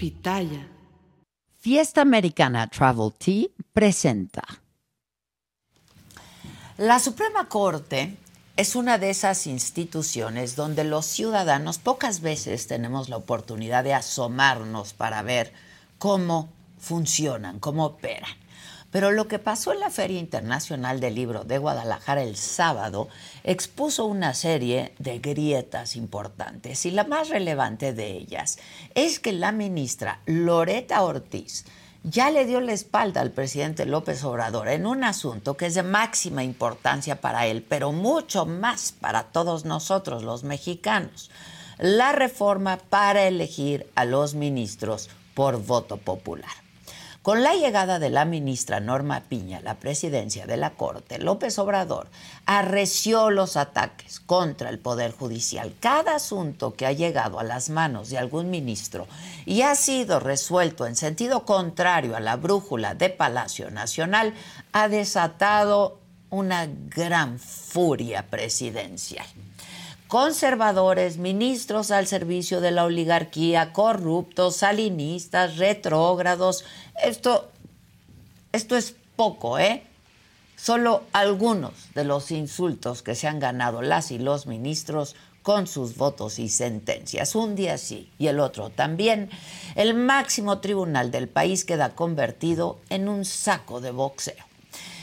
Pitaya. Fiesta Americana Travel Tea presenta. La Suprema Corte es una de esas instituciones donde los ciudadanos pocas veces tenemos la oportunidad de asomarnos para ver cómo funcionan, cómo operan. Pero lo que pasó en la Feria Internacional del Libro de Guadalajara el sábado expuso una serie de grietas importantes y la más relevante de ellas es que la ministra Loreta Ortiz ya le dio la espalda al presidente López Obrador en un asunto que es de máxima importancia para él, pero mucho más para todos nosotros los mexicanos, la reforma para elegir a los ministros por voto popular. Con la llegada de la ministra Norma Piña la presidencia de la Corte, López Obrador arreció los ataques contra el Poder Judicial. Cada asunto que ha llegado a las manos de algún ministro y ha sido resuelto en sentido contrario a la brújula de Palacio Nacional ha desatado una gran furia presidencial conservadores, ministros al servicio de la oligarquía, corruptos, salinistas, retrógrados. Esto, esto es poco, ¿eh? Solo algunos de los insultos que se han ganado las y los ministros con sus votos y sentencias. Un día sí y el otro también. El máximo tribunal del país queda convertido en un saco de boxeo.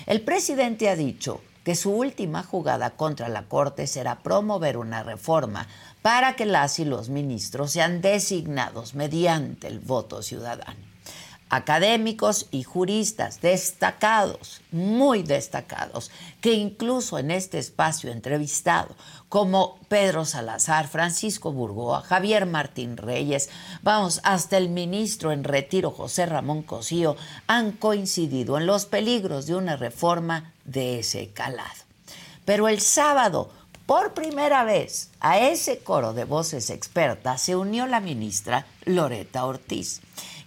El presidente ha dicho que su última jugada contra la Corte será promover una reforma para que las y los ministros sean designados mediante el voto ciudadano. Académicos y juristas destacados, muy destacados, que incluso en este espacio entrevistado, como Pedro Salazar, Francisco Burgoa, Javier Martín Reyes, vamos, hasta el ministro en retiro José Ramón Cosío, han coincidido en los peligros de una reforma de ese calado. Pero el sábado, por primera vez, a ese coro de voces expertas se unió la ministra Loreta Ortiz,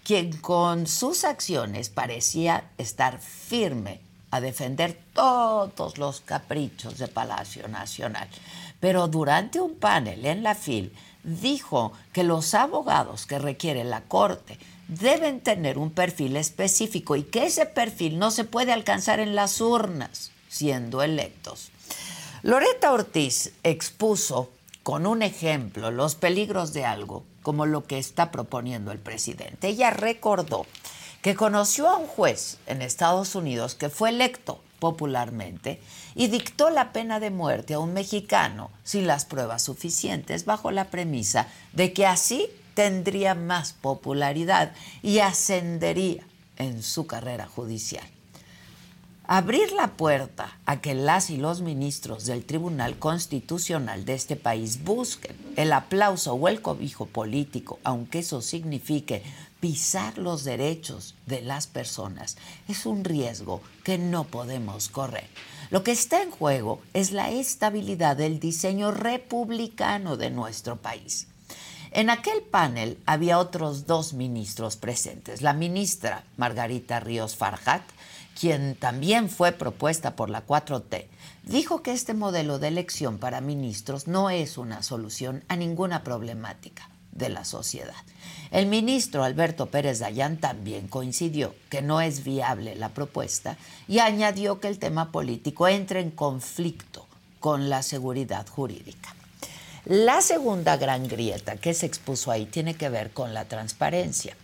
quien con sus acciones parecía estar firme a defender todos los caprichos de Palacio Nacional. Pero durante un panel en la FIL dijo que los abogados que requiere la Corte deben tener un perfil específico y que ese perfil no se puede alcanzar en las urnas siendo electos. Loreta Ortiz expuso con un ejemplo los peligros de algo como lo que está proponiendo el presidente. Ella recordó que conoció a un juez en Estados Unidos que fue electo popularmente y dictó la pena de muerte a un mexicano sin las pruebas suficientes bajo la premisa de que así tendría más popularidad y ascendería en su carrera judicial. Abrir la puerta a que las y los ministros del Tribunal Constitucional de este país busquen el aplauso o el cobijo político, aunque eso signifique pisar los derechos de las personas, es un riesgo que no podemos correr. Lo que está en juego es la estabilidad del diseño republicano de nuestro país. En aquel panel había otros dos ministros presentes. La ministra Margarita Ríos Farjat, quien también fue propuesta por la 4T, dijo que este modelo de elección para ministros no es una solución a ninguna problemática de la sociedad. El ministro Alberto Pérez Dayán también coincidió que no es viable la propuesta y añadió que el tema político entra en conflicto con la seguridad jurídica. La segunda gran grieta que se expuso ahí tiene que ver con la transparencia.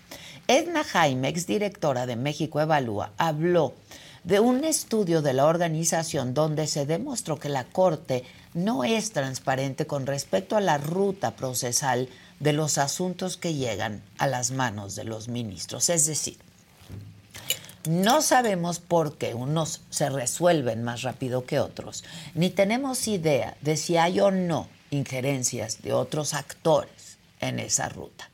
Edna Jaime, directora de México Evalúa, habló de un estudio de la organización donde se demostró que la Corte no es transparente con respecto a la ruta procesal de los asuntos que llegan a las manos de los ministros. Es decir, no sabemos por qué unos se resuelven más rápido que otros, ni tenemos idea de si hay o no injerencias de otros actores en esa ruta.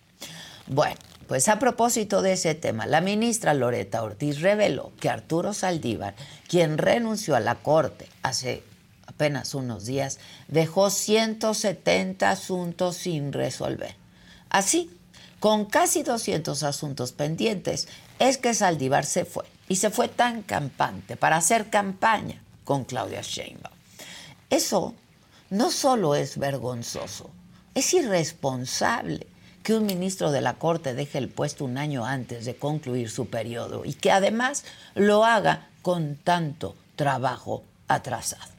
Bueno, pues a propósito de ese tema, la ministra Loreta Ortiz reveló que Arturo Saldívar, quien renunció a la Corte hace apenas unos días, dejó 170 asuntos sin resolver. Así, con casi 200 asuntos pendientes, es que Saldívar se fue y se fue tan campante para hacer campaña con Claudia Sheinbaum. Eso no solo es vergonzoso, es irresponsable que un ministro de la Corte deje el puesto un año antes de concluir su periodo y que además lo haga con tanto trabajo atrasado.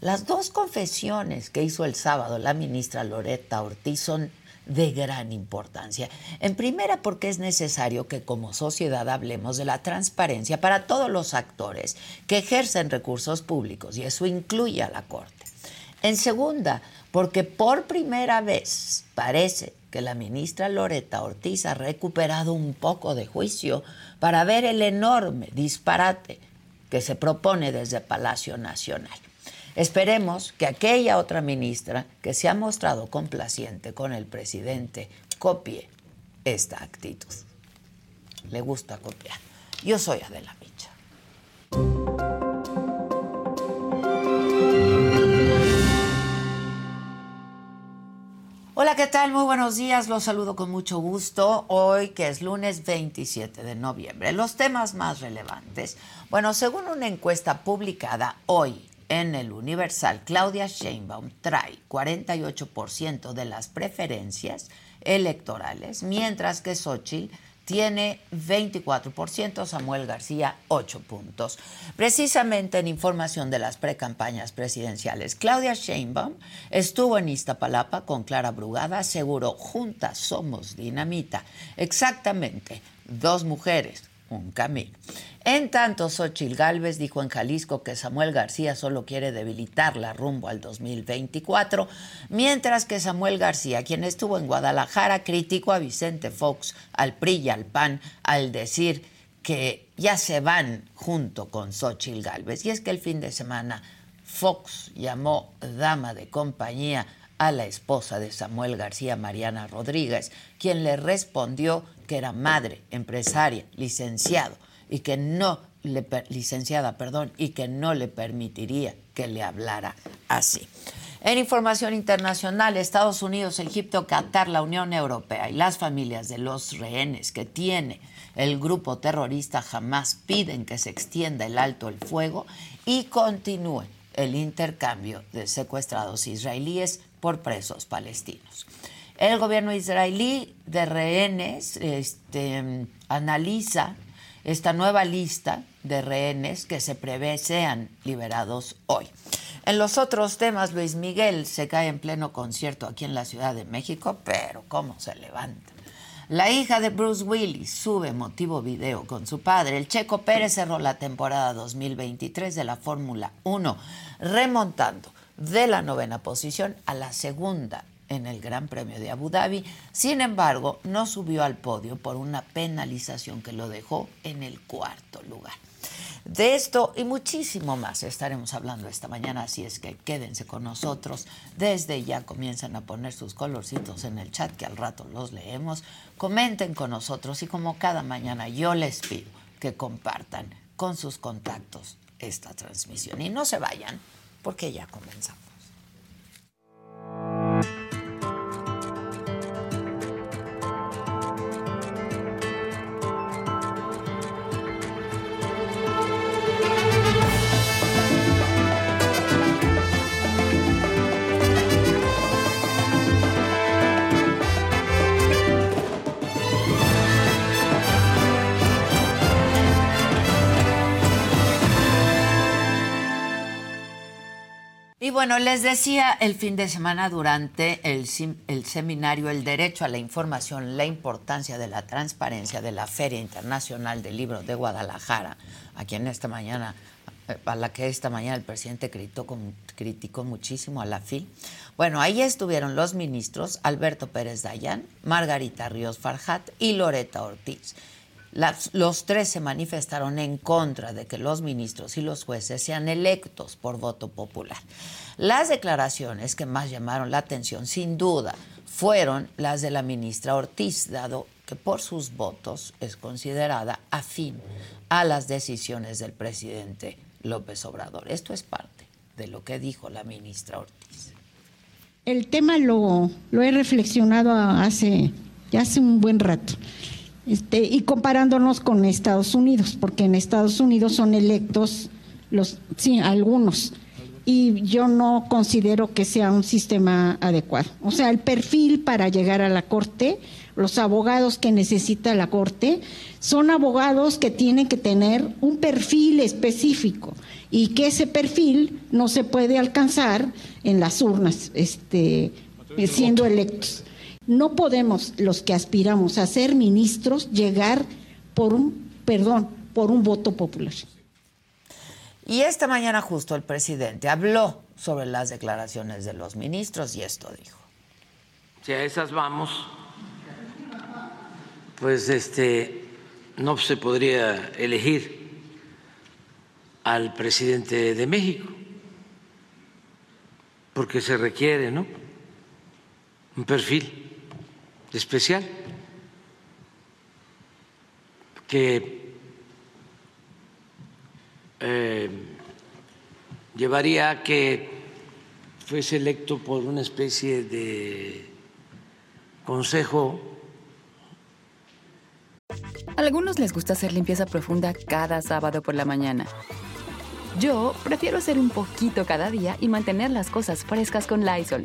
Las dos confesiones que hizo el sábado la ministra Loretta Ortiz son de gran importancia. En primera, porque es necesario que como sociedad hablemos de la transparencia para todos los actores que ejercen recursos públicos y eso incluye a la Corte. En segunda, porque por primera vez parece que la ministra Loreta Ortiz ha recuperado un poco de juicio para ver el enorme disparate que se propone desde Palacio Nacional. Esperemos que aquella otra ministra que se ha mostrado complaciente con el presidente copie esta actitud. Le gusta copiar. Yo soy Adela Micha. Hola, ¿qué tal? Muy buenos días. Los saludo con mucho gusto. Hoy, que es lunes 27 de noviembre. Los temas más relevantes. Bueno, según una encuesta publicada hoy en el Universal, Claudia Sheinbaum trae 48% de las preferencias electorales, mientras que Xochitl tiene 24%, Samuel García 8 puntos. Precisamente en información de las precampañas presidenciales, Claudia Sheinbaum estuvo en Iztapalapa con Clara Brugada, aseguró, juntas somos dinamita. Exactamente, dos mujeres, un camino. En tanto, Xochil Gálvez dijo en Jalisco que Samuel García solo quiere debilitarla rumbo al 2024, mientras que Samuel García, quien estuvo en Guadalajara, criticó a Vicente Fox, al PRI al PAN, al decir que ya se van junto con Xochil Gálvez. Y es que el fin de semana Fox llamó dama de compañía a la esposa de Samuel García, Mariana Rodríguez, quien le respondió que era madre, empresaria, licenciado y que no le, licenciada, perdón, y que no le permitiría que le hablara así. En información internacional, Estados Unidos, Egipto, Qatar, la Unión Europea y las familias de los rehenes que tiene el grupo terrorista jamás piden que se extienda el alto el fuego y continúe el intercambio de secuestrados israelíes por presos palestinos. El gobierno israelí de rehenes este, analiza esta nueva lista de rehenes que se prevé sean liberados hoy. En los otros temas, Luis Miguel se cae en pleno concierto aquí en la Ciudad de México, pero ¿cómo se levanta? La hija de Bruce Willis sube emotivo video con su padre. El Checo Pérez cerró la temporada 2023 de la Fórmula 1, remontando de la novena posición a la segunda en el Gran Premio de Abu Dhabi. Sin embargo, no subió al podio por una penalización que lo dejó en el cuarto lugar. De esto y muchísimo más estaremos hablando esta mañana, así es que quédense con nosotros. Desde ya comienzan a poner sus colorcitos en el chat, que al rato los leemos. Comenten con nosotros y como cada mañana yo les pido que compartan con sus contactos esta transmisión. Y no se vayan, porque ya comenzamos. bueno, les decía el fin de semana durante el, seminario El Derecho a la Información, la importancia de la transparencia de la Feria Internacional del Libro de Guadalajara, a quien esta mañana eh, a la que esta mañana el presidente criticó, criticó, muchísimo a la FIL. Bueno, ahí estuvieron los ministros Alberto Pérez Dayán, Margarita Ríos Farjat y Loreta Ortiz. Los tres se manifestaron en contra de que los ministros y los jueces sean electos por voto popular. Las declaraciones que más llamaron la atención, sin duda, fueron las de la ministra Ortiz, dado que por sus votos es considerada afín a las decisiones del presidente López Obrador. Esto es parte de lo que dijo la ministra Ortiz. El tema lo, he reflexionado hace, ya hace un buen rato. Este, y comparándonos con Estados Unidos, porque en Estados Unidos son electos los, sí, algunos, y yo no considero que sea un sistema adecuado. O sea, el perfil para llegar a la corte, los abogados que necesita la corte, son abogados que tienen que tener un perfil específico y que ese perfil no se puede alcanzar en las urnas, este, siendo electos. No podemos los que aspiramos a ser ministros llegar por un, perdón, por un voto popular. Y esta mañana justo el presidente habló sobre las declaraciones de los ministros y esto dijo. Si a esas vamos, pues este no se podría elegir al presidente de México, porque se requiere, ¿no? Un perfil especial que eh, llevaría a que fuese electo por una especie de consejo. A algunos les gusta hacer limpieza profunda cada sábado por la mañana. Yo prefiero hacer un poquito cada día y mantener las cosas frescas con Lysol.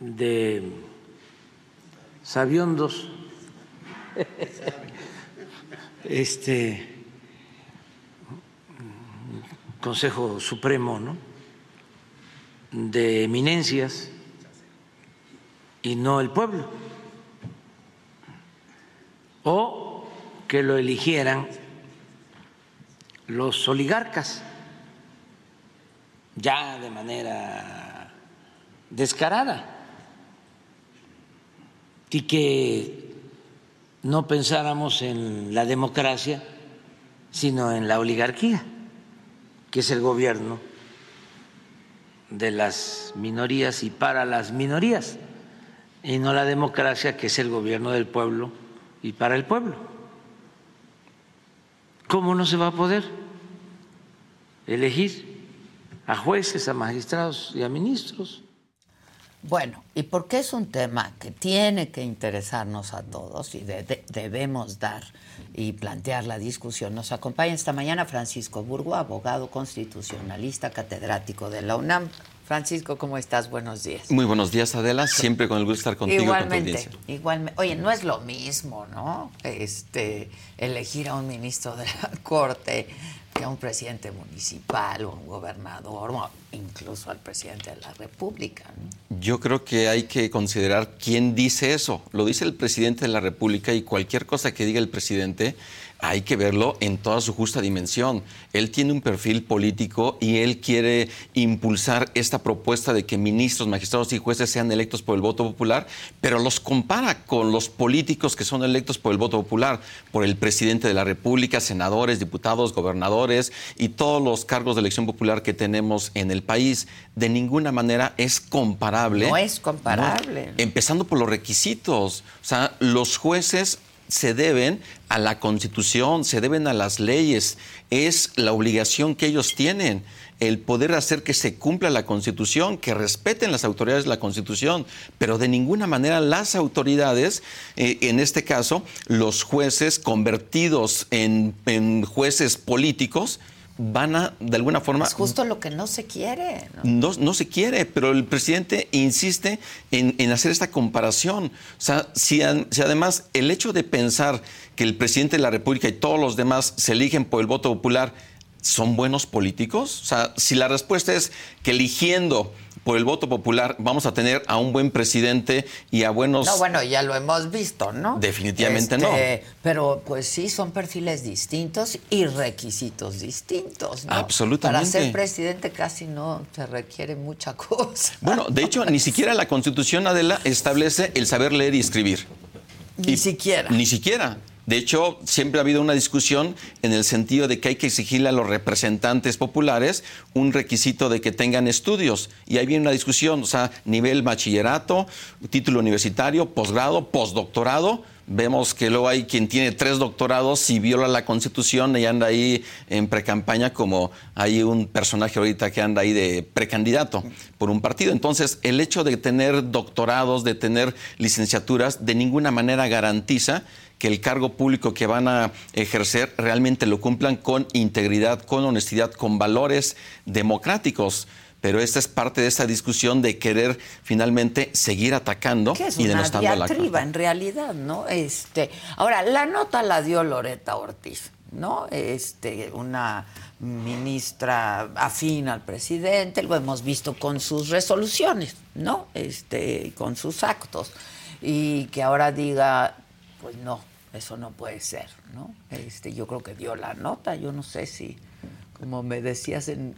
De sabiondos, este Consejo Supremo, ¿no? de eminencias y no el pueblo, o que lo eligieran los oligarcas, ya de manera descarada y que no pensáramos en la democracia, sino en la oligarquía, que es el gobierno de las minorías y para las minorías, y no la democracia, que es el gobierno del pueblo y para el pueblo. ¿Cómo no se va a poder elegir a jueces, a magistrados y a ministros? Bueno, y porque es un tema que tiene que interesarnos a todos y debemos dar y plantear la discusión, nos acompaña esta mañana Francisco Burgo, abogado constitucionalista, catedrático de la UNAM. Francisco, ¿cómo estás? Buenos días. Muy buenos días, Adela. Siempre con el gusto estar contigo. Igualmente, igualmente. Oye, no es lo mismo, ¿no? Este, elegir a un ministro de la Corte que a un presidente municipal o un gobernador incluso al presidente de la República. Yo creo que hay que considerar quién dice eso. Lo dice el presidente de la República y cualquier cosa que diga el presidente hay que verlo en toda su justa dimensión. Él tiene un perfil político y él quiere impulsar esta propuesta de que ministros, magistrados y jueces sean electos por el voto popular, pero los compara con los políticos que son electos por el voto popular, por el presidente de la República, senadores, diputados, gobernadores y todos los cargos de elección popular que tenemos en el país. De ninguna manera es comparable. No es comparable. Empezando por los requisitos. O sea, los jueces se deben a la Constitución, se deben a las leyes. Es la obligación que ellos tienen, el poder hacer que se cumpla la Constitución, que respeten las autoridades la Constitución, pero de ninguna manera las autoridades, eh, en este caso, los jueces convertidos en jueces políticos, van a, de alguna forma... Es justo lo que no se quiere. No, no, se quiere, pero el presidente insiste en, hacer esta comparación. O sea, si, si, además el hecho de pensar que el presidente de la República y todos los demás se eligen por el voto popular son buenos políticos? O sea, si la respuesta es que eligiendo por el voto popular vamos a tener a un buen presidente y a buenos... No, bueno, ya lo hemos visto, ¿no? Definitivamente no. Este, pero pues sí, son perfiles distintos y requisitos distintos, ¿no? Absolutamente. Para ser presidente casi no se requiere mucha cosa. Bueno, de hecho, ni siquiera la Constitución, Adela, establece el saber leer y escribir. Ni siquiera. Ni siquiera. De hecho, siempre ha habido una discusión en el sentido de que hay que exigirle a los representantes populares un requisito de que tengan estudios. Y ahí viene una discusión, o sea, nivel bachillerato, título universitario, posgrado, postdoctorado. Vemos que luego hay quien tiene tres doctorados y viola la constitución y anda ahí en precampaña como hay un personaje ahorita que anda ahí de precandidato por un partido. Entonces, el hecho de tener doctorados, de tener licenciaturas, de ninguna manera garantiza que el cargo público que van a ejercer realmente lo cumplan con integridad, con honestidad, con valores democráticos pero esta es parte de esta discusión de querer finalmente seguir atacando es y denostando a la en realidad, ¿no? Este, ahora la nota la dio Loreta Ortiz, ¿no? Este, una ministra afín al presidente, lo hemos visto con sus resoluciones, ¿no? Este, con sus actos y que ahora diga, pues no, eso no puede ser, ¿no? Este, yo creo que dio la nota, yo no sé si, como me decías en,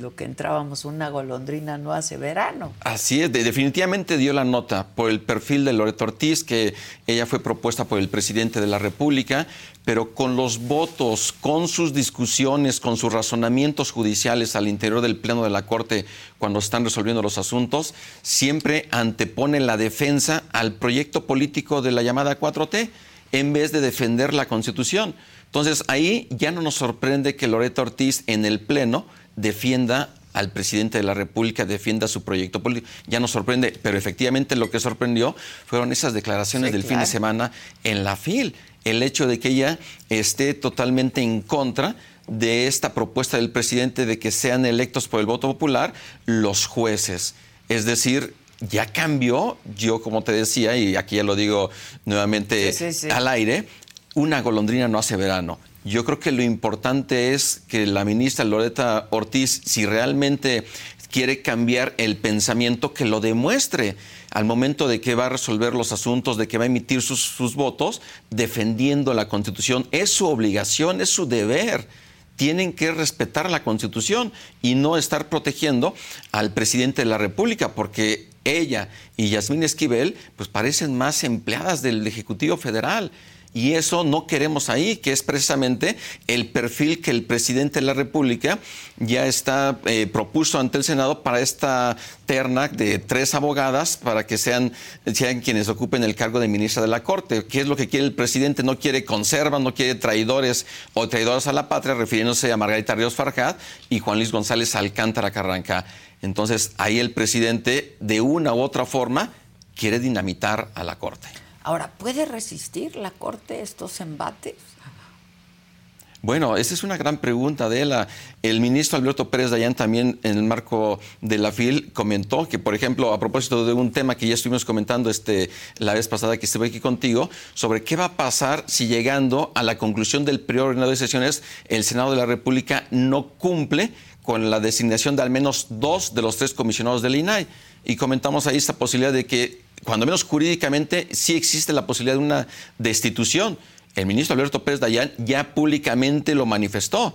lo que entrábamos, una golondrina no hace verano. Así es, definitivamente dio la nota por el perfil de Loreto Ortiz, que ella fue propuesta por el presidente de la República, pero con los votos, con sus discusiones, con sus razonamientos judiciales al interior del Pleno de la Corte cuando están resolviendo los asuntos, siempre antepone la defensa al proyecto político de la llamada 4T en vez de defender la Constitución. Entonces ahí ya no nos sorprende que Loreto Ortiz en el Pleno defienda al presidente de la República, defienda su proyecto político. Ya nos sorprende, pero efectivamente lo que sorprendió fueron esas declaraciones del fin de semana en la FIL. El hecho de que ella esté totalmente en contra de esta propuesta del presidente de que sean electos por el voto popular los jueces. Es decir, ya cambió, yo como te decía, y aquí ya lo digo nuevamente al aire, una golondrina no hace verano. Yo creo que lo importante es que la ministra Loreta Ortiz, si realmente quiere cambiar el pensamiento, que lo demuestre al momento de que va a resolver los asuntos, de que va a emitir sus, sus votos, defendiendo la Constitución. Es su obligación, es su deber tienen que respetar la Constitución y no estar protegiendo al presidente de la República, porque ella y Yasmín Esquivel pues parecen más empleadas del Ejecutivo Federal. Y eso no queremos ahí, que es precisamente el perfil que el presidente de la República ya está eh, propuso ante el Senado para esta terna de tres abogadas para que sean, quienes ocupen el cargo de ministra de la Corte. ¿Qué es lo que quiere el presidente? No quiere conservas, no quiere traidores o traidoras a la patria, refiriéndose a Margarita Ríos Farjat y Juan Luis González Alcántara Carranca. Entonces, ahí el presidente, de una u otra forma, quiere dinamitar a la Corte. Ahora, ¿puede resistir la Corte estos embates? Bueno, esa es una gran pregunta, Adela. El ministro Alberto Pérez Dayán también en el marco de la FIL comentó que, por ejemplo, a propósito de un tema que ya estuvimos comentando este, la vez pasada que estuve aquí contigo, sobre qué va a pasar si llegando a la conclusión del periodo de sesiones el Senado de la República no cumple con la designación de al menos dos de los tres comisionados del INAI. Y comentamos ahí esta posibilidad de que, cuando menos jurídicamente, sí existe la posibilidad de una destitución. El ministro Alberto Pérez Dayán ya públicamente lo manifestó.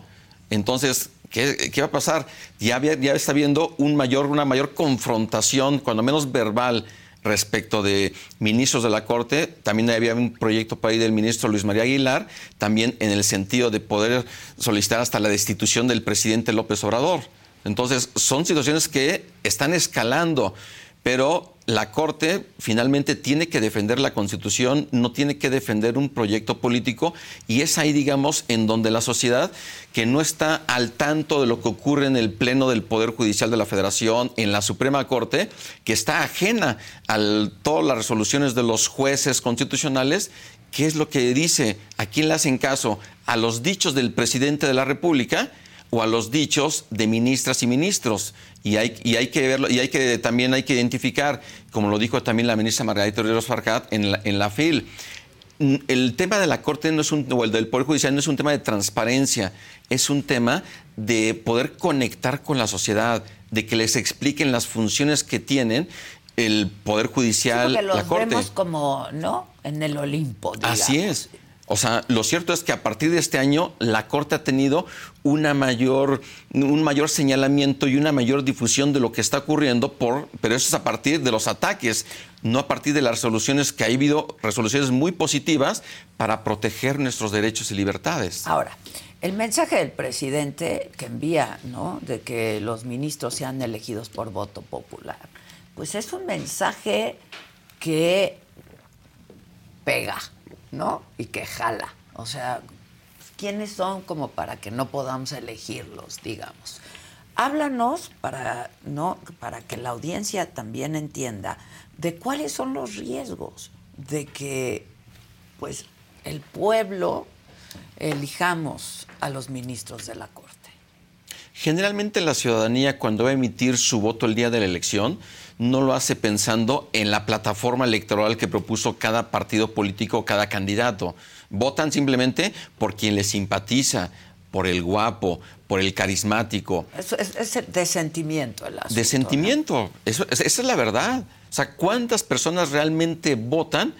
Entonces, ¿qué, va a pasar? Ya, ya está habiendo un mayor, una mayor confrontación, cuando menos verbal, respecto de ministros de la Corte. También había un proyecto para ahí del ministro Luis María Aguilar, también en el sentido de poder solicitar hasta la destitución del presidente López Obrador. Entonces, son situaciones que están escalando, pero la Corte finalmente tiene que defender la Constitución, no tiene que defender un proyecto político y es ahí, digamos, en donde la sociedad que no está al tanto de lo que ocurre en el Pleno del Poder Judicial de la Federación, en la Suprema Corte, que está ajena a todas las resoluciones de los jueces constitucionales, ¿qué es lo que dice? ¿A quién le hacen caso? ¿A los dichos del presidente de la República? o a los dichos de ministras y ministros. Y hay, y hay que verlo, y hay que también hay que identificar, como lo dijo también la ministra Margarita Ríos Farcat en la, en la FIL, el tema de la Corte no es un, o el del Poder Judicial no es un tema de transparencia, es un tema de poder conectar con la sociedad, de que les expliquen las funciones que tienen el Poder Judicial, los la Corte. Vemos como, ¿no? En el Olimpo. Así es. O sea, lo cierto es que a partir de este año la Corte ha tenido una mayor, un mayor señalamiento y una mayor difusión de lo que está ocurriendo, por, pero eso es a partir de los ataques, no a partir de las resoluciones que ha habido, resoluciones muy positivas para proteger nuestros derechos y libertades. Ahora, el mensaje del presidente que envía, ¿no? De que los ministros sean elegidos por voto popular, pues es un mensaje que pega, ¿no? Y que jala. O sea, ¿quiénes son como para que no podamos elegirlos, digamos? Háblanos para, ¿no? para que la audiencia también entienda de cuáles son los riesgos de que pues el pueblo elijamos a los ministros de la Corte. Generalmente la ciudadanía cuando va a emitir su voto el día de la elección no lo hace pensando en la plataforma electoral que propuso cada partido político, cada candidato. Votan simplemente por quien les simpatiza, por el guapo, por el carismático. Eso es, de sentimiento el asunto. De sentimiento, esa es la verdad. O sea, ¿cuántas personas realmente votan?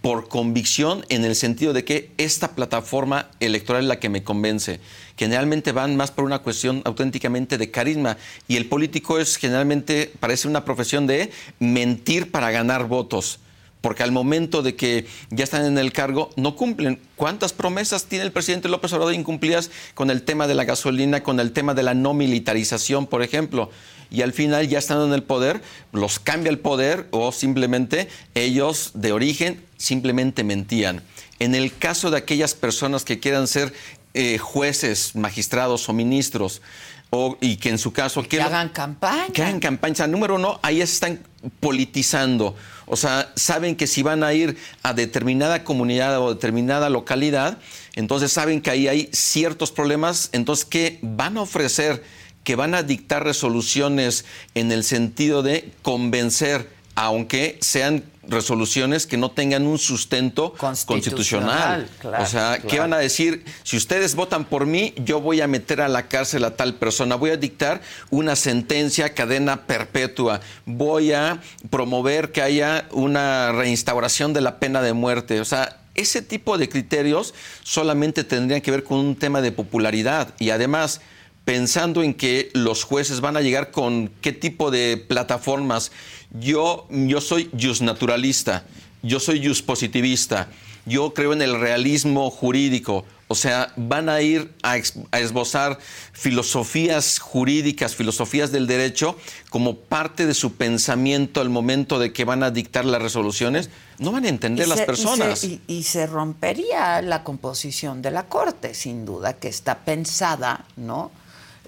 Por convicción en el sentido de que esta plataforma electoral es la que me convence. Generalmente van más por una cuestión auténticamente de carisma y el político es generalmente, parece una profesión de mentir para ganar votos porque al momento de que ya están en el cargo no cumplen. ¿Cuántas promesas tiene el presidente López Obrador incumplidas con el tema de la gasolina, con el tema de la no militarización, por ejemplo? Y al final ya estando en el poder, los cambia el poder o simplemente ellos de origen simplemente mentían. En el caso de aquellas personas que quieran ser eh, jueces, magistrados o ministros, o, y que en su caso... Que, hagan campaña. Que hagan campaña. O sea, número uno, ahí están politizando. O sea, saben que si van a ir a determinada comunidad o determinada localidad, entonces saben que ahí hay ciertos problemas, entonces, ¿qué van a ofrecer? Que van a dictar resoluciones en el sentido de convencer, aunque sean resoluciones que no tengan un sustento constitucional. o sea, ¿qué van a decir? Si ustedes votan por mí, yo voy a meter a la cárcel a tal persona, voy a dictar una sentencia cadena perpetua, voy a promover que haya una reinstauración de la pena de muerte. O sea, ese tipo de criterios solamente tendrían que ver con un tema de popularidad y además pensando en que los jueces van a llegar con qué tipo de plataformas. Yo, yo soy naturalista, yo soy positivista, yo creo en el realismo jurídico. O sea, van a ir a, esbozar filosofías jurídicas, filosofías del derecho, como parte de su pensamiento al momento de que van a dictar las resoluciones. No van a entender las personas. y se rompería la composición de la Corte, sin duda, que está pensada, ¿no?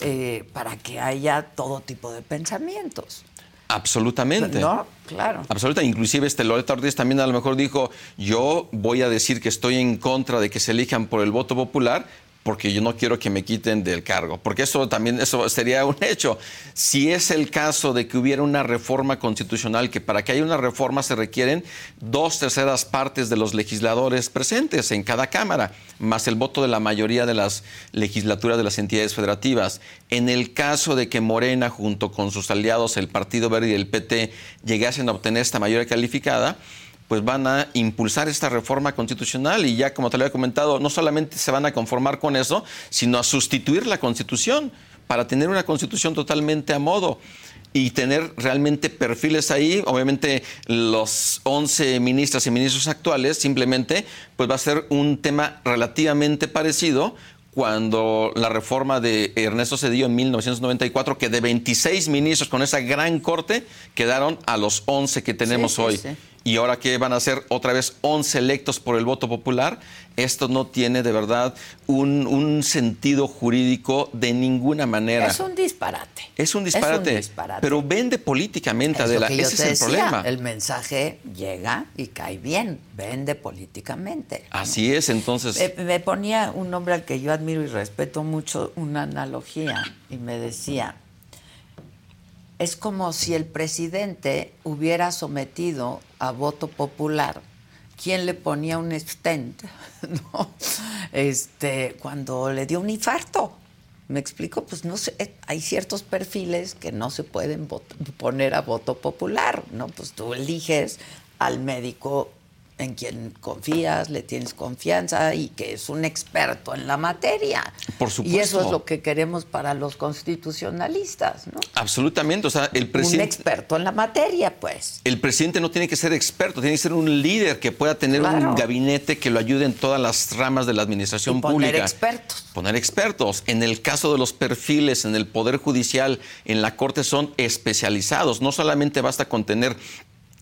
Eh, para que haya todo tipo de pensamientos. Absolutamente. ¿No? Claro. Absolutamente. Inclusive este Loreto Ortiz también a lo mejor dijo, yo voy a decir que estoy en contra de que se elijan por el voto popular, porque yo no quiero que me quiten del cargo, porque eso también eso sería un hecho. Si es el caso de que hubiera una reforma constitucional, que para que haya una reforma se requieren dos terceras partes de los legisladores presentes en cada Cámara, más el voto de la mayoría de las legislaturas de las entidades federativas. En el caso de que Morena, junto con sus aliados, el Partido Verde y el PT, llegasen a obtener esta mayoría calificada, pues van a impulsar esta reforma constitucional y ya como te lo había comentado, no solamente se van a conformar con eso, sino a sustituir la constitución para tener una constitución totalmente a modo y tener realmente perfiles ahí. Obviamente los 11 ministras y ministros actuales simplemente pues va a ser un tema relativamente parecido cuando la reforma de Ernesto Cedillo en 1994, que de 26 ministros con esa gran corte quedaron a los 11 que tenemos hoy. y ahora que van a ser otra vez 11 electos por el voto popular, esto no tiene de verdad un, sentido jurídico de ninguna manera. Es un disparate. Es un disparate. Pero vende políticamente, es Adela. Ese es el problema. El mensaje llega y cae bien. Vende políticamente. Así es, entonces. me ponía un hombre al que yo admiro y respeto mucho una analogía y me decía es como si el presidente hubiera sometido a voto popular quién le ponía un stent ¿no? este, cuando le dio un infarto. ¿Me explico? Pues no sé, hay ciertos perfiles que no se pueden poner a voto popular, ¿no? Pues tú eliges al médico en quien confías, le tienes confianza y que es un experto en la materia. Por supuesto. Y eso es lo que queremos para los constitucionalistas, ¿no? Absolutamente. O sea, el presidente. Un experto en la materia, pues. El presidente no tiene que ser experto, tiene que ser un líder que pueda tener un gabinete que lo ayude en todas las ramas de la administración poner pública. Poner expertos. Poner expertos. En el caso de los perfiles en el Poder Judicial, en la Corte son especializados. No solamente basta con tener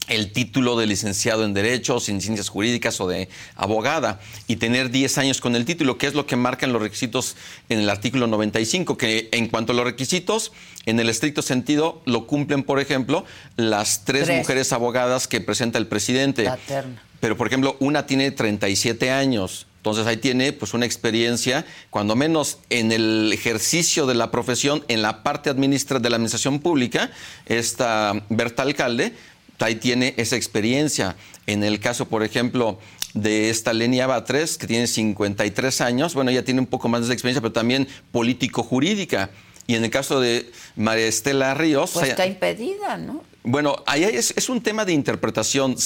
el título de licenciado en Derechos, en Ciencias Jurídicas o de abogada y tener 10 años con el título, que es lo que marcan los requisitos en el artículo 95, que en cuanto a los requisitos, en el estricto sentido, lo cumplen, por ejemplo, las tres, mujeres abogadas que presenta el presidente. Pero, por ejemplo, una tiene 37 años. Entonces ahí tiene pues una experiencia, cuando menos en el ejercicio de la profesión, en la parte administra de la administración pública, esta Berta Alcalde, ahí tiene esa experiencia. En el caso, por ejemplo, de esta Lenia Batres, que tiene 53 años, bueno, ella tiene un poco más de experiencia, pero también político-jurídica. Y en el caso de María Estela Ríos... Pues está impedida, ¿no? Bueno, ahí es, un tema de interpretación,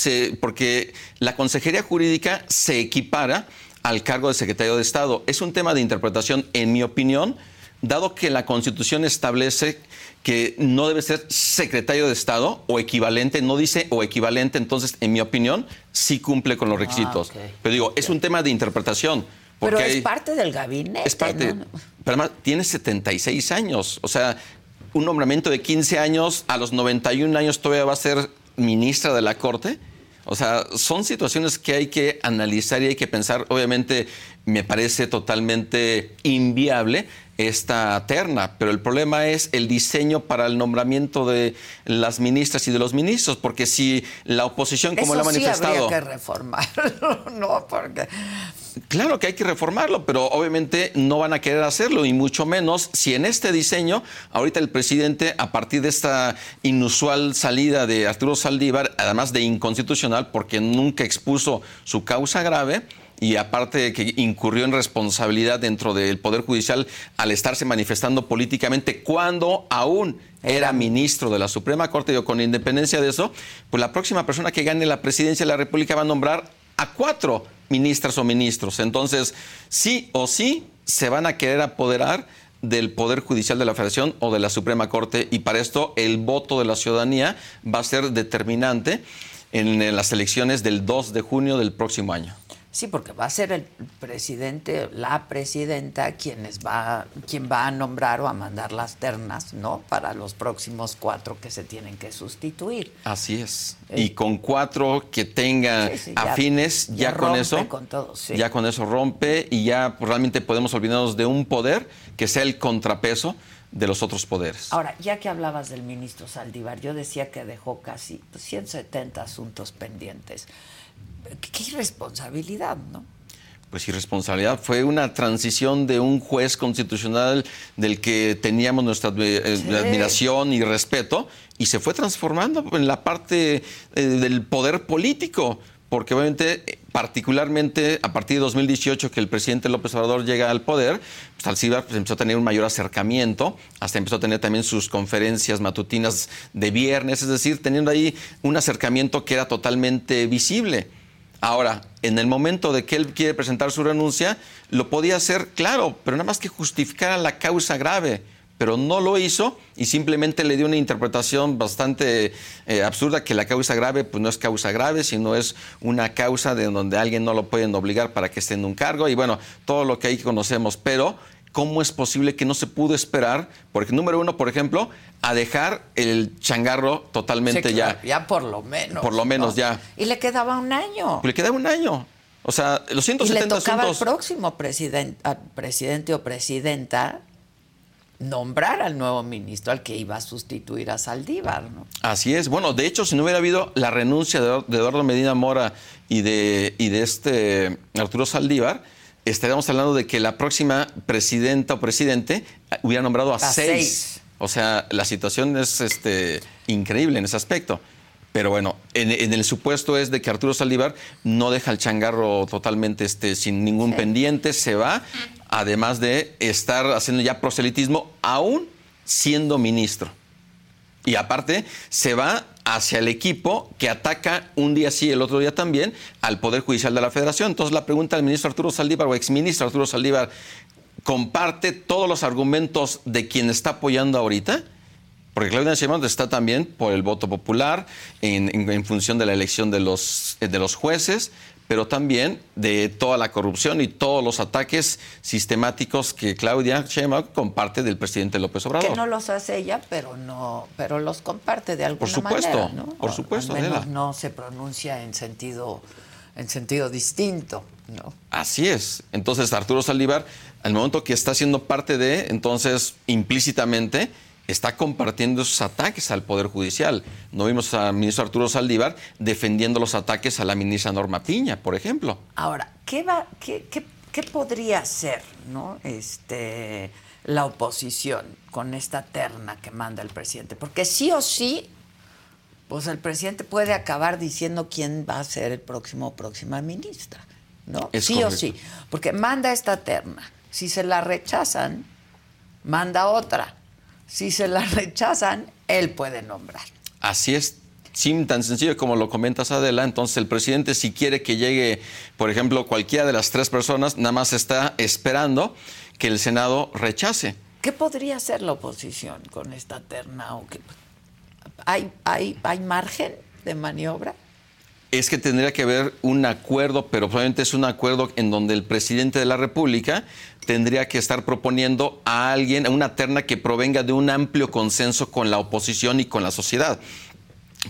porque la Consejería Jurídica se equipara al cargo de secretario de Estado. Es un tema de interpretación, en mi opinión, dado que la Constitución establece que no debe ser secretario de Estado o equivalente, no dice o equivalente, entonces, en mi opinión, sí cumple con los ah, requisitos. Pero digo, es un tema de interpretación. Pero es parte del gabinete. Es parte. Pero además, tiene 76 años. O sea, un nombramiento de 15 años, a los 91 años todavía va a ser ministra de la Corte. O sea, son situaciones que hay que analizar y hay que pensar. Obviamente, me parece totalmente inviable esta terna, pero el problema es el diseño para el nombramiento de las ministras y de los ministros, porque si la oposición, como la ha manifestado... Sí habría que reformarlo, ¿no? Porque... Claro que hay que reformarlo, pero obviamente no van a querer hacerlo, y mucho menos si en este diseño, ahorita el presidente, a partir de esta inusual salida de Arturo Saldívar, además de inconstitucional, porque nunca expuso su causa grave, y aparte de que incurrió en responsabilidad dentro del Poder Judicial al estarse manifestando políticamente cuando aún era ministro de la Suprema Corte, y con independencia de eso, pues la próxima persona que gane la presidencia de la República va a nombrar a cuatro ministras o ministros. Entonces, sí o sí se van a querer apoderar del Poder Judicial de la Federación o de la Suprema Corte y para esto el voto de la ciudadanía va a ser determinante en las elecciones del 2 de junio del próximo año. Sí, porque va a ser el presidente, la presidenta, quienes va, quien va a nombrar o a mandar las ternas, ¿no? Para los próximos cuatro que se tienen que sustituir. Así es. y eh, con cuatro que tenga afines, ya, con eso, ya con eso rompe y ya realmente podemos olvidarnos de un poder que sea el contrapeso de los otros poderes. Ahora, ya que hablabas del ministro Saldívar, yo decía que dejó casi 170 asuntos pendientes qué irresponsabilidad, ¿no? Pues irresponsabilidad. Fue una transición de un juez constitucional del que teníamos nuestra eh, admiración y respeto y se fue transformando en la parte eh, del poder político porque obviamente, particularmente a partir de 2018 que el presidente López Obrador llega al poder, pues Alcibar pues, empezó a tener un mayor acercamiento, hasta empezó a tener también sus conferencias matutinas de viernes, es decir, teniendo ahí un acercamiento que era totalmente visible. Ahora, en el momento de que él quiere presentar su renuncia, lo podía hacer, claro, pero nada más que justificar la causa grave pero no lo hizo y simplemente le dio una interpretación bastante eh, absurda que la causa grave pues no es causa grave, sino es una causa de donde alguien no lo pueden obligar para que esté en un cargo y bueno, todo lo que ahí conocemos, pero ¿cómo es posible que no se pudo esperar? Porque número uno, por ejemplo, a dejar el changarro totalmente ya. Ya por lo menos. Por lo menos ya. Y le quedaba un año. Le quedaba un año. O sea, los 170 y le tocaba al próximo presidente, presidente o presidenta nombrar al nuevo ministro al que iba a sustituir a Saldívar. ¿no? Así es. Bueno, de hecho, si no hubiera habido la renuncia de, Eduardo Medina Mora y de, y de este Arturo Saldívar, estaríamos hablando de que la próxima presidenta o presidente hubiera nombrado a, seis. O sea, la situación es este, increíble en ese aspecto. Pero bueno, en, el supuesto es de que Arturo Saldívar no deja el changarro totalmente este, sin ningún pendiente, se va además de estar haciendo ya proselitismo, aún siendo ministro. Y aparte, se va hacia el equipo que ataca un día sí, el otro día también, al Poder Judicial de la Federación. Entonces, la pregunta del ministro Arturo Saldívar o exministro Arturo Saldívar, ¿comparte todos los argumentos de quien está apoyando ahorita? Porque Claudia Sheinbaum está también por el voto popular en, función de la elección de los, de los jueces, pero también de toda la corrupción y todos los ataques sistemáticos que Claudia Sheinbaum comparte del presidente López Obrador. Que no los hace ella, pero no, pero los comparte de alguna por supuesto, manera, ¿no? Por supuesto, al menos no se pronuncia en sentido en sentido distinto, ¿no? Así es. Entonces Arturo Saldívar, al momento que está siendo parte de, entonces implícitamente está compartiendo esos ataques al Poder Judicial. No vimos al ministro Arturo Saldívar defendiendo los ataques a la ministra Norma Piña, por ejemplo. Ahora, ¿qué, va, qué, qué, podría ser ¿no? este, la oposición con esta terna que manda el presidente? Porque sí o sí, pues el presidente puede acabar diciendo quién va a ser el próximo próxima ministra, ¿no? sí o sí, porque manda esta terna. Si se la rechazan, manda otra si se la rechazan, él puede nombrar. Así es. Sin tan sencillo como lo comentas Adela, entonces el presidente si quiere que llegue, por ejemplo, cualquiera de las tres personas, nada más está esperando que el Senado rechace. ¿Qué podría hacer la oposición con esta terna? ¿Hay, hay, ¿Hay margen de maniobra? es que tendría que haber un acuerdo, pero probablemente es un acuerdo en donde el presidente de la República tendría que estar proponiendo a alguien, a una terna que provenga de un amplio consenso con la oposición y con la sociedad.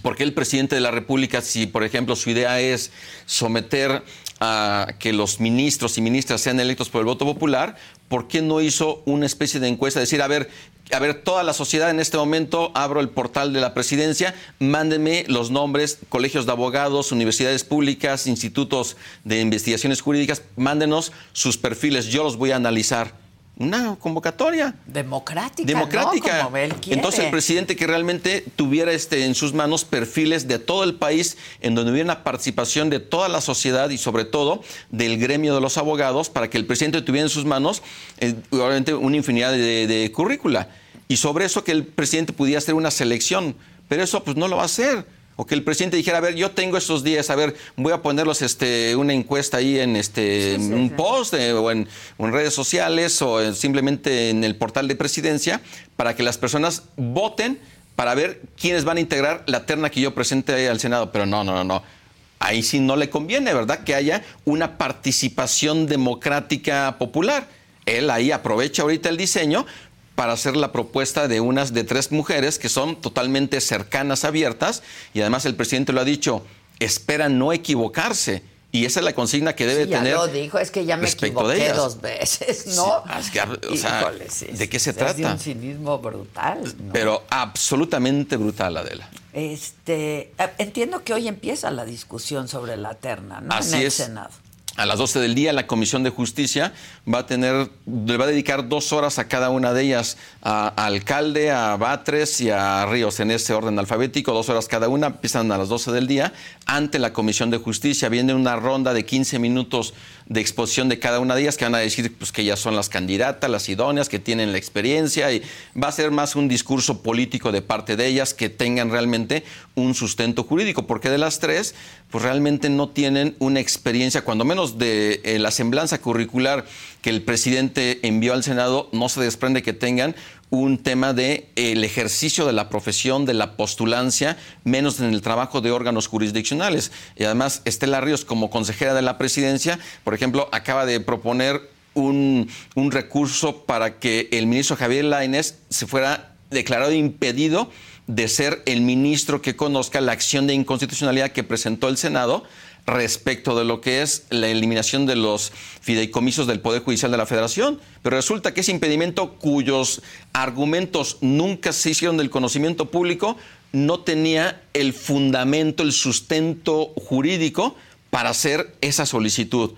Porque el presidente de la República, si por ejemplo su idea es someter a que los ministros y ministras sean electos por el voto popular, ¿por qué no hizo una especie de encuesta? Decir, a ver, a ver, toda la sociedad en este momento, abro el portal de la presidencia, mándenme los nombres, colegios de abogados, universidades públicas, institutos de investigaciones jurídicas, mándenos sus perfiles, yo los voy a analizar una convocatoria. Democrática, democrática. Entonces el presidente que realmente tuviera este en sus manos perfiles de todo el país en donde hubiera una participación de toda la sociedad y sobre todo del gremio de los abogados para que el presidente tuviera en sus manos eh, obviamente una infinidad de, de currícula. Y sobre eso que el presidente pudiera hacer una selección, pero eso pues no lo va a hacer o que el presidente dijera, a ver, yo tengo estos días, a ver, voy a ponerlos este, una encuesta ahí en este un post eh, o, en, redes sociales o simplemente en el portal de presidencia para que las personas voten para ver quiénes van a integrar la terna que yo presente al Senado. Pero no, no, no, no. Ahí sí no le conviene, ¿verdad? Que haya una participación democrática popular. Él ahí aprovecha ahorita el diseño para hacer la propuesta de unas de tres mujeres que son totalmente cercanas, abiertas, y además el presidente lo ha dicho, espera no equivocarse. Y esa es la consigna que debe tener. Ya lo dijo, es que ya me equivoqué dos veces, ¿no? o sea, ¿de qué se trata? Es de un cinismo brutal. Pero absolutamente brutal, Adela. Este, entiendo que hoy empieza la discusión sobre la terna, ¿no? Así en el es. Senado. A las 12 del día la Comisión de Justicia va a tener, le va a dedicar dos horas a cada una de ellas, a, alcalde, a Batres y a Ríos, en ese orden alfabético, dos horas cada una, empiezan a las 12 del día, ante la Comisión de Justicia. Viene una ronda de 15 minutos de exposición de cada una de ellas que van a decir pues, que ellas son las candidatas, las idóneas, que tienen la experiencia y va a ser más un discurso político de parte de ellas que tengan realmente un sustento jurídico, porque de las tres, pues realmente no tienen una experiencia, cuando menos de eh, la semblanza curricular que el presidente envió al Senado, no se desprende que tengan un tema de el ejercicio de la profesión, de la postulancia, menos en el trabajo de órganos jurisdiccionales. Y además, Estela Ríos, como consejera de la presidencia, por ejemplo, acaba de proponer un, un recurso para que el ministro Javier Lainez se fuera declarado impedido de ser el ministro que conozca la acción de inconstitucionalidad que presentó el Senado respecto de lo que es la eliminación de los fideicomisos del Poder Judicial de la Federación. Pero resulta que ese impedimento cuyos argumentos nunca se hicieron del conocimiento público no tenía el fundamento, el sustento jurídico para hacer esa solicitud.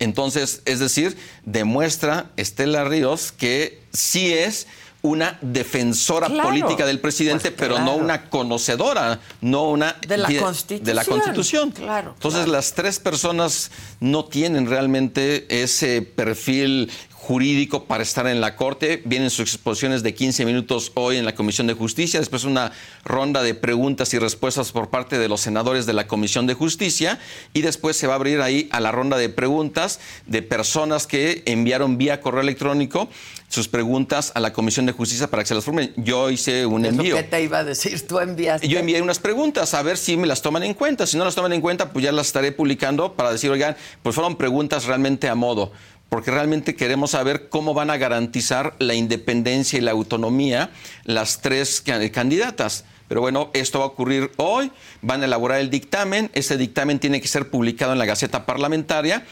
Entonces, es decir, demuestra Estela Ríos que sí es una defensora política del presidente, pues, pero no una conocedora, no una de la, Constitución. De la Constitución. Claro, Entonces las tres personas no tienen realmente ese perfil jurídico para estar en la Corte. Vienen sus exposiciones de 15 minutos hoy en la Comisión de Justicia, después una ronda de preguntas y respuestas por parte de los senadores de la Comisión de Justicia y después se va a abrir ahí a la ronda de preguntas de personas que enviaron vía correo electrónico sus preguntas a la Comisión de Justicia para que se las formen. Yo hice un envío. ¿Qué te iba a decir? Tú enviaste. Yo envié unas preguntas a ver si me las toman en cuenta. Si no las toman en cuenta, pues ya las estaré publicando para decir, oigan, pues fueron preguntas realmente a modo porque realmente queremos saber cómo van a garantizar la independencia y la autonomía las tres candidatas. Pero bueno, esto va a ocurrir hoy, van a elaborar el dictamen, ese dictamen tiene que ser publicado en la Gaceta Parlamentaria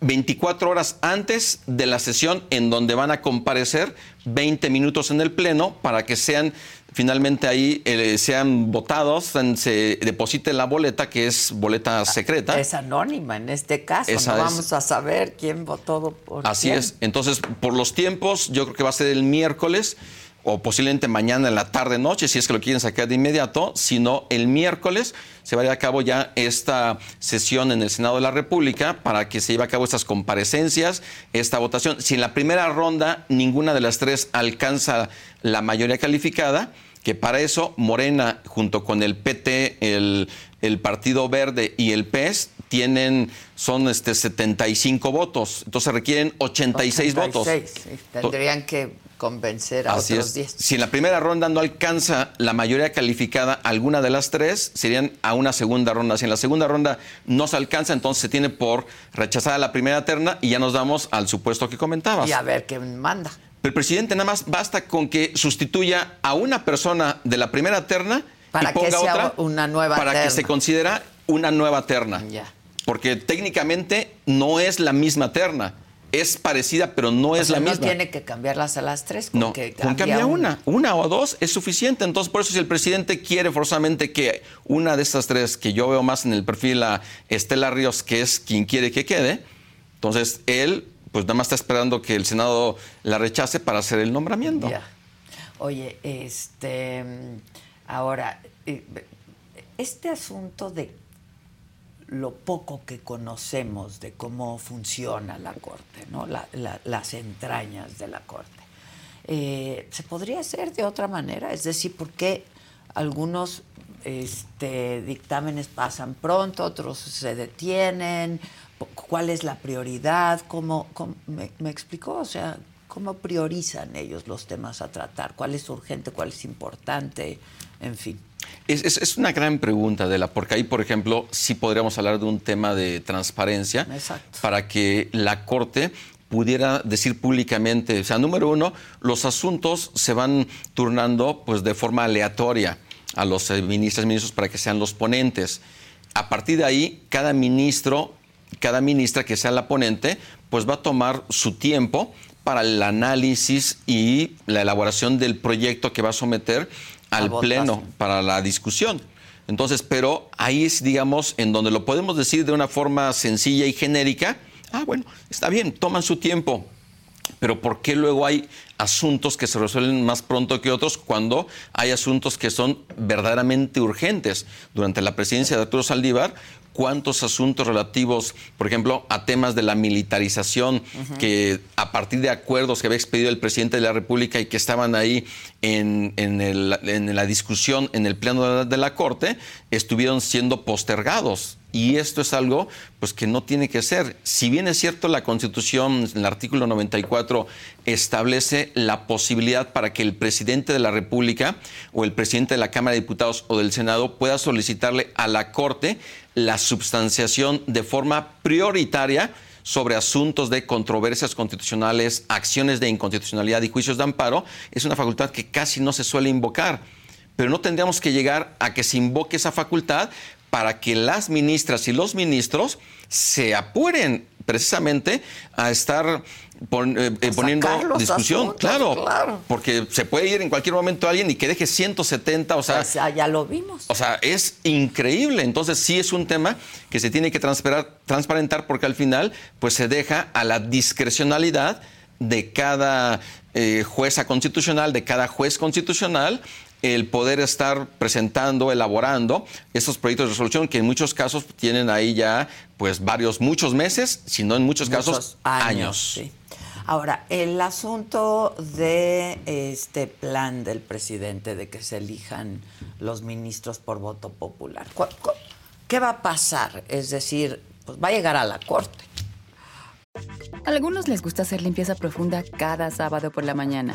24 horas antes de la sesión en donde van a comparecer 20 minutos en el Pleno para que sean finalmente ahí eh, sean votados, se deposite la boleta, que es boleta secreta. Es anónima en este caso, no vamos a saber quién votó por Así es. Entonces, por los tiempos, yo creo que va a ser el miércoles o posiblemente mañana en la tarde noche, si es que lo quieren sacar de inmediato, sino el miércoles se va a llevar a cabo ya esta sesión en el Senado de la República para que se lleve a cabo estas comparecencias, esta votación. Si en la primera ronda ninguna de las tres alcanza la mayoría calificada, que para eso Morena, junto con el PT, el, Partido Verde y el PES, tienen, son este 75 votos. Entonces requieren 86, 86 votos. Tendrían que convencer a otros 10. Si en la primera ronda no alcanza la mayoría calificada alguna de las tres, serían a una segunda ronda. Si en la segunda ronda no se alcanza, entonces se tiene por rechazada la primera terna y ya nos damos al supuesto que comentabas. Y a ver qué manda. El presidente nada más basta con que sustituya a una persona de la primera terna para y ponga que sea otra una nueva para que se considera una nueva terna. Ya. Porque técnicamente no es la misma terna es parecida, pero no es la misma. No tiene que cambiarlas a las tres. no, que con cambia una. una. o dos es suficiente. Entonces, por eso si el presidente quiere forzosamente que una de estas tres, que yo veo más en el perfil a Estela Ríos, que es quien quiere que quede, entonces él, pues nada más está esperando que el Senado la rechace para hacer el nombramiento. Oye, este, ahora, eh, este asunto de lo poco que conocemos de cómo funciona la Corte, ¿no? las entrañas de la Corte. Eh, ¿Se podría hacer de otra manera? Es decir, ¿por qué algunos este, dictámenes pasan pronto, otros se detienen? ¿Cuál es la prioridad? ¿Cómo, me, me, explicó? O sea, ¿cómo priorizan ellos los temas a tratar? ¿Cuál es urgente? ¿Cuál es importante? En fin. Es, una gran pregunta, Adela, porque ahí, por ejemplo, sí podríamos hablar de un tema de transparencia para que la Corte pudiera decir públicamente, o sea, número uno, los asuntos se van turnando pues de forma aleatoria a los eh, ministros ministros para que sean los ponentes. A partir de ahí, cada ministro, cada ministra que sea la ponente, pues va a tomar su tiempo para el análisis y la elaboración del proyecto que va a someter al Pleno para la discusión. Entonces, pero ahí es, digamos, en donde lo podemos decir de una forma sencilla y genérica. Ah, bueno, está bien, toman su tiempo. Pero ¿por qué luego hay asuntos que se resuelven más pronto que otros cuando hay asuntos que son verdaderamente urgentes? Durante la presidencia de Arturo Saldívar cuántos asuntos relativos, por ejemplo, a temas de la militarización, que a partir de acuerdos que había expedido el presidente de la República y que estaban ahí en, la discusión en el pleno de la Corte, estuvieron siendo postergados. Y esto es algo pues, que no tiene que ser. Si bien es cierto, la Constitución, en el artículo 94, establece la posibilidad para que el presidente de la República o el presidente de la Cámara de Diputados o del Senado pueda solicitarle a la Corte la substanciación de forma prioritaria sobre asuntos de controversias constitucionales, acciones de inconstitucionalidad y juicios de amparo, es una facultad que casi no se suele invocar. Pero no tendríamos que llegar a que se invoque esa facultad para que las ministras y los ministros se apuren precisamente a estar eh, eh, poniendo discusión. claro, porque se puede ir en cualquier momento alguien y que deje 170, o sea... Pues, ya lo vimos. O sea, es increíble. Entonces sí es un tema que se tiene que transparentar porque al final pues se deja a la discrecionalidad de cada eh, jueza constitucional, de cada juez constitucional, el poder estar presentando, elaborando estos proyectos de resolución que en muchos casos tienen ahí ya pues varios, muchos meses, sino en muchos, casos años. Ahora, el asunto de este plan del presidente de que se elijan los ministros por voto popular, ¿qué va a pasar? Es decir, pues va a llegar a la corte. A algunos les gusta hacer limpieza profunda cada sábado por la mañana.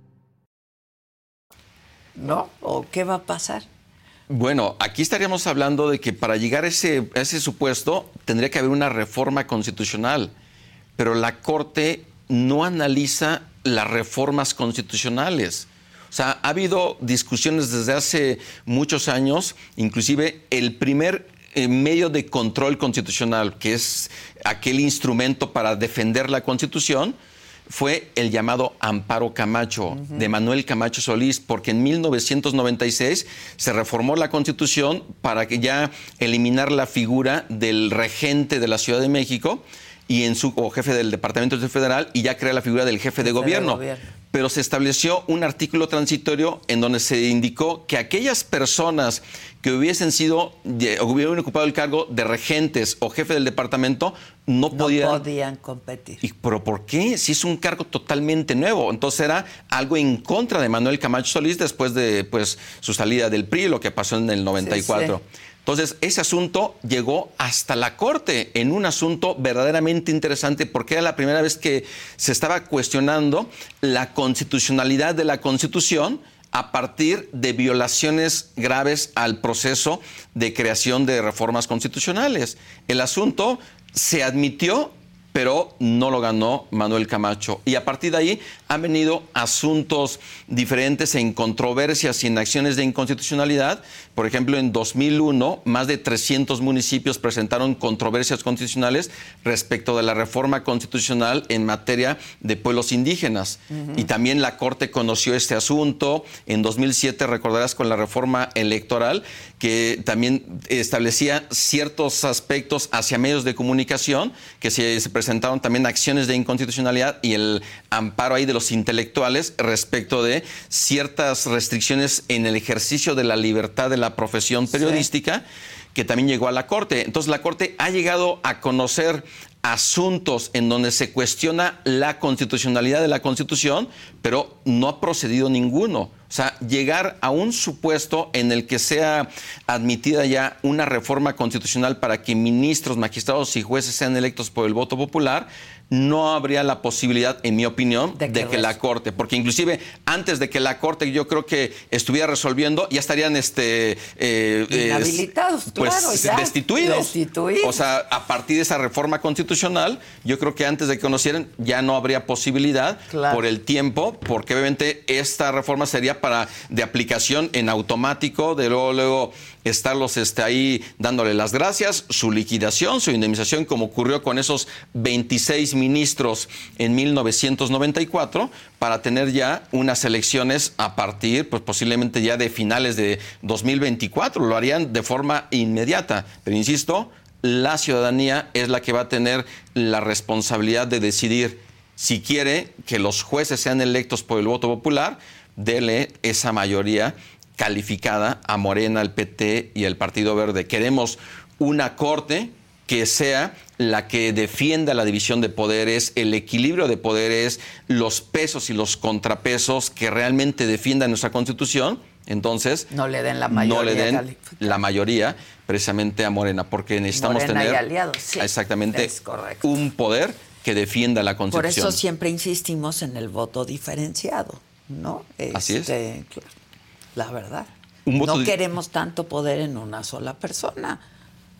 ¿No? ¿O qué va a pasar? Bueno, aquí estaríamos hablando de que para llegar a ese, supuesto tendría que haber una reforma constitucional, pero la Corte no analiza las reformas constitucionales. O sea, ha habido discusiones desde hace muchos años, inclusive el primer eh, medio de control constitucional, que es aquel instrumento para defender la Constitución, fue el llamado Amparo Camacho, de Manuel Camacho Solís, porque en 1996 se reformó la Constitución para que ya eliminar la figura del regente de la Ciudad de México y en su o jefe del Departamento Federal y ya crea la figura del jefe, de, gobierno. Pero se estableció un artículo transitorio en donde se indicó que aquellas personas que hubiesen sido o hubieran ocupado el cargo de regentes o jefe del departamento no, no podían, podían competir. ¿Y, ¿Pero por qué? Si es un cargo totalmente nuevo. Entonces era algo en contra de Manuel Camacho Solís después de pues, su salida del PRI, lo que pasó en el 94. Entonces, ese asunto llegó hasta la Corte en un asunto verdaderamente interesante porque era la primera vez que se estaba cuestionando la constitucionalidad de la Constitución a partir de violaciones graves al proceso de creación de reformas constitucionales. El asunto se admitió pero no lo ganó Manuel Camacho. Y a partir de ahí han venido asuntos diferentes en controversias y en acciones de inconstitucionalidad. Por ejemplo, en 2001, más de 300 municipios presentaron controversias constitucionales respecto de la reforma constitucional en materia de pueblos indígenas. Y también la Corte conoció este asunto. En 2007, recordarás con la reforma electoral, que también establecía ciertos aspectos hacia medios de comunicación que se, se presentaron también acciones de inconstitucionalidad y el amparo ahí de los intelectuales respecto de ciertas restricciones en el ejercicio de la libertad de la profesión periodística que también llegó a la Corte. Entonces la Corte ha llegado a conocer asuntos en donde se cuestiona la constitucionalidad de la Constitución, pero no ha procedido ninguno. O sea, llegar a un supuesto en el que sea admitida ya una reforma constitucional para que ministros, magistrados y jueces sean electos por el voto popular, no habría la posibilidad, en mi opinión, de que, la Corte, porque inclusive antes de que la Corte yo creo que estuviera resolviendo, ya estarían este eh, inhabilitados, pues, claro, destituidos. destituidos. O sea, a partir de esa reforma constitucional, yo creo que antes de que conocieran ya no habría posibilidad por el tiempo, porque obviamente esta reforma sería para de aplicación en automático, de luego luego estarlos este, ahí dándole las gracias, su liquidación, su indemnización, como ocurrió con esos 26 ministros en 1994, para tener ya unas elecciones a partir, pues posiblemente ya de finales de 2024. Lo harían de forma inmediata. Pero insisto, la ciudadanía es la que va a tener la responsabilidad de decidir si quiere que los jueces sean electos por el voto popular, dele esa mayoría calificada a Morena, al PT y al Partido Verde. Queremos una corte que sea la que defienda la división de poderes, el equilibrio de poderes, los pesos y los contrapesos que realmente defiendan nuestra Constitución. Entonces, no le den la mayoría, no le den la mayoría precisamente a Morena, porque necesitamos tener exactamente un poder que defienda la Constitución. Por eso siempre insistimos en el voto diferenciado, ¿no? Así es. Este, la verdad. no queremos tanto poder en una sola persona.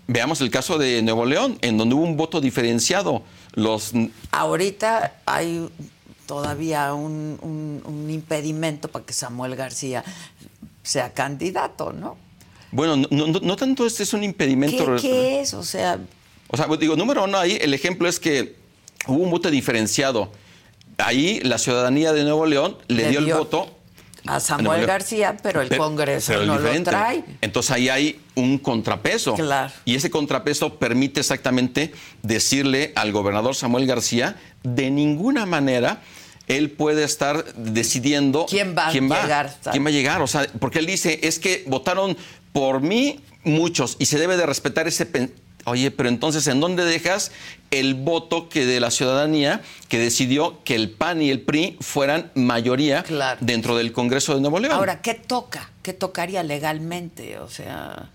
Veamos el caso de Nuevo León, en donde hubo un voto diferenciado. Los... Ahorita hay todavía un, impedimento para que Samuel García sea candidato, ¿no? Bueno, no, tanto este es un impedimento. ¿Qué, es? O sea... O sea, digo, número uno ahí, el ejemplo es que hubo un voto diferenciado. Ahí la ciudadanía de Nuevo León le, dio el voto a Samuel García, pero el Congreso no lo trae. Entonces ahí hay un contrapeso. Claro. Y ese contrapeso permite exactamente decirle al gobernador Samuel García, de ninguna manera él puede estar decidiendo quién va a llegar. ¿Quién va a llegar? O sea, porque él dice, es que votaron por mí muchos y se debe de respetar ese Oye, pero entonces, ¿en dónde dejas el voto que de la ciudadanía que decidió que el PAN y el PRI fueran mayoría dentro del Congreso de Nuevo León? Ahora, ¿qué toca? ¿Qué tocaría legalmente? O sea,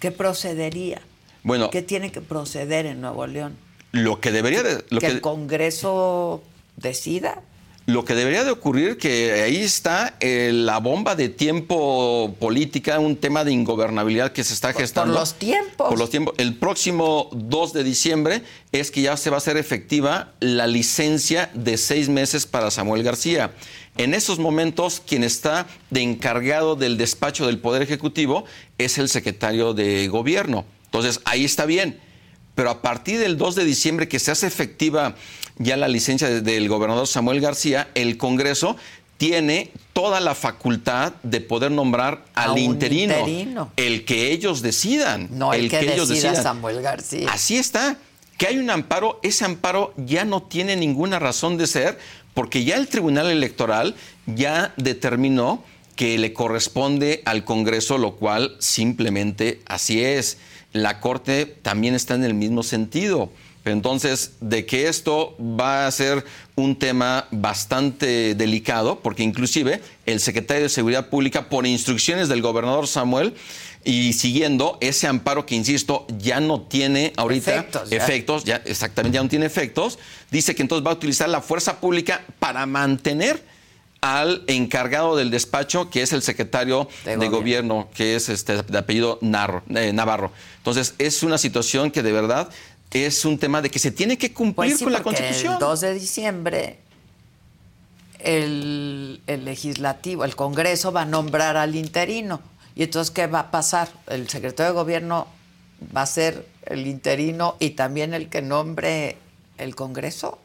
¿qué procedería? Bueno, ¿qué tiene que proceder en Nuevo León? Lo que debería de, que el Congreso decida. Lo que debería de ocurrir, que ahí está eh, la bomba de tiempo política, un tema de ingobernabilidad que se está gestando. Por los tiempos. Por los tiempos. El próximo 2 de diciembre es que ya se va a hacer efectiva la licencia de seis meses para Samuel García. En esos momentos, quien está de encargado del despacho del Poder Ejecutivo es el secretario de Gobierno. Entonces, ahí está bien. Pero a partir del 2 de diciembre que se hace efectiva ya la licencia del gobernador Samuel García, el Congreso tiene toda la facultad de poder nombrar al interino, el que ellos decidan, no el, que, ellos decida Samuel García. Así está. Que hay un amparo, ese amparo ya no tiene ninguna razón de ser, porque ya el Tribunal Electoral ya determinó que le corresponde al Congreso, lo cual simplemente así es. La Corte también está en el mismo sentido. Entonces, de que esto va a ser un tema bastante delicado, porque inclusive el secretario de Seguridad Pública, por instrucciones del gobernador Samuel, y siguiendo ese amparo que, insisto, ya no tiene ahorita efectos, ya. exactamente ya no tiene efectos, dice que entonces va a utilizar la fuerza pública para mantener al encargado del despacho, que es el secretario de, gobierno. que es este de apellido eh, Navarro. Entonces, es una situación que de verdad es un tema de que se tiene que cumplir pues con la Constitución. El 2 de diciembre el, legislativo, el Congreso va a nombrar al interino. ¿Y entonces qué va a pasar? El secretario de gobierno va a ser el interino y también el que nombre el Congreso.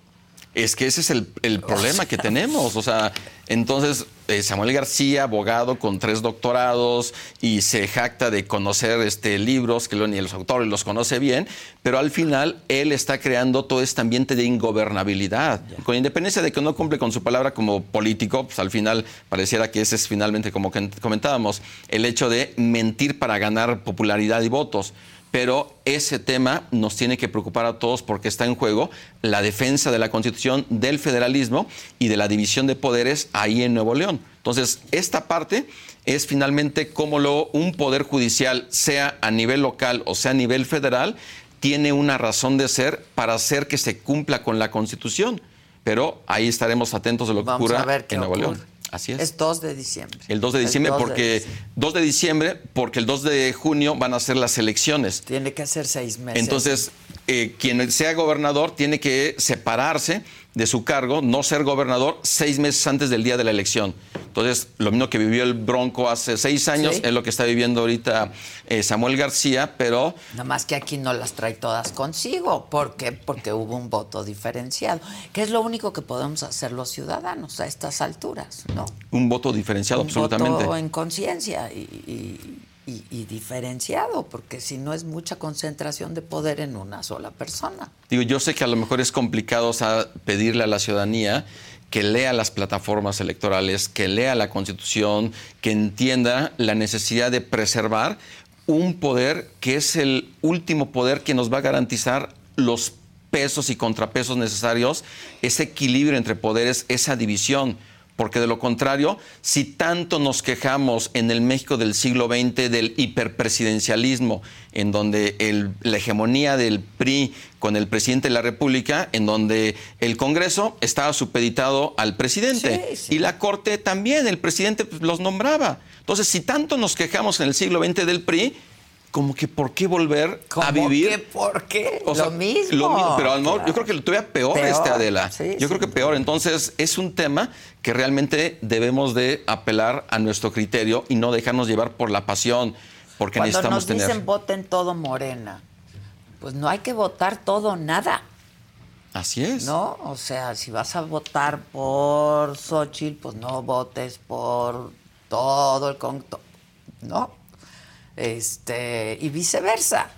Es que ese es el, problema que tenemos. O sea, entonces Samuel García, abogado con tres doctorados y se jacta de conocer este, libros que ni los autores los conoce bien, pero al final él está creando todo este ambiente de ingobernabilidad. Con independencia de que no cumple con su palabra como político, pues al final pareciera que ese es finalmente como comentábamos, el hecho de mentir para ganar popularidad y votos pero ese tema nos tiene que preocupar a todos porque está en juego la defensa de la Constitución, del federalismo y de la división de poderes ahí en Nuevo León. Entonces, esta parte es finalmente cómo lo, un poder judicial, sea a nivel local o sea a nivel federal, tiene una razón de ser para hacer que se cumpla con la Constitución. Pero ahí estaremos atentos de lo que ocurra en Nuevo León. Así es. Es 2 de diciembre. El 2 de diciembre porque 2 de diciembre porque el 2 de junio van a ser las elecciones. Tiene que ser seis meses. Entonces, eh, quien sea gobernador tiene que separarse de su cargo, no ser gobernador seis meses antes del día de la elección. Entonces, lo mismo que vivió el Bronco hace seis años es lo que está viviendo ahorita eh, Samuel García, pero... Nada más que aquí no las trae todas consigo. ¿Por qué? Porque hubo un voto diferenciado, que es lo único que podemos hacer los ciudadanos a estas alturas, ¿no? Un voto diferenciado, un absolutamente. Voto en conciencia y y, diferenciado, porque si no es mucha concentración de poder en una sola persona. Digo, yo sé que a lo mejor es complicado pedirle a la ciudadanía que lea las plataformas electorales, que lea la Constitución, que entienda la necesidad de preservar un poder que es el último poder que nos va a garantizar los pesos y contrapesos necesarios, ese equilibrio entre poderes, esa división porque de lo contrario, si tanto nos quejamos en el México del siglo XX del hiperpresidencialismo, en donde la hegemonía del PRI con el presidente de la República, en donde el Congreso estaba supeditado al presidente y la Corte también, el presidente pues, los nombraba. Entonces, si tanto nos quejamos en el siglo XX del PRI, como que por qué volver a vivir. Que ¿Por qué? lo, mismo. Pero yo creo que lo todavía peor, peor. este Adela. yo creo que peor. Entonces, es un tema que realmente debemos de apelar a nuestro criterio y no dejarnos llevar por la pasión, porque Cuando necesitamos nos dicen voten todo Morena, pues no hay que votar todo nada. Así es. ¿No? O sea, si vas a votar por Xochitl, pues no votes por todo el... ¿No? Este, y viceversa.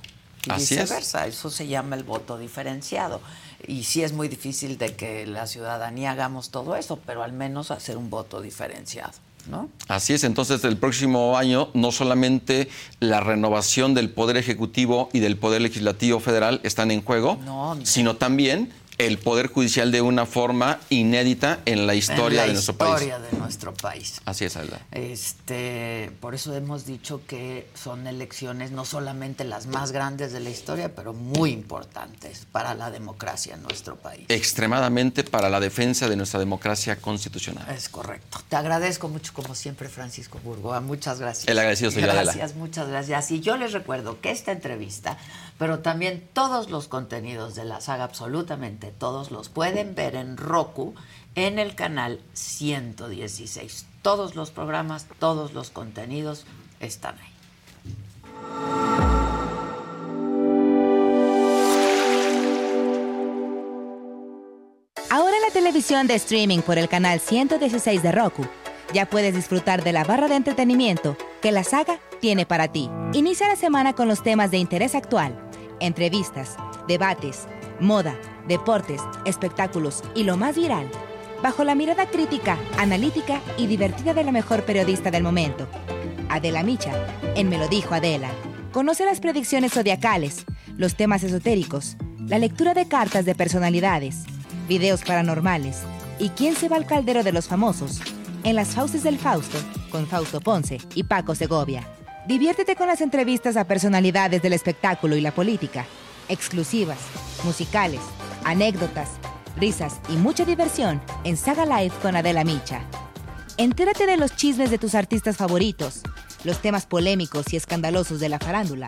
Y viceversa, eso se llama el voto diferenciado. Y sí es muy difícil de que la ciudadanía hagamos todo eso, pero al menos hacer un voto diferenciado. ¿No? Así es, entonces el próximo año no solamente la renovación del Poder Ejecutivo y del Poder Legislativo Federal están en juego, sino también el Poder Judicial de una forma inédita en la historia de nuestro país. historia de nuestro país. Así es, Alda. Este, por eso hemos dicho que son elecciones no solamente las más grandes de la historia, pero muy importantes para la democracia en nuestro país. Extremadamente para la defensa de nuestra democracia constitucional. Es correcto. Te agradezco mucho, como siempre, Francisco Burgoa. Muchas gracias. El agradecido señor Gracias, muchas gracias. Y yo les recuerdo que esta entrevista, pero también todos los contenidos de la saga absolutamente todos los pueden ver en Roku en el canal 116. Todos los programas, todos los contenidos están ahí. Ahora en la televisión de streaming por el canal 116 de Roku, ya puedes disfrutar de la barra de entretenimiento que la saga tiene para ti. Inicia la semana con los temas de interés actual, entrevistas, debates, moda, deportes, espectáculos y lo más viral, bajo la mirada crítica, analítica y divertida de la mejor periodista del momento, Adela Micha, en Me lo dijo Adela. Conoce las predicciones zodiacales, los temas esotéricos, la lectura de cartas de personalidades, videos paranormales y quién se va al caldero de los famosos en las fauces del Fausto con Fausto Ponce y Paco Segovia. Diviértete con las entrevistas a personalidades del espectáculo y la política, exclusivas, musicales, anécdotas, risas y mucha diversión en Saga Live con Adela Micha. Entérate de los chismes de tus artistas favoritos, los temas polémicos y escandalosos de la farándula,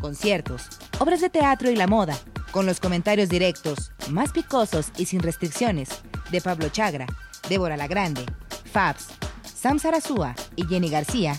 conciertos, obras de teatro y la moda, con los comentarios directos, más picosos y sin restricciones, de Pablo Chagra, Débora La Grande, Fabs, Sam Sarasúa y Jenny García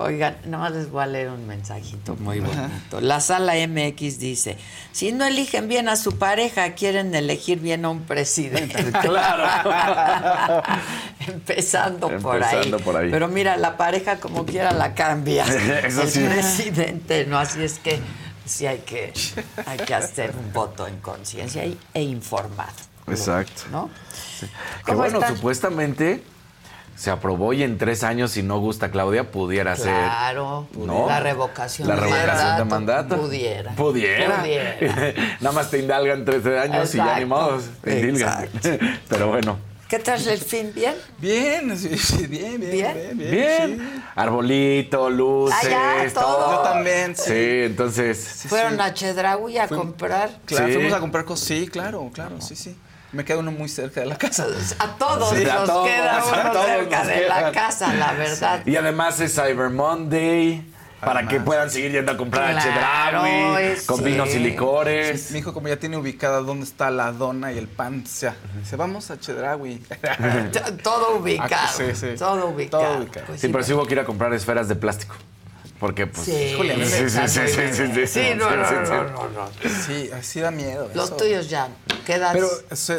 Oigan, nomás les voy a leer un mensajito muy bonito. La sala MX dice, si no eligen bien a su pareja, quieren elegir bien a un presidente. Claro. Empezando, por, ahí. Por ahí. Pero mira, la pareja como quiera la cambia. Eso El sí. presidente, ¿no? Así es que sí hay que, hay que hacer un voto en conciencia e informado. Exacto. ¿No? Que ¿Cómo bueno, están? supuestamente se aprobó y en tres años, si no gusta Claudia, pudiera Claro, ser. ¿no? la revocación La revocación de mandato, mandato. pudiera. Pudiera. Pudiera. Nada más te indalgan 13 años y ya ni modos. Te indilgan. Exacto. Pero bueno. ¿Qué tal el fin? ¿Bien? Bien, sí, sí, bien, bien, ¿Bien? bien, bien. Bien. sí. Arbolito, luces, Ah, ya, todo. Yo también, sí. Sí, entonces. ¿Fueron a Chedraui a comprar? Claro, Sí. fuimos a comprar cosas. Sí, claro, claro, sí, sí. Me queda uno muy cerca de la casa. A todos Sí, a nos todos, queda a uno todos cerca de la casa, la verdad. Y además es Cyber Monday. Para que puedan seguir yendo a comprar a Claro, es- con vinos y sí. licores. Mi hijo, como ya tiene ubicada dónde está la dona y el pan, o sea, dice, vamos a Chedraui. T- Todo ubicado. Ah, sí, sí. Todo ubicado. Todo ubicado. Pues Sí, sí, pero sí hubo que ir a comprar esferas de plástico. Porque, pues. Sí, me- sí, sí, sí, sí, sí, sí. Sí, no, no, Sí, no, sí. no, no, no. Sí, así da miedo. Los tuyos ya, ¿qué edad? Pero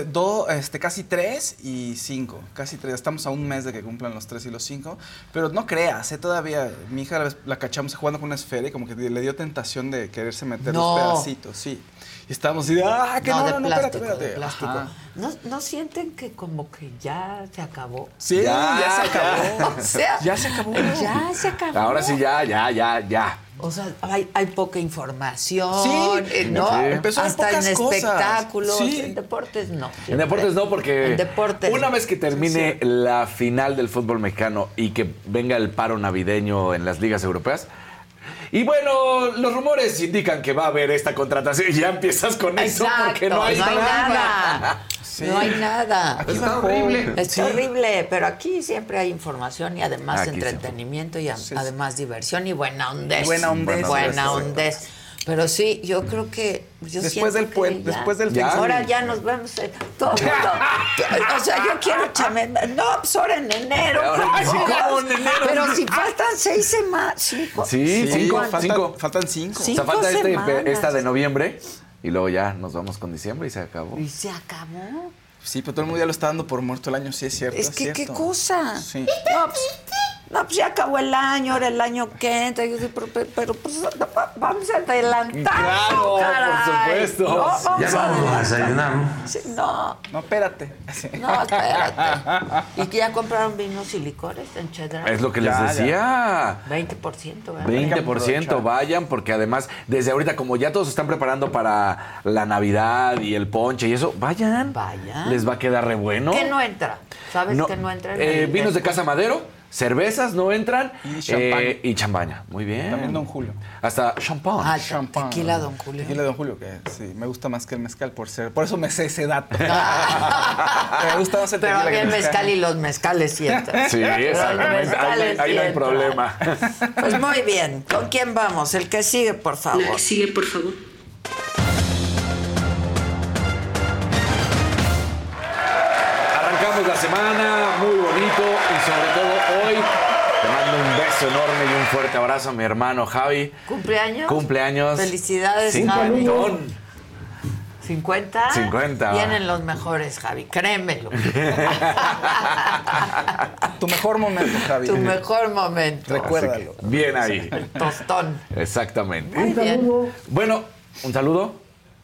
do- este, casi tres y cinco. Casi tres. Estamos a un mes de que cumplan los tres y los cinco. Pero no creas, ¿eh? todavía mi hija la, la cachamos jugando con una esfera y como que le dio tentación de quererse meter No. los pedacitos, sí. Y estábamos así de, ah, que no, no, de no, plástico, espérate, espérate. de plástico. ¿No, ¿No sienten que como que ya se acabó? Sí, ya, se acabó. O sea, ya se acabó. Ya se acabó. Ahora sí, ya, ya, ya, ya. O sea, hay, hay poca información. Sí, eh, ¿no? sí. Empezó Hasta en pocas cosas. espectáculos. Sí. En deportes no. En deportes no, porque En deportes. una vez que termine la final del fútbol mexicano y que venga el paro navideño en las ligas europeas. Y bueno, los rumores indican que va a haber esta contratación y ya empiezas con eso Exacto, porque no hay, nada. No hay nada. Aquí está horrible. Está horrible, pero aquí siempre hay información y además Aquí entretenimiento y a- Sí, sí. además diversión y buena ondez. Buena ondez. Buena Buena ondez. Pero sí, yo creo que. Yo Después del que puente, ya- después del Ya. Ahora ya nos vemos. eh, todo el mundo. O sea, yo quiero chamenda. No, pues ahora en enero. Ahora, pues, sí, ya. ¿cómo en enero? Pero si faltan seis semanas. Cinco. Sí, Sí, cinco, faltan, cinco. faltan cinco. Sí. O sea, Cinco falta este- esta de noviembre y luego ya nos vamos con diciembre y se acabó. Y se acabó. Sí, pero todo el mundo ya lo está dando por muerto el año, sí es cierto. Es que, ¿qué cierto. cosa? Sí. No pues, no, pues ya acabó el año, ahora el año que entra. Yo digo, pero, pero, pero, pues va- vamos a adelantar. Claro, por supuesto. No, vamos Ya a vamos a adelantar. desayunar, ¿no? Sí, no, No, espérate. no, espérate. ¿Y que ya compraron vinos y licores en? Es lo que Ya, les ya. decía. 20%, ¿verdad? 20% vayan porque además desde ahorita como ya todos se están preparando para la Navidad y el ponche y eso, vayan. Vayan. Les va a quedar re bueno. ¿Qué no entra? ¿Sabes No, que no entra? en eh, el- vinos de Casa Madero, cervezas no entran. Y champán. eh, y champaña. Muy bien. También Don Julio. Hasta champán. Ah, Champán. tequila Don Julio. Tequila Don Julio, que sí, me gusta más que el mezcal por ser. Por eso me sé ese dato. me gusta más el Pero tequila mí que el mezcal y los mezcales sí entran. Sí, Pero el exactamente. Ahí, ahí no hay problema. Pues muy bien. ¿Con quién vamos? El que sigue, por favor. La que sigue, por favor. Arrancamos la semana muy bonito y sobre todo hoy te mando un beso enorme y un fuerte abrazo a mi hermano Javi. ¿Cumpleaños? Cumpleaños. Felicidades, Javi. Cincuentón. ¿50? 50. Vienen los mejores, Javi, créemelo. Tu mejor momento, Javi. tu mejor momento. Recuérdalo. Bien ahí. Tostón. Exactamente. Muy bien. Bueno, un saludo.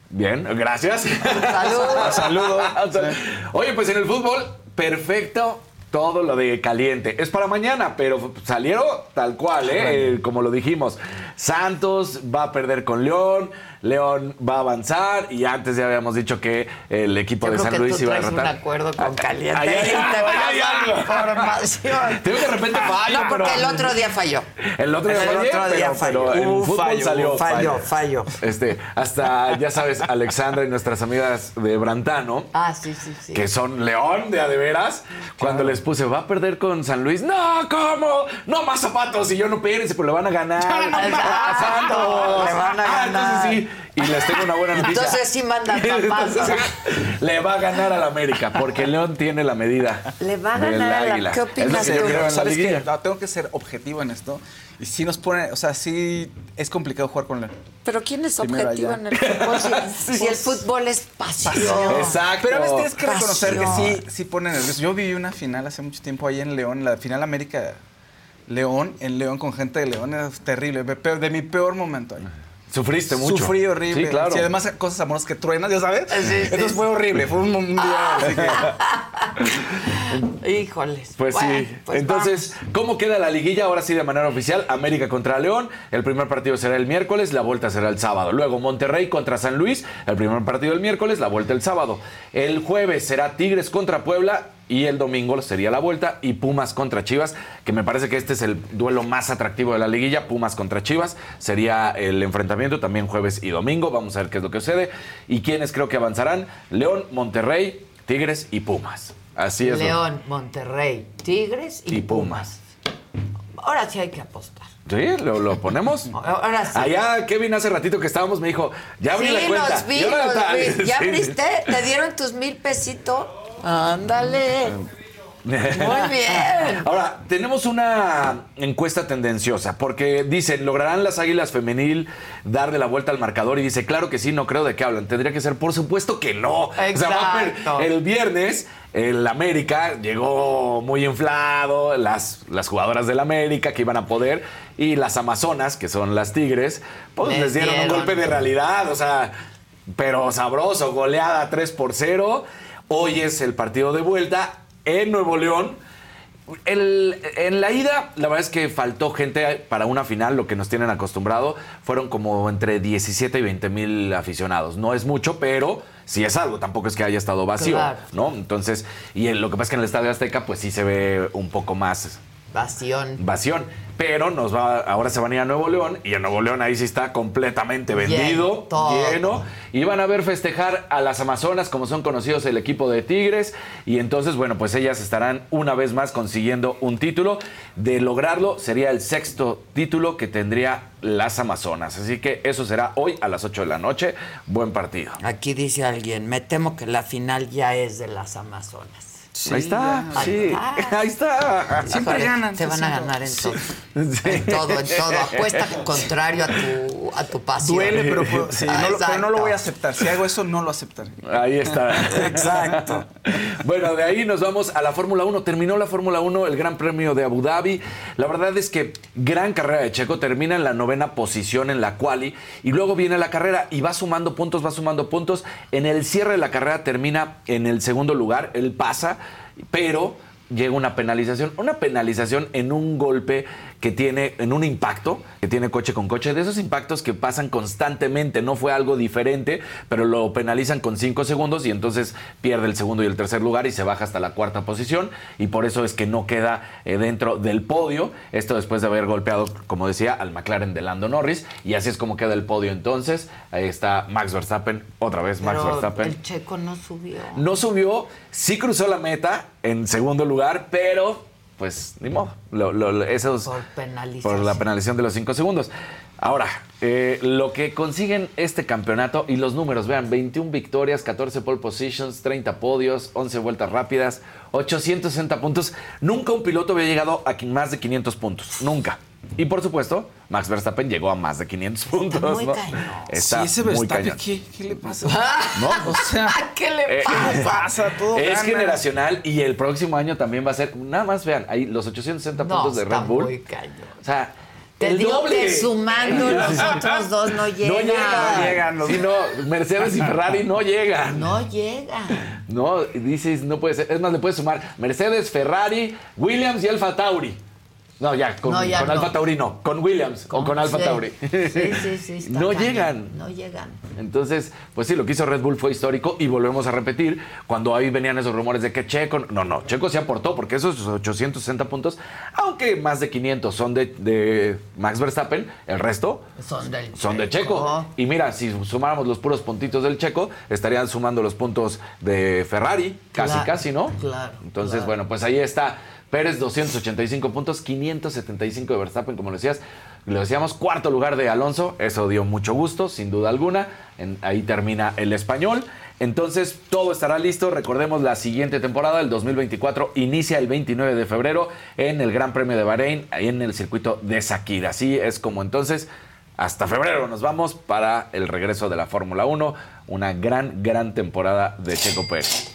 Bien, gracias. Salud. Saludo. Oye, pues en el fútbol, perfecto todo lo de caliente. Es para mañana, pero salieron tal cual, ¿eh? Eh, Como lo dijimos. Santos va a perder con León. León va a avanzar y antes ya habíamos dicho que el equipo Yo de creo San que Luis tú iba a traes un derrotar. acuerdo con Caliente Ahí hay te algo, ahí hay algo. información. Tengo que de repente fallo, No, porque pero- el otro día falló. El otro día El fallé, otro día pero, falló. pero en fútbol fallo, salió. falló, fallo. falló. Este, hasta, ya sabes, Alexandra y nuestras amigas de Brantano, Ah, sí, sí, sí. que son León de a de veras, cuando les puse, ¿va a perder con San Luis? No, ¿cómo? No más zapatos. Y yo no espérense, pero le van a ganar. Santos. Le van a Ah, ganar. entonces sí. Y les tengo una buena noticia. Entonces sí mandan. Entonces, le va a ganar al América, porque León tiene la medida. Le va a ganar a la- águila. ¿Qué Es lo opinas que yo tú? creo en la ¿Sabes qué? liguilla. No, tengo que ser objetivo en esto. Y sí nos pone, o sea, sí es complicado jugar con León. Pero ¿quién es Primero objetivo allá. en el fútbol? Si, si el fútbol es pasión. Exacto. Pero a veces tienes que reconocer que Pasión. sí, sí pone nervioso. Yo viví una final hace mucho tiempo ahí en León, la final América León, en León con gente de León, era terrible. De mi peor momento ahí. Sufriste mucho. Sufrí horrible. Sí, claro. Sí, además cosas amorosas que truenas, ya sabes. Sí, sí, Entonces sí. fue horrible, fue un, un día así que... Híjoles. Pues Bueno, sí. pues Entonces, ¿cómo queda la liguilla? Ahora sí, de manera oficial, América contra León. El primer partido será el miércoles, la vuelta será el sábado. Luego, Monterrey contra San Luis. El primer partido el miércoles, la vuelta el sábado. El jueves será Tigres contra Puebla. Y el domingo sería la vuelta y Pumas contra Chivas, que me parece que este es el duelo más atractivo de la liguilla. Pumas contra Chivas sería el enfrentamiento también jueves y domingo. Vamos a ver qué es lo que sucede. Y quiénes creo que avanzarán: León, Monterrey, Tigres y Pumas. Así es. León, Monterrey, Tigres y, Y Pumas. Ahora sí hay que apostar. Sí, lo, lo ponemos. Ahora sí. Allá Kevin hace ratito que estábamos me dijo, ya abrí sí, la cuenta. los vi, ya abrí la los tal". vi. ¿Ya abriste? ¿Te dieron tus mil pesitos? Ándale. Muy bien. Ahora, tenemos una encuesta tendenciosa, porque dicen, ¿lograrán las águilas femenil darle la vuelta al marcador? Y dice, claro que sí, no creo de qué hablan. Tendría que ser, por supuesto que no. O sea, Exacto. el viernes, el América llegó muy inflado, las, las jugadoras del América que iban a poder, y las Amazonas, que son las Tigres, pues Les les, dieron, dieron. un golpe de realidad, o sea, pero sabroso, goleada 3 por 0. Hoy es el partido de vuelta en Nuevo León. El- en la ida, la verdad es que faltó gente para una final, lo que nos tienen acostumbrado. Fueron como entre 17 y 20 mil aficionados. No es mucho, pero sí es algo. Tampoco es que haya estado vacío, Claro. ¿no? Entonces, y en- lo que pasa es que en el Estadio Azteca, pues sí se ve un poco más Pasión. vación. Pero nos va, ahora se van a ir a Nuevo León y en Nuevo León ahí sí está completamente vendido, lleno. Y van a ver festejar a las Amazonas, como son conocidos el equipo de Tigres. Y entonces, bueno, pues ellas estarán una vez más consiguiendo un título. De lograrlo, sería el sexto título que tendría las Amazonas. Así que eso será hoy a las 8 de la noche. Buen partido. Aquí dice alguien, me temo que la final ya es de las Amazonas. Ahí está, ya. sí, Ahí está. ahí está. Siempre ganan, Te van a ganar en todo. Sí. En todo, en todo. Apuesta contrario a tu, a tu pasión. Duele, pero, sí, no lo, pero no lo voy a Exacto. aceptar. Si hago eso, no lo aceptaré. Ahí está. Exacto. Bueno, de ahí nos vamos a la Fórmula 1. Terminó la Fórmula 1, el Gran Premio de Abu Dhabi. La verdad es que gran carrera de Checo. Termina en la novena posición en la quali. Y luego viene la carrera y va sumando puntos, va sumando puntos. En el cierre de la carrera termina en el segundo lugar. Él pasa, pero llega una penalización. Una penalización en un golpe que tiene, en un impacto que tiene coche con coche. De esos impactos que pasan constantemente. No fue algo diferente, pero lo penalizan con cinco segundos y entonces pierde el segundo y el tercer lugar y se baja hasta la cuarta posición. Y por eso es que no queda eh, dentro del podio. Esto después de haber golpeado, como decía, al McLaren de Lando Norris. Y así es como queda el podio entonces. Ahí está Max Verstappen. Otra vez Max Pero Verstappen. el checo no subió. No subió, sí cruzó la meta en segundo lugar, pero pues ni modo. Lo- lo- Por penalización. por la penalización de los cinco segundos. Ahora, eh, lo que consiguen este campeonato y los números, vean, 21 victorias, 14 pole positions, 30 podios, 11 vueltas rápidas, 860 puntos. Nunca un piloto había llegado a más de 500 puntos, nunca. Y por supuesto, Max Verstappen llegó a más de 500 puntos. muy ¿no? cañón. Está sí, ese muy Verstappen, cañón. ¿qué, ¿qué le pasa? ¿No? O sea, ¿Qué le Eh, pasa? pasa todo. Es gana. generacional y el próximo año también va a ser. Nada más vean, ahí los 860 No, puntos de está Red Bull. muy cañón. O sea, Te el digo doble. que sumando los otros dos no llegan. No llegan. No llegan los- Sí, no, Mercedes y Ferrari no llegan. No llegan. No, dices, no puede ser. Es más, le puedes sumar Mercedes, Ferrari, Williams y Alfa Tauri. No, ya, con, No, ya con no. Alfa Tauri no, con Williams o con Alfa Sí. Tauri. Sí, sí, sí. está no cañón. llegan. No llegan. Entonces, pues sí, lo que hizo Red Bull fue histórico y volvemos a repetir, cuando ahí venían esos rumores de que Checo, no, no, Checo se aportó porque esos 860 puntos, aunque más de 500 son de, de Max Verstappen, el resto Son del son de Checo. Y mira, si sumáramos los puros puntitos del Checo, estarían sumando los puntos de Ferrari, casi, Claro, casi, ¿no? claro, Entonces, claro. bueno, pues ahí está. Pérez 285 puntos, 575 de Verstappen, como lo decías. Lo decíamos, cuarto lugar de Alonso, eso dio mucho gusto, sin duda alguna. Ahí termina el español. Entonces, todo estará listo. Recordemos, la siguiente temporada, el 2024, inicia el 29 de febrero en el Gran Premio de Bahrein, ahí en el circuito de Sakir. Así es como entonces, hasta febrero nos vamos para el regreso de la Fórmula 1. Una gran, gran temporada de Checo Pérez.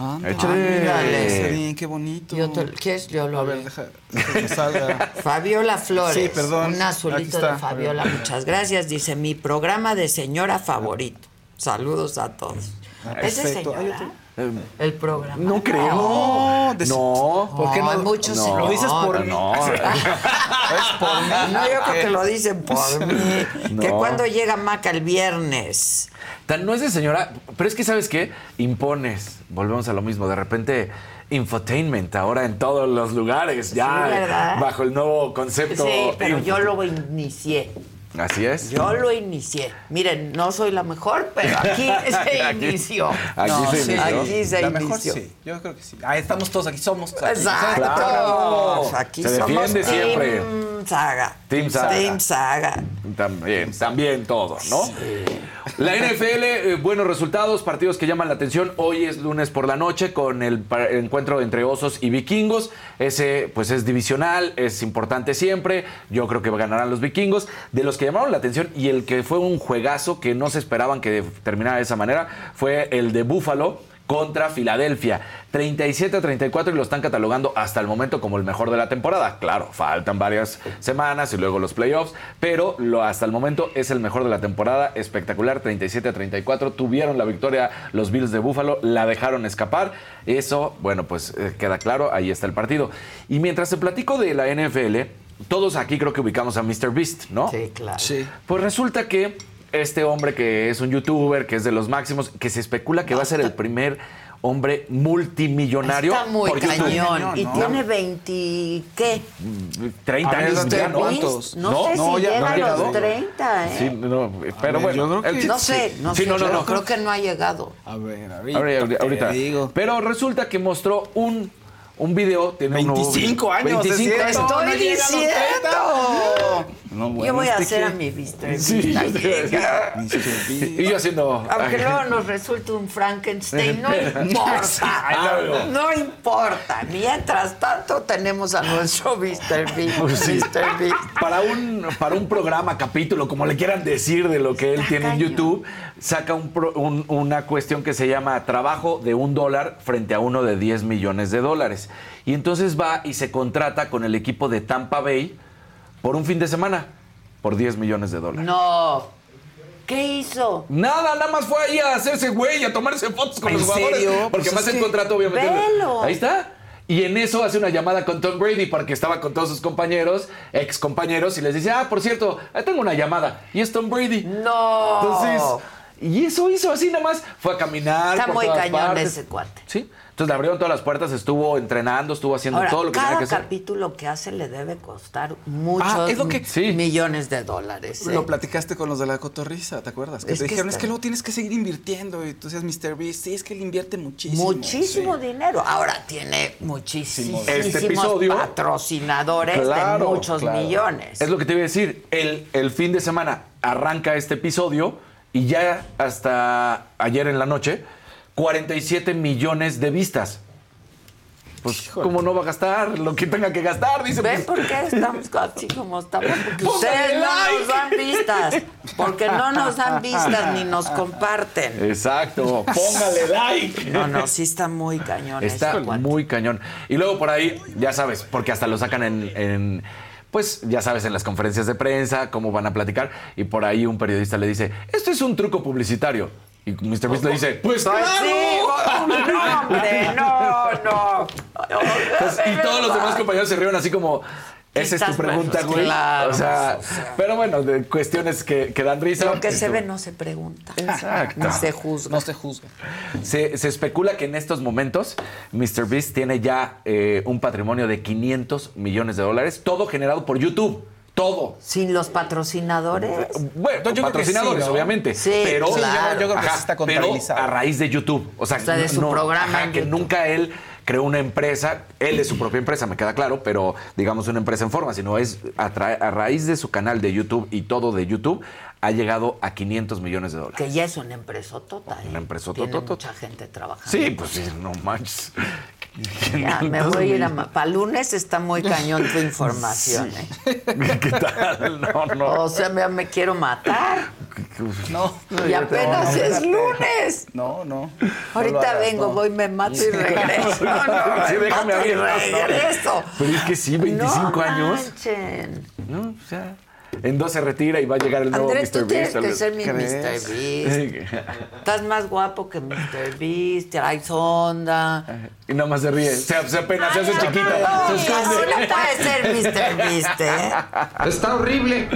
Ándale. Qué bonito. Yo te, ¿Quieres? Yo lo A ver, deja, deja que salga. Fabiola Flores. Sí, perdón. Un azulito de Fabiola. Muchas gracias. Dice, mi programa de señora favorito. Saludos a todos. ¿Es de Perfecto. Hay señora? El programa. No creo. No, de- No. ¿Por qué No, no? muchos no. Lo dices por mí. No. Es por mí. No, yo creo que lo dicen por mí. Que No. cuando llega Maca el viernes. Tan- no es de señora, pero es que, ¿sabes qué? Impones. Volvemos a lo mismo. De repente, infotainment ahora en todos los lugares. Ya, Sí, bajo el nuevo concepto. Sí, pero info- yo lo inicié. Así es. Yo lo inicié. Miren, no soy la mejor, pero aquí se Aquí- inició. Aquí No, se sí. inició. Aquí se La mejor sí. Yo creo que sí. Ah, estamos todos aquí, somos. aquí. Exacto. Claro. Aquí Se somos Team siempre. Saga. Team Saga. Team Saga. También, también todo, ¿no? La NFL, eh, buenos resultados, partidos que llaman la atención. Hoy es lunes por la noche con el encuentro entre Osos y Vikingos. Ese, pues, es divisional, es importante siempre. Yo creo que ganarán los Vikingos. De los que llamaron la atención y el que fue un juegazo que no se esperaban que terminara de esa manera fue el de Buffalo contra Filadelfia. 37 a 34 y lo están catalogando hasta el momento como el mejor de la temporada. Claro, faltan varias semanas y luego los playoffs, pero lo, hasta el momento es el mejor de la temporada. Espectacular, 37 a 34. Tuvieron la victoria los Bills de Buffalo, la dejaron escapar. Eso, bueno, pues eh, queda claro, ahí está el partido. Y mientras te platico de la NFL, todos aquí creo que ubicamos a Mr. Beast, ¿no? Sí, claro. Sí. Pues resulta que este hombre que es un youtuber, que es de los máximos, que se especula que va a ser el primer hombre multimillonario Está muy por YouTube. cañón. Cañón, Y ¿no? tiene 20, ¿qué? 30 A ver, años. ¿Cuántos? No, No, sé no, si ya- llega no a los llegado. 30, ¿eh? Sí, no, pero ver, bueno. que- no sé, no Sí, sé. no, no, yo no. creo que no ha llegado. A ver, ahorita. Ahorita, te ahorita. digo. Pero resulta que mostró un, un video. Tiene un nuevo 25 video. años. 25 es cierto, Estoy no diciendo. 30. No, bueno, Yo voy a ¿este hacer qué? a mi vista. Sí. Y yo haciendo. Aunque luego nos resulte un Frankenstein, no importa. No importa. Mientras tanto, tenemos a nuestro Mr. Beast. Pues sí. Mr. Beast. Para un, para un programa, capítulo, como le quieran decir de lo que él Está tiene en cañón. YouTube, saca un pro- un- una cuestión que se llama trabajo de un dólar frente a uno de 10 millones de dólares. Y entonces va y se contrata con el equipo de Tampa Bay por un fin de semana, por 10 millones de dólares. No. ¿Qué hizo? Nada, nada más fue ahí a hacerse güey, a tomarse fotos con ¿En los jugadores. serio? Porque Pues más el que- contrato, obviamente. Velo. Ahí está. Y en eso hace una llamada con Tom Brady porque estaba con todos sus compañeros, ex compañeros, y les dice, ah, por cierto, ahí tengo una llamada. Y es Tom Brady. No. Entonces, y eso hizo así nada más. Fue a caminar. Está por muy todas cañón partes. ese cuate. Sí. Entonces le abrieron todas las puertas, estuvo entrenando, estuvo haciendo Ahora, todo lo que cada tenía que hacer. capítulo que hace le debe costar muchos Ah, es lo que- Sí. millones de dólares. ¿eh? Lo platicaste con los de la cotorriza, ¿te acuerdas? Que Es te que dijeron, está- es que luego tienes que seguir invirtiendo. Y tú decías, Mr. Beast, sí, es que él invierte muchísimo. Muchísimo sí. dinero. Ahora tiene muchísimos Este episodio- patrocinadores de muchos claro. millones. Es lo que te iba a decir. El, el fin de semana arranca este episodio y ya hasta ayer en la noche, 47 millones de vistas. Pues, Híjole. ¿cómo no va a gastar lo que tenga que gastar? Dice, ¿Ven pues, por qué estamos así como estamos? Porque ustedes no like. nos dan vistas. Porque no nos dan vistas ni nos comparten. Exacto, póngale like. No, no, sí está muy cañón. Está muy cañón. Y luego por ahí, ya sabes, porque hasta lo sacan en, en, pues ya sabes, en las conferencias de prensa, cómo van a platicar. Y por ahí un periodista le dice, esto es un truco publicitario. Y Mr. Beast le dice, pues claro. sí, no, hombre, no, no. Pues, y todos los demás compañeros se rieron así como, Esa es tu pregunta, güey. Claro. o, sea, pero bueno, de cuestiones que, que dan risa. Lo que se ve no se pregunta. Exacto. Ni se juzga. No se juzga. Se, se especula que en estos momentos Mr. Beast tiene ya eh, un patrimonio de 500 millones de dólares, todo generado por YouTube. Todo. Sin los patrocinadores. Bueno, Yo creo que patrocinadores, sí, ¿no? obviamente. Sí, pero, Sí, yo- yo creo que sí está pero a raíz de YouTube. O sea, O sea, de su programa que YouTube. nunca él creó una empresa. Él es su propia empresa, me queda claro, pero digamos una empresa en forma, sino es a raíz de su canal de YouTube y todo de YouTube, ha llegado a 500 millones de dólares. Que ya es una empresotota. ¿eh? Una empresotota, Tiene tota. mucha gente trabajando. Sí, pues sí, no manches. Ya, me voy a ir a... Para lunes está muy cañón tu información. ¿eh? ¿Qué tal? No, no. O sea, me, me quiero matar. No. Y apenas no, es no, lunes. No, no. Ahorita vengo, no. voy, me mato y regreso. No, no, Sí, me déjame abrir regreso. Pero es que sí, 25 no años. manchen. No, o sea, en dos se retira y va a llegar el nuevo Andrés, Mr. tú tienes Beast. que ser mi ¿Crees? Mr. Beast. Estás más guapo que Mr. Beast, traes onda. Y nada más se ríe. Se, se apenas se hace Ay, chiquita. no, se así no puede ser Mr. Beast, ¿eh? Está horrible.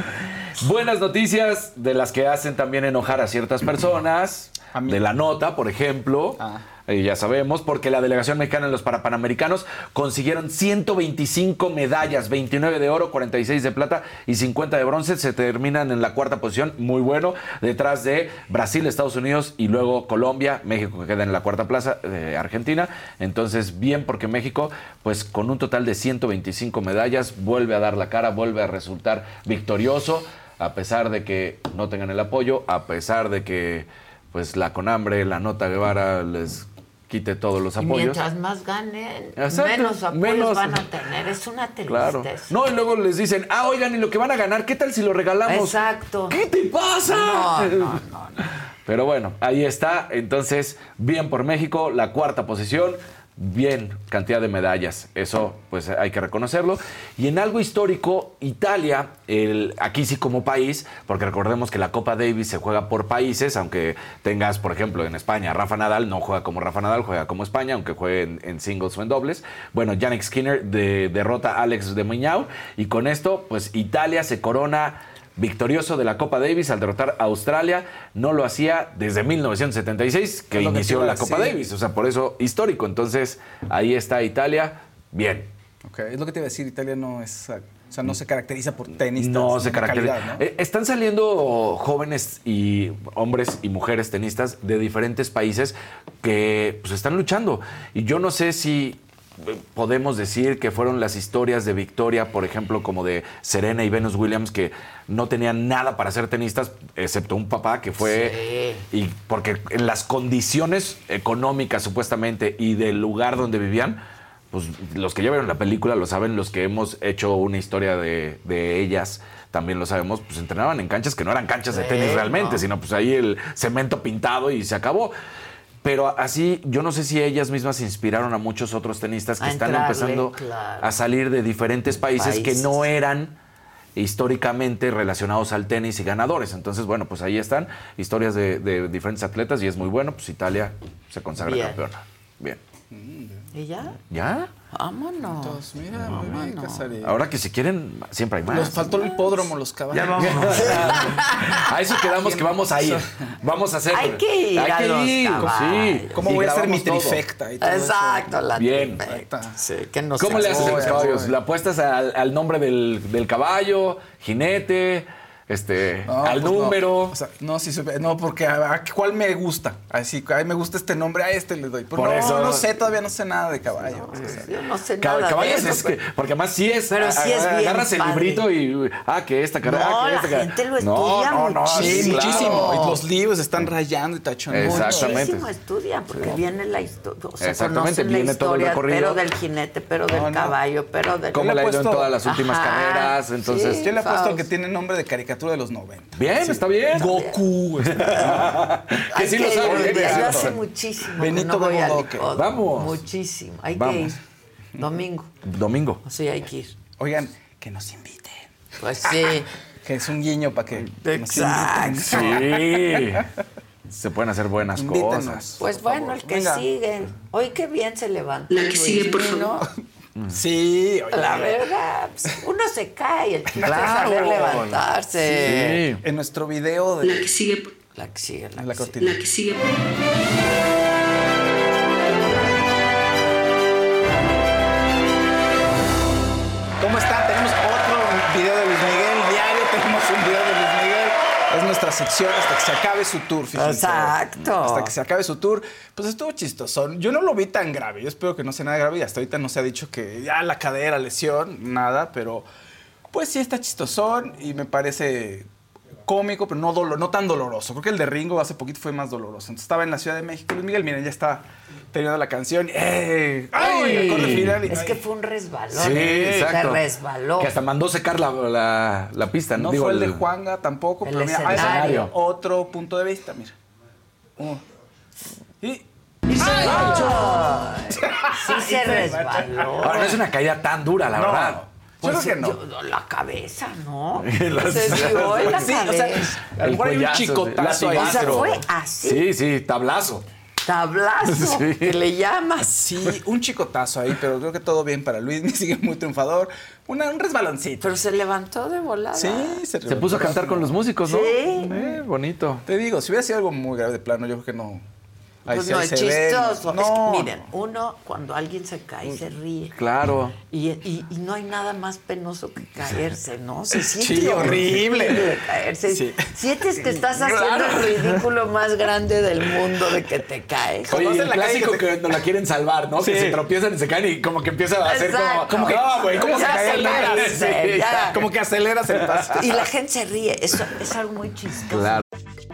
Buenas noticias de las que hacen también enojar a ciertas personas. A mí. De la nota, por ejemplo. Ah. Eh, ya sabemos, porque la delegación mexicana en los Parapanamericanos consiguieron 125 medallas, 29 de oro, 46 de plata y 50 de bronce. Se terminan en la cuarta posición, muy bueno, detrás de Brasil, Estados Unidos y luego Colombia, México que queda en la cuarta plaza, eh, Argentina. Entonces, bien, porque México, pues con un total de 125 medallas, vuelve a dar la cara, vuelve a resultar victorioso, a pesar de que no tengan el apoyo, a pesar de que pues la Conambre, la Nota Guevara les quite todos los Y apoyos. mientras más ganen, Exacto, menos apoyos menos- van a tener. Es una Claro. tristeza. No, y luego les dicen, ah, oigan, y lo que van a ganar, ¿qué tal si lo regalamos? Exacto. ¿Qué te pasa? No, no, no, no. Pero bueno, ahí está. Entonces, bien por México, la cuarta posición. Bien, cantidad de medallas. Eso, pues hay que reconocerlo. Y en algo histórico, Italia, el, aquí sí como país, porque recordemos que la Copa Davis se juega por países, aunque tengas, por ejemplo, en España, Rafa Nadal no juega como Rafa Nadal, juega como España, aunque juegue en, singles o en dobles. Bueno, Yannick Skinner de- derrota a Alex de Miñao. Y con esto, pues Italia se corona victorioso de la Copa Davis al derrotar a Australia. No lo hacía desde 1976, que inició la Copa. Davis. O sea, por eso histórico. Entonces, ahí está Italia. Bien. Ok, es lo que te iba a decir, Italia no es, o sea, no se caracteriza por tenis. No se caracteriza. Eh, están saliendo jóvenes y hombres y mujeres tenistas de diferentes países que pues, están luchando. Y yo no sé si podemos decir que fueron las historias de victoria, por ejemplo, como de Serena y Venus Williams, que no tenían nada para ser tenistas, excepto un papá que fue. Y porque en las condiciones económicas, supuestamente, y del lugar donde vivían, pues los que ya vieron la película lo saben, los que hemos hecho una historia de, de ellas también lo sabemos, pues entrenaban en canchas que no eran canchas de tenis Sí, realmente, no. sino pues ahí el cemento pintado y se acabó. Pero así, yo no sé si ellas mismas inspiraron a muchos otros tenistas que A están entrarle, empezando claro. a salir de diferentes países, Países. que no eran históricamente relacionados al tenis y ganadores. Entonces, bueno, pues ahí están historias de, de diferentes atletas y es muy bueno, pues Italia se consagra Bien. campeona. Bien. ¿Y ya? ¿Ya? Vámonos. Entonces, mira, muy bien, Casarín. Ahora que si quieren, siempre hay más. Nos faltó el hipódromo, los caballos. a eso quedamos que vamos a ir. Vamos a hacer. Hay que ir Hay a que los ir, caballos. sí. ¿Cómo Y voy a hacer mi trifecta? Y todo eso? Exacto, la Bien. trifecta. Sí, que no ¿Cómo le haces a los caballos? ¿Le apuestas al, al nombre del, del caballo, jinete, este, No, al pues no. número? O sea, no, sí, no, porque a, a cuál me gusta. Así, a mí me gusta este nombre, a este le doy. Pero Por no, eso- no sé, todavía no sé nada de caballo. Yo no sé Cab- nada caballos de eso. es que, porque además sí es. Pero sí es bien Agarras el padre. librito y. Ah, que esta cara. No, ah, que la esta cara. gente lo No, estudia no, no, Sí, muchísimo. Y los libros están rayando y tachando. Exactamente. Muchísimo estudian, porque viene la historia. O sea, Exactamente, la viene todo el recorrido. pero del jinete, pero del No, no. caballo, pero del. ¿Cómo Yo le le he ha ido en puesto- todas las últimas carreras? Entonces. Yo le he puesto Faust. que tiene nombre de caricatura de los 90. Bien, está bien. Goku. este, que Hay sí lo sabe. ¿eh? hace muchísimo. que Benito no voy. Vamos. Muchísimo. Hay Vamos. que ir. Domingo. Domingo. Sea, hay que ir. Oigan, que nos inviten. Pues sí. Que es un guiño para que nos Exacto. inviten. Sí. Se pueden hacer buenas Invítenos. cosas. Pues bueno, el que Venga. sigue. Hoy qué bien se levantó. La que sigue, por Mino. Sí, oye. La verdad, pues, uno se cae, el chiste Claro. saber levantarse. En nuestro video de La que sigue. La que sigue, la, la que sigue. cortina. La que sigue. Sección hasta que se acabe su tour. fíjense. Exacto. Hasta que se acabe su tour. Pues estuvo chistoso. Yo no lo vi tan grave. Yo espero que no sea nada grave. Y hasta ahorita no se ha dicho que ya la cadera, lesión, nada. Pero pues sí está chistosón y me parece cómico, pero no, dolo- no tan doloroso. Creo que el de Ringo hace poquito fue más doloroso. Entonces estaba en la Ciudad de México. Luis Miguel, miren, ya está terminando la canción. ¡Eh! ¡Ay! Ay, acorde final y- es ay. que fue un resbalón. Sí, Se exacto. resbaló. Que hasta mandó secar la, la, la pista, ¿no? No Digo, fue el de Juanga tampoco, El pero mira, hay escenario. otro punto de vista, mira. Oh. Y Sí se resbaló. Ahora, no es una caída tan dura, la No. verdad. Yo Pues, creo que no. yo- la cabeza, ¿no? Las- se dio en la Sí, o sea, cabeza. a lo mejor hay un chicotazo ahí. O sea, fue así. Sí, sí, tablazo. Tablazo, Sí. que le llamas. Sí, un chicotazo ahí, pero creo que todo bien para Luis. Sigue muy triunfador. Una- un resbaloncito. Pero se levantó de volada. Sí, Se puso a cantar con los músicos, ¿no? Sí. Eh, bonito. Te digo, si hubiera sido algo muy grave de plano, yo creo que no. Pues no, es chistoso. No. Es que, miren, uno cuando alguien se cae se ríe. Claro. Y, y- y no hay nada más penoso que caerse, ¿no? Se siente Sí, horrible. caerse. Sí. Sientes que estás haciendo el ridículo más grande del mundo de que te caes. Oye, el clásico que que, te- no la quieren salvar, ¿no? Sí. Que se tropiezan y se caen y como que empieza a hacer como... Exacto. como que, No, güey, ¿cómo se cae. Como que aceleras el paso. Y la gente se ríe. Eso es algo muy chistoso. Claro.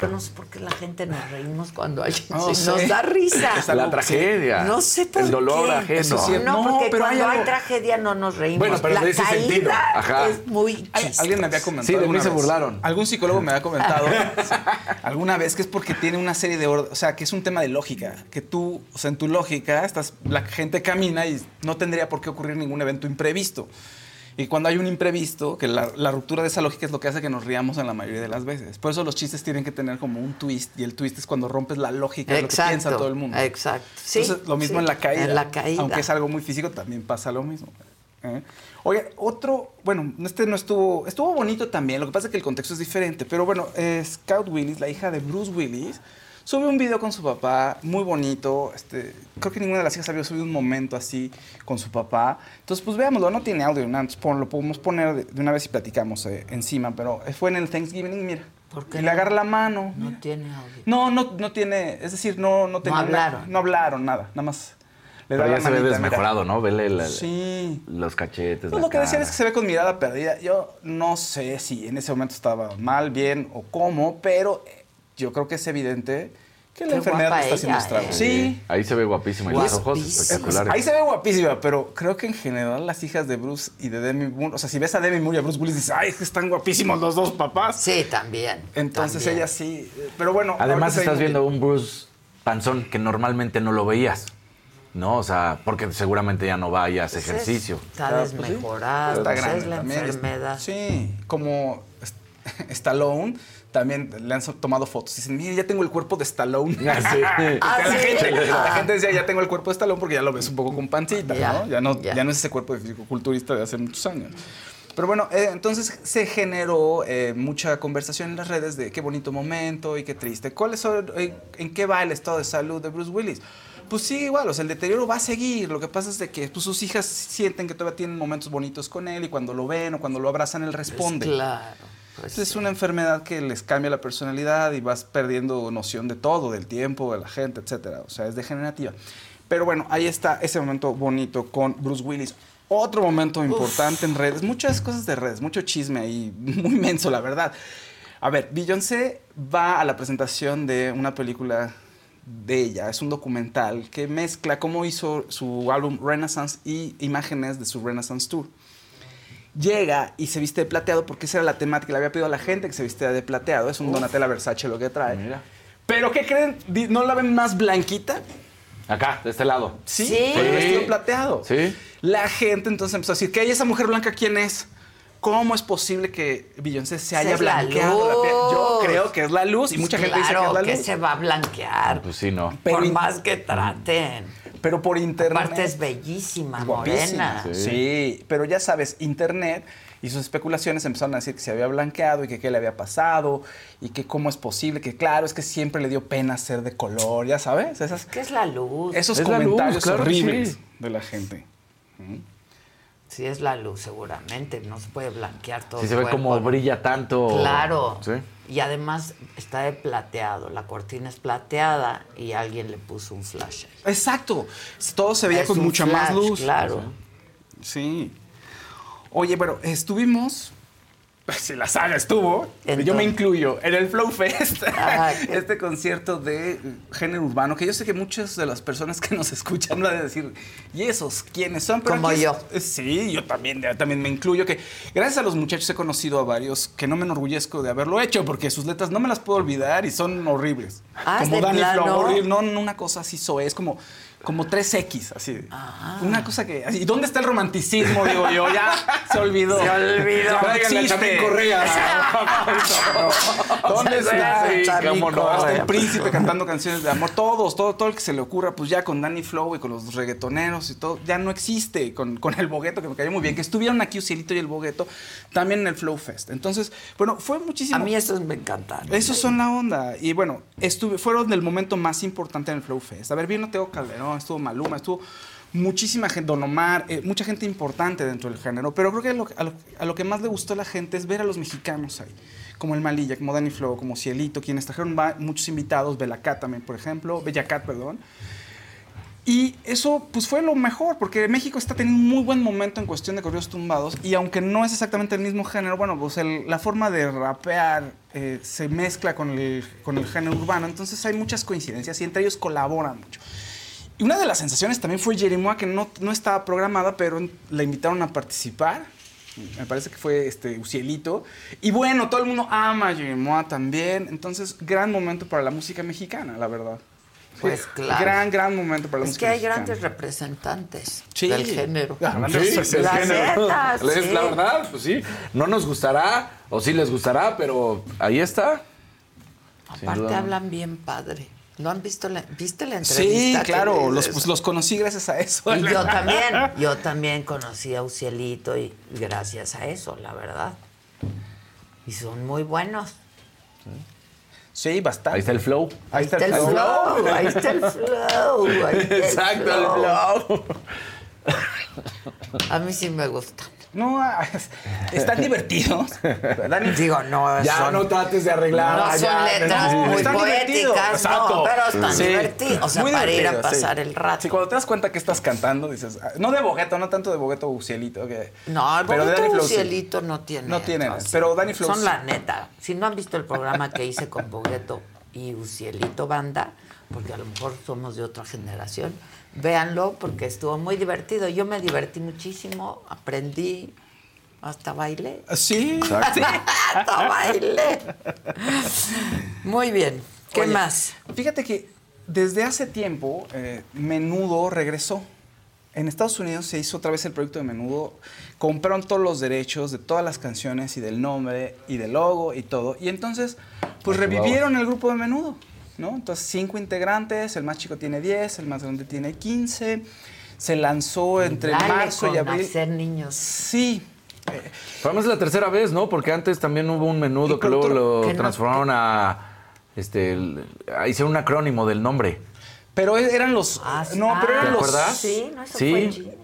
Pero no sé por qué la gente nos reímos cuando alguien No se- nos da risa. Es La tragedia. No sé por El dolor qué. ajeno. Eso sí, No, No, porque hay cuando hay, tragedia no nos reímos. Bueno, pero la de ese caída sentido. Ajá. es muy. Alguien me había comentado. Sí, de mí se vez. burlaron. Algún psicólogo me había comentado alguna vez que es porque tiene una serie de. O sea, que es un tema de lógica. Que tú, o sea, en tu lógica, estás, la gente camina y no tendría por qué ocurrir ningún evento imprevisto. Y cuando hay un imprevisto, que la, la ruptura de esa lógica es lo que hace que nos riamos en la mayoría de las veces. Por eso los chistes tienen que tener como un twist. Y el twist es cuando rompes la lógica de lo que piensa todo el mundo. exacto. Sí, Entonces, lo mismo sí, en la caída. en la caída. Aunque es algo muy físico, también pasa lo mismo. ¿eh? Oye, otro, bueno, este no estuvo, estuvo bonito también, lo que pasa es que el contexto es diferente, pero bueno, eh, Scout Willis, la hija de Bruce Willis, sube un video con su papá, muy bonito, este, creo que ninguna de las hijas había subido un momento así con su papá, entonces pues veámoslo, no tiene audio, pon- lo podemos poner de, de una vez y platicamos eh, encima, pero fue en el Thanksgiving, mira, ¿Por qué y le no? agarra la mano, No mira. tiene audio. No, no, no tiene, es decir, no, no, tenía una- hablaron. no hablaron, nada, nada más. Le da Pero la ya se ve manita, mira. desmejorado, ¿no? Vele la- Sí. los cachetes, Pues la lo que decían es que se ve con mirada perdida. Yo no sé si en ese momento estaba mal, bien o cómo, pero yo creo que es evidente que la Qué enfermedad le está haciendo estragos. ¿eh? Sí. Ahí se ve guapísima. Y los ojos espectaculares. Ahí se ve guapísima, pero creo que en general las hijas de Bruce y de Demi Moore, o sea, si ves a Demi Moore y a Bruce Willis, dices, ay, es que están guapísimos los dos papás. Sí, también. Entonces también. ella sí, pero bueno. Además estás viendo un Bruce panzón que normalmente no lo veías. ¿No? O sea, porque seguramente ya no va y hace Pues es- ejercicio. Está Ah, pues sí. Está pues grande es la también. enfermedad. Sí, como Est- Stallone, también le han tomado fotos. Dicen, mire, ya tengo el cuerpo de Stallone. Ah, sí. Ah, la, sí. gente, la Ah. gente decía, ya tengo el cuerpo de Stallone porque ya lo ves un poco con pancita, Ya, ¿no? Ya no, ya. ya no es ese cuerpo de fisicoculturista de hace muchos años. Pero bueno, eh, entonces se generó eh, mucha conversación en las redes de qué bonito momento y qué triste. ¿Cuáles son, en, en qué va el estado de salud de Bruce Willis? pues sigue igual, o sea, el deterioro va a seguir. Lo que pasa es de que pues, sus hijas sienten que todavía tienen momentos bonitos con él y cuando lo ven o cuando lo abrazan, él responde. Pues claro. Pues es una enfermedad que les cambia la personalidad y vas perdiendo noción de todo, del tiempo, de la gente, etcétera. O sea, es degenerativa. Pero bueno, ahí está ese momento bonito con Bruce Willis. Otro momento importante en redes, muchas cosas de redes, mucho chisme ahí, muy menso, la verdad. A ver, Beyoncé va a la presentación de una película de ella, es un documental que mezcla cómo hizo su álbum Renaissance y imágenes de su Renaissance Tour. Llega y se viste de plateado porque esa era la temática, le había pedido a la gente que se vistiera de plateado, es un Donatella Versace lo que trae. Mira. Pero ¿qué creen? ¿No la ven más blanquita? Acá, de este lado. Sí, Sí. con el vestido plateado. Sí. La gente entonces empezó a decir, ¿qué hay esa mujer blanca quién es? ¿Cómo es posible que Beyoncé se haya la blanqueado la piel? Yo luz. creo que es la luz y mucha gente dice que es la que luz. se va a blanquear. Pues sí, no. Pero por más que traten. Pero por internet. Aparte es bellísima, Guapísima. morena. Sí. pero ya sabes, internet y sus especulaciones empezaron a decir que se había blanqueado y que qué le había pasado y que cómo es posible, que claro, es que siempre le dio pena ser de color, ya sabes, esas, ¿Qué es la luz? esos Es luz, comentarios claro horribles sí. de la gente. Sí, es la luz, seguramente. No se puede blanquear todo. Si el se ve cuerpo, como brilla tanto. Claro. Sí. Y además está de plateado. La cortina es plateada y alguien le puso un flash. Exacto, todo se veía Es con un mucha más luz. Claro. Sí. Oye, bueno, estuvimos. Si la saga estuvo, ¿En yo me incluyo en el Flow Fest, Ah, este concierto de género urbano, que yo sé que muchas de las personas que nos escuchan van a decir, ¿y esos quiénes son? Como aquí es- yo. Sí, yo también, también me incluyo, que gracias a los muchachos he conocido a varios que no me enorgullezco de haberlo hecho, porque sus letras no me las puedo olvidar y son horribles. Ah, ¿es como plano? Flow, horrible. No, no, una cosa así soe, es como, como 3X, así. Ah. Una cosa que... así, ¿Y dónde está el romanticismo? Digo yo, ya se olvidó. Se olvidó. No. Chapín Correa. ¿Dónde está? Sí, cómo no. Correa, el príncipe cantando canciones de amor. Todos, todo, todo el que se le ocurra, pues ya con Danny Flow y con los reggaetoneros y todo, ya no existe. Con, con el Bogueto, que me cayó muy bien. Que estuvieron aquí Ucielito y el Bogueto, también en el Flow Fest. Entonces, bueno, fue muchísimo. A mí esos me encantan. Esos son la onda. Y bueno, estuve, fueron del momento más importante en el Flow Fest. A ver, vino Teo Calderón, estuvo Maluma, estuvo muchísima gente, Don Omar, eh, mucha gente importante dentro del género. Pero creo que a, lo, que más le gustó a la gente es ver a los mexicanos ahí. Como el Malilla, como Danny Flow, como Cielito, quienes trajeron muchos invitados, Belacat también, por ejemplo, Bellacat, perdón. Y eso pues fue lo mejor, porque México está teniendo un muy buen momento en cuestión de corridos tumbados y aunque no es exactamente el mismo género, bueno, pues la forma de rapear eh, se mezcla con el, con el género urbano, entonces hay muchas coincidencias y entre ellos colaboran mucho. Y una de las sensaciones también fue Jerimoa, que no, no estaba programada, pero la invitaron a participar. Me parece que fue este Ucielito. Y bueno, todo el mundo ama a Jerimoa también. Entonces, gran momento para la música mexicana, la verdad. Pues claro. Gran, gran momento para la Es música que hay mexicana. grandes representantes Sí. del género. Grandes Sí, del La género. neta, Es sí. la verdad, pues sí. No nos gustará, o sí les gustará, pero ahí está. Aparte hablan bien padre. ¿No han visto la, viste la Sí, entrevista? que claro, los, pues, los conocí gracias a eso. Y yo también, yo también conocí a Ucielito y gracias a eso, la verdad. Y son muy buenos. Sí, bastante. Ahí está el flow. Ahí está Ahí el está el flow. flow, ahí está el flow. ahí está el Exacto, el flow. A mí sí me gusta. No, es- están divertidos. ¿verdad? Digo, no Ya son, no trates de arreglar. no son ya, letras no, muy están divertidos. poéticas, no, pero están Sí. divertidos. O sea, Muy para ir a sí. pasar el rato. Sí, cuando te das cuenta que estás cantando, dices, ah, no de Bogueto, no tanto de Bogueto o Cielito. Que, No, el pero de Danny Bogueto Flow sí. Cielito no tiene. No tiene, entonces, pero Danny Flow Son la neta. Si no han visto el programa que hice con Bogueto y Ucielito Banda, porque a lo mejor somos de otra generación, véanlo porque estuvo muy divertido. Yo me divertí muchísimo, aprendí, hasta bailé. Sí, sí. hasta bailé. Muy bien. ¿Qué Oye, más? Fíjate que desde hace tiempo eh, Menudo regresó. En Estados Unidos se hizo otra vez el proyecto de Menudo. Compraron todos los derechos de todas las canciones y del nombre y del logo y todo. Y entonces, pues revivieron el grupo de Menudo. ¿No? Entonces, cinco integrantes, el más chico tiene 10, el más grande tiene 15. Se lanzó entre Dale marzo y abril. hacer niños. Sí. Pero además es la tercera vez, ¿no? Porque antes también hubo un menudo Y que luego lo que no- transformaron a. Este, el- a- hicieron un acrónimo del nombre. Pero eran los. no, pero eran ¿Te los. acuerdas? Sí, no, eso Sí. fue.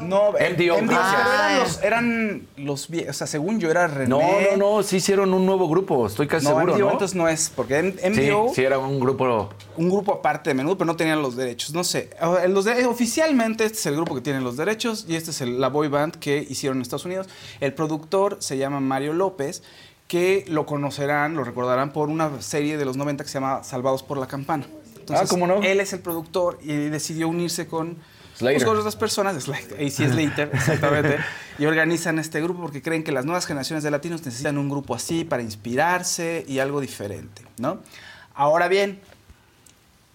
No, MDO. MDO, Ah. eran los, eran los vie- O sea, según yo era René. No, no, no, sí hicieron un nuevo grupo, estoy casi No, seguro, MDO ¿no? entonces no es, porque M- MDO, sí, era un grupo. un grupo aparte de menudo, pero no tenían los derechos. No sé. Los de- oficialmente este es el grupo que tiene los derechos y este es el- la boy band que hicieron en Estados Unidos. El productor se llama Mario López, que lo conocerán, lo recordarán por una serie de los 90 que se llama Salvados por la Campana. Entonces, Ah, ¿cómo no? Él es el productor y decidió unirse con, Slater. pues, otras personas, Slater, AC Slater, exactamente, y organizan este grupo porque creen que las nuevas generaciones de latinos necesitan un grupo así para inspirarse y algo diferente, ¿no? Ahora bien,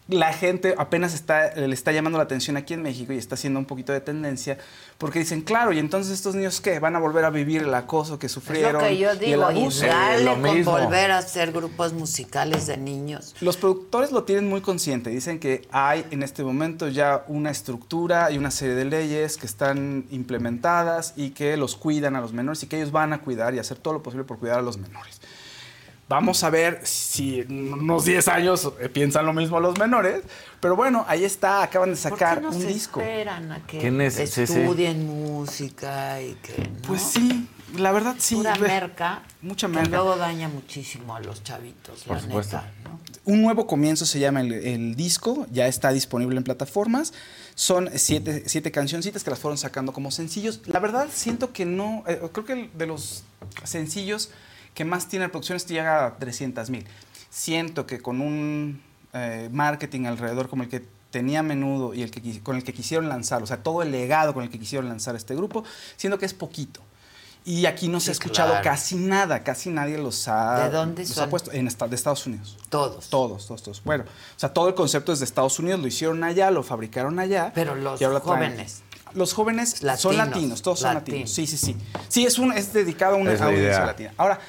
la gente apenas está, le está llamando la atención aquí en México y está haciendo un poquito de tendencia porque dicen, claro, y entonces estos niños qué, van a volver a vivir el acoso que Es sufrieron lo que yo y el digo, y abuso. dale con volver a hacer grupos musicales de niños. Los productores lo tienen muy consciente. Dicen que hay en este momento ya una estructura y una serie de leyes que están implementadas y que los cuidan a los menores y que ellos van a cuidar y hacer todo lo posible por cuidar a los menores. Vamos a ver si en unos 10 años eh, piensan lo mismo los menores. Pero bueno, ahí está, acaban de ¿Por sacar qué un disco. esperan a que estudien música y que no? Pues sí, la verdad sí. Pura merca. Mucha que merca. luego daña muchísimo a los chavitos, Por la supuesto. neta, ¿no? Un nuevo comienzo se llama el, el disco, ya está disponible en plataformas. Son siete, siete cancioncitas que las fueron sacando como sencillos. La verdad, siento que no. eh, creo que el- de los sencillos que más tiene producciones llega a 300 mil. Siento que con un eh, marketing alrededor como el que tenía a menudo y el que, con el que quisieron lanzar, o sea, todo el legado con el que quisieron lanzar este grupo, siento que es poquito. Y aquí no se Sí, ha escuchado claro. casi nada, casi nadie los ha, ¿De dónde los son? ha puesto. En esta- de Estados Unidos. Todos. Todos, todos, todos. Bueno, o sea, todo el concepto es de Estados Unidos, lo hicieron allá, lo fabricaron allá. Pero los y ahora traen- jóvenes. Los jóvenes son Latinos, latinos, todos son latinos. Sí, sí, sí. Sí, es, un, es dedicado a una Es audiencia latina. Ahora,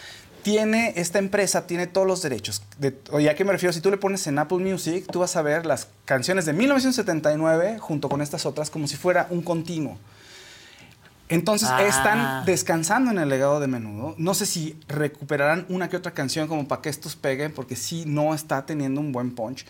tiene, esta empresa tiene todos los derechos. De, oye, ¿a qué me refiero? Si tú le pones en Apple Music, tú vas a ver las canciones de 1979 junto con estas otras como si fuera un continuo. Entonces Ah. están descansando en el legado de menudo. No sé si recuperarán una que otra canción como para que estos peguen, porque sí no está teniendo un buen punch.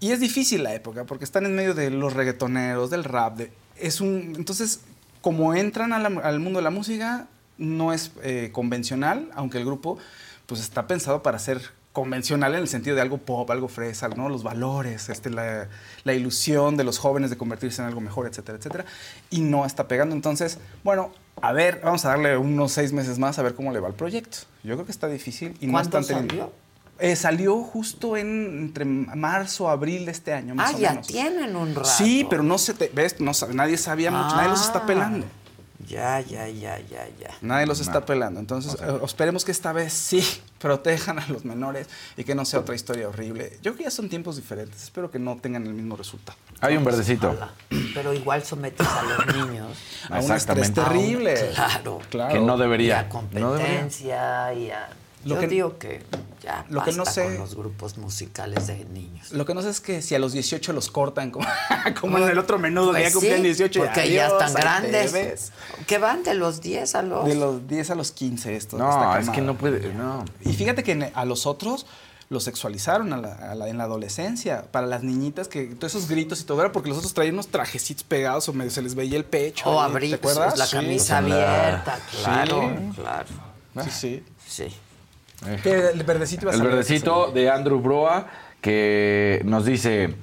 Y es difícil la época, porque están en medio de los reggaetoneros, del rap. de- es un, entonces, como entran la- al mundo de la música, no es eh, convencional, aunque el grupo pues está pensado para ser convencional en el sentido de algo pop, algo fresa, ¿no? Los valores, este, la, la ilusión de los jóvenes de convertirse en algo mejor, etcétera, etcétera. Y no está pegando. Entonces, bueno, a ver, vamos a darle unos seis meses más a ver cómo le va el proyecto. Yo creo que está difícil y no ¿Cuándo están teniendo- salió? Eh, salió justo en entre marzo, abril de este año, más Ah, o ya menos. tienen un rato. Sí, pero no se te, ves, no sabe- nadie sabía mucho, nadie los está Ah. pelando. Ya, ya, ya, ya, ya. Nadie los está pelando. Entonces, eh, esperemos que esta vez sí protejan a los menores y que no sea otra historia horrible. Yo creo que ya son tiempos diferentes. Espero que no tengan el mismo resultado. Hay un verdecito. Ojalá. Pero igual sometes a los niños A un estrés Exactamente. terrible. a un- claro. Claro. Que no Y debería. a No debería. competencia y a... Lo Yo que- digo que ya lo que no sé- con los grupos musicales de niños. Lo que no sé es que si a los 18 los cortan, como, como en el otro menudo, que Pues ya cumplían sí, 18 y porque ya están grandes. Que van de los 10 a los... De los 10 a los 15 esto. No, es que no puede. No. Y fíjate que a los otros los sexualizaron a la- a la- en la adolescencia. Para las niñitas, que todos esos gritos y todo era porque los otros traían unos trajecitos pegados o medio se les veía el pecho. O abrir ¿Te acuerdas? la Sí. camisa abierta, claro, claro. Sí, sí. Sí. Que el verdecito iba a El salir. verdecito de Andrew Broa que nos dice: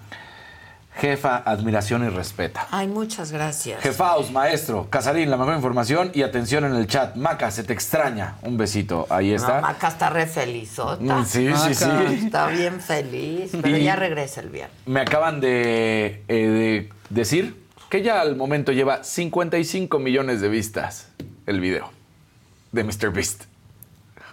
Jefa, admiración y respeta. Ay, muchas gracias. Jefaos, maestro, Casarín, la mejor información y atención en el chat. Maca, se te extraña. Un besito. Ahí está. No, Maca está re felizota. Mm, sí, sí, sí. Está bien feliz, pero Y- ya regresa el viernes. Me acaban de, eh, de decir que ya al momento lleva 55 millones de vistas el video de Mr. Beast.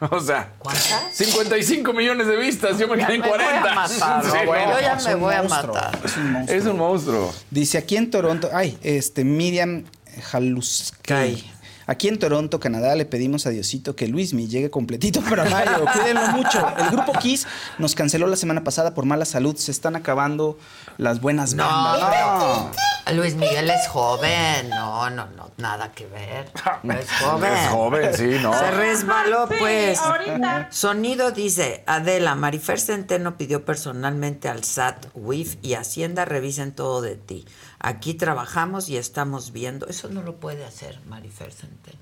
O sea, ¿Cuántas? 55 millones de vistas. Yo me Ya quedé en me voy a 40. matar, Sí, Yo ya es me un voy a monstruo, matar. Es un monstruo. Es un monstruo. Dice aquí en Toronto, ay, este, Miriam Jaluskay. Aquí en Toronto, Canadá, le pedimos a Diosito que Luismi llegue completito para mayo. Cuídenlo mucho. El grupo Kiss nos canceló la semana pasada por mala salud. Se están acabando las buenas No, bandas. No. Luis Miguel es joven. No, no, no, nada que ver. No es joven. Es joven, sí, ¿no? Se resbaló, Sí, pues. ahorita. Sonido dice, Adela, Marifer Centeno pidió personalmente al SAT, WIF y Hacienda revisen todo de ti. Aquí trabajamos y estamos viendo. Eso no lo puede hacer Marifer Centeno.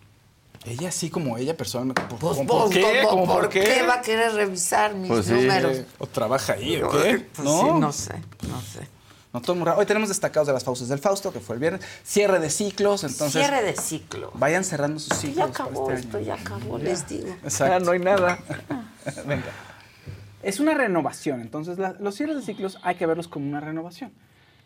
Ella sí, como ella personalmente. ¿Por, Pues, ¿por pues, qué? ¿cómo- ¿Cómo ¿Por qué va a querer revisar mis Pues sí. números? ¿O trabaja ahí o qué? Pues sí, no sé, no sé. No, todo muy raro. Hoy tenemos destacados de las pausas del Fausto, que fue el viernes. Cierre de ciclos, entonces. Cierre de ciclo. Vayan cerrando sus Ya ciclos. acabó, para esto este ya acabó, les digo. Exacto. Ya no hay nada. Venga. Es una renovación, entonces la- los cierres de ciclos hay que verlos como una renovación.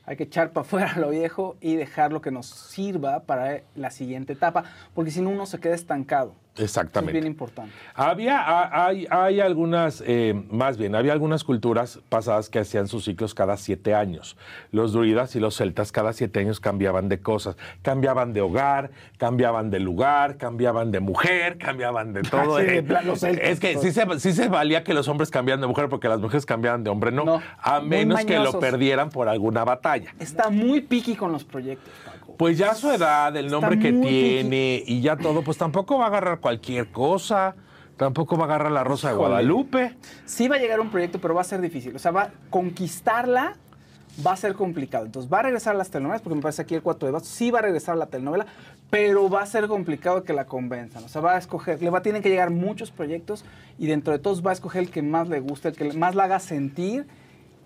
Hay que echar para afuera lo viejo y dejar lo que nos sirva para la siguiente etapa, porque si no uno se queda estancado. Eso es Exactamente. bien importante. Había, ha- hay, hay algunas, eh, más bien, había algunas culturas pasadas que hacían sus ciclos cada siete años. Los druidas y los celtas cada siete años cambiaban de cosas. Cambiaban de hogar, cambiaban de lugar, cambiaban de mujer, cambiaban de todo. Sí, Eh, plan- los celtas, es que sí se, sí se valía que los hombres cambiaran de mujer porque las mujeres cambiaban de hombre, no. No, a menos que lo perdieran por alguna batalla. Está muy piqui con los proyectos. Pues ya su edad, el nombre que tiene y ya todo, pues tampoco va a agarrar cualquier cosa, tampoco va a agarrar la Rosa de. Guadalupe. Sí va a llegar un proyecto, pero va a ser difícil. O sea, va a conquistarla va a ser complicado. Entonces va a regresar a las telenovelas, porque me parece aquí el cuatro de bastos, sí va a regresar a la telenovela, pero va a ser complicado que la convenzan. O sea, va a escoger, le va a tienen que llegar muchos proyectos y dentro de todos va a escoger el que más le guste, el que más la haga sentir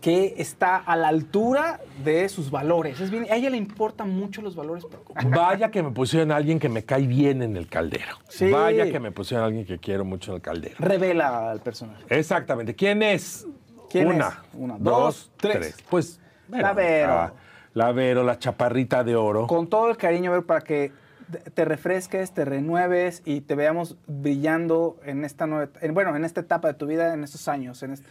que está a la altura de sus valores. Es bien, a ella le importan mucho los valores. Vaya que me pusieron a alguien que me cae bien en el caldero. Sí. Vaya que me pusieron a alguien que quiero mucho en el caldero. Revela al personaje. Exactamente. ¿Quién es? ¿Quién Una, es? Una, dos, dos, tres. tres. Pues La Vero. La, la Vero, la chaparrita de oro. Con todo el cariño, Vero, para que te- te refresques, te renueves y te veamos brillando en esta nueva, en- bueno, en esta etapa de tu vida, en estos años. En este-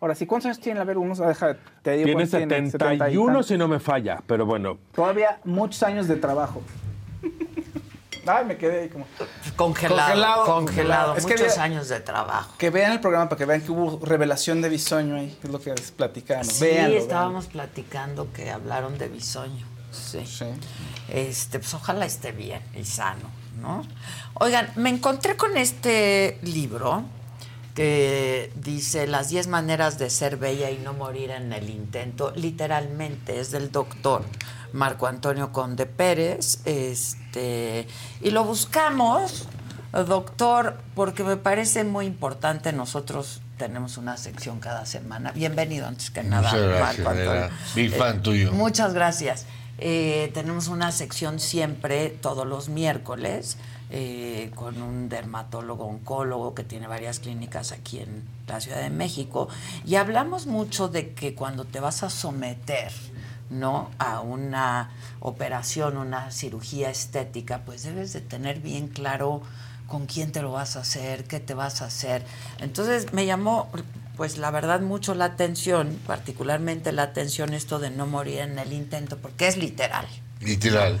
Ahora, sí, ¿cuántos años tiene la Vero? Uno, deja, te digo Tiene cuántos 71 y tantos. si no me falla, pero bueno. Todavía muchos años de trabajo. Ay, me quedé ahí como... Congelado, Congelado, congelado. Es que muchos había- años de trabajo. Que vean el programa para que vean que hubo revelación de bisoño ahí, que es lo que les platicamos. Sí, Véanlo, estábamos platicando que hablaron de bisoño. Sí. Sí. Este, pues ojalá esté bien y sano, ¿no? Oigan, me encontré con este libro que dice Las 10 maneras de ser bella y no morir en el intento. Literalmente, es del doctor Marco Antonio Conde Pérez. Este, y lo buscamos, doctor, porque me parece muy importante. Nosotros tenemos una sección cada semana. Bienvenido antes que nada, Muchas gracias, Marco Antonio. Big fan tuyo. Muchas gracias. Eh, tenemos una sección siempre, todos los miércoles, eh, con un dermatólogo oncólogo que tiene varias clínicas aquí en la Ciudad de México. Y hablamos mucho de que cuando te vas a someter ¿no? a una operación, una cirugía estética, pues debes de tener bien claro con quién te lo vas a hacer, qué te vas a hacer. Entonces me llamó, pues la verdad, mucho la atención, particularmente la atención esto de no morir en el intento, porque es literal. Literal.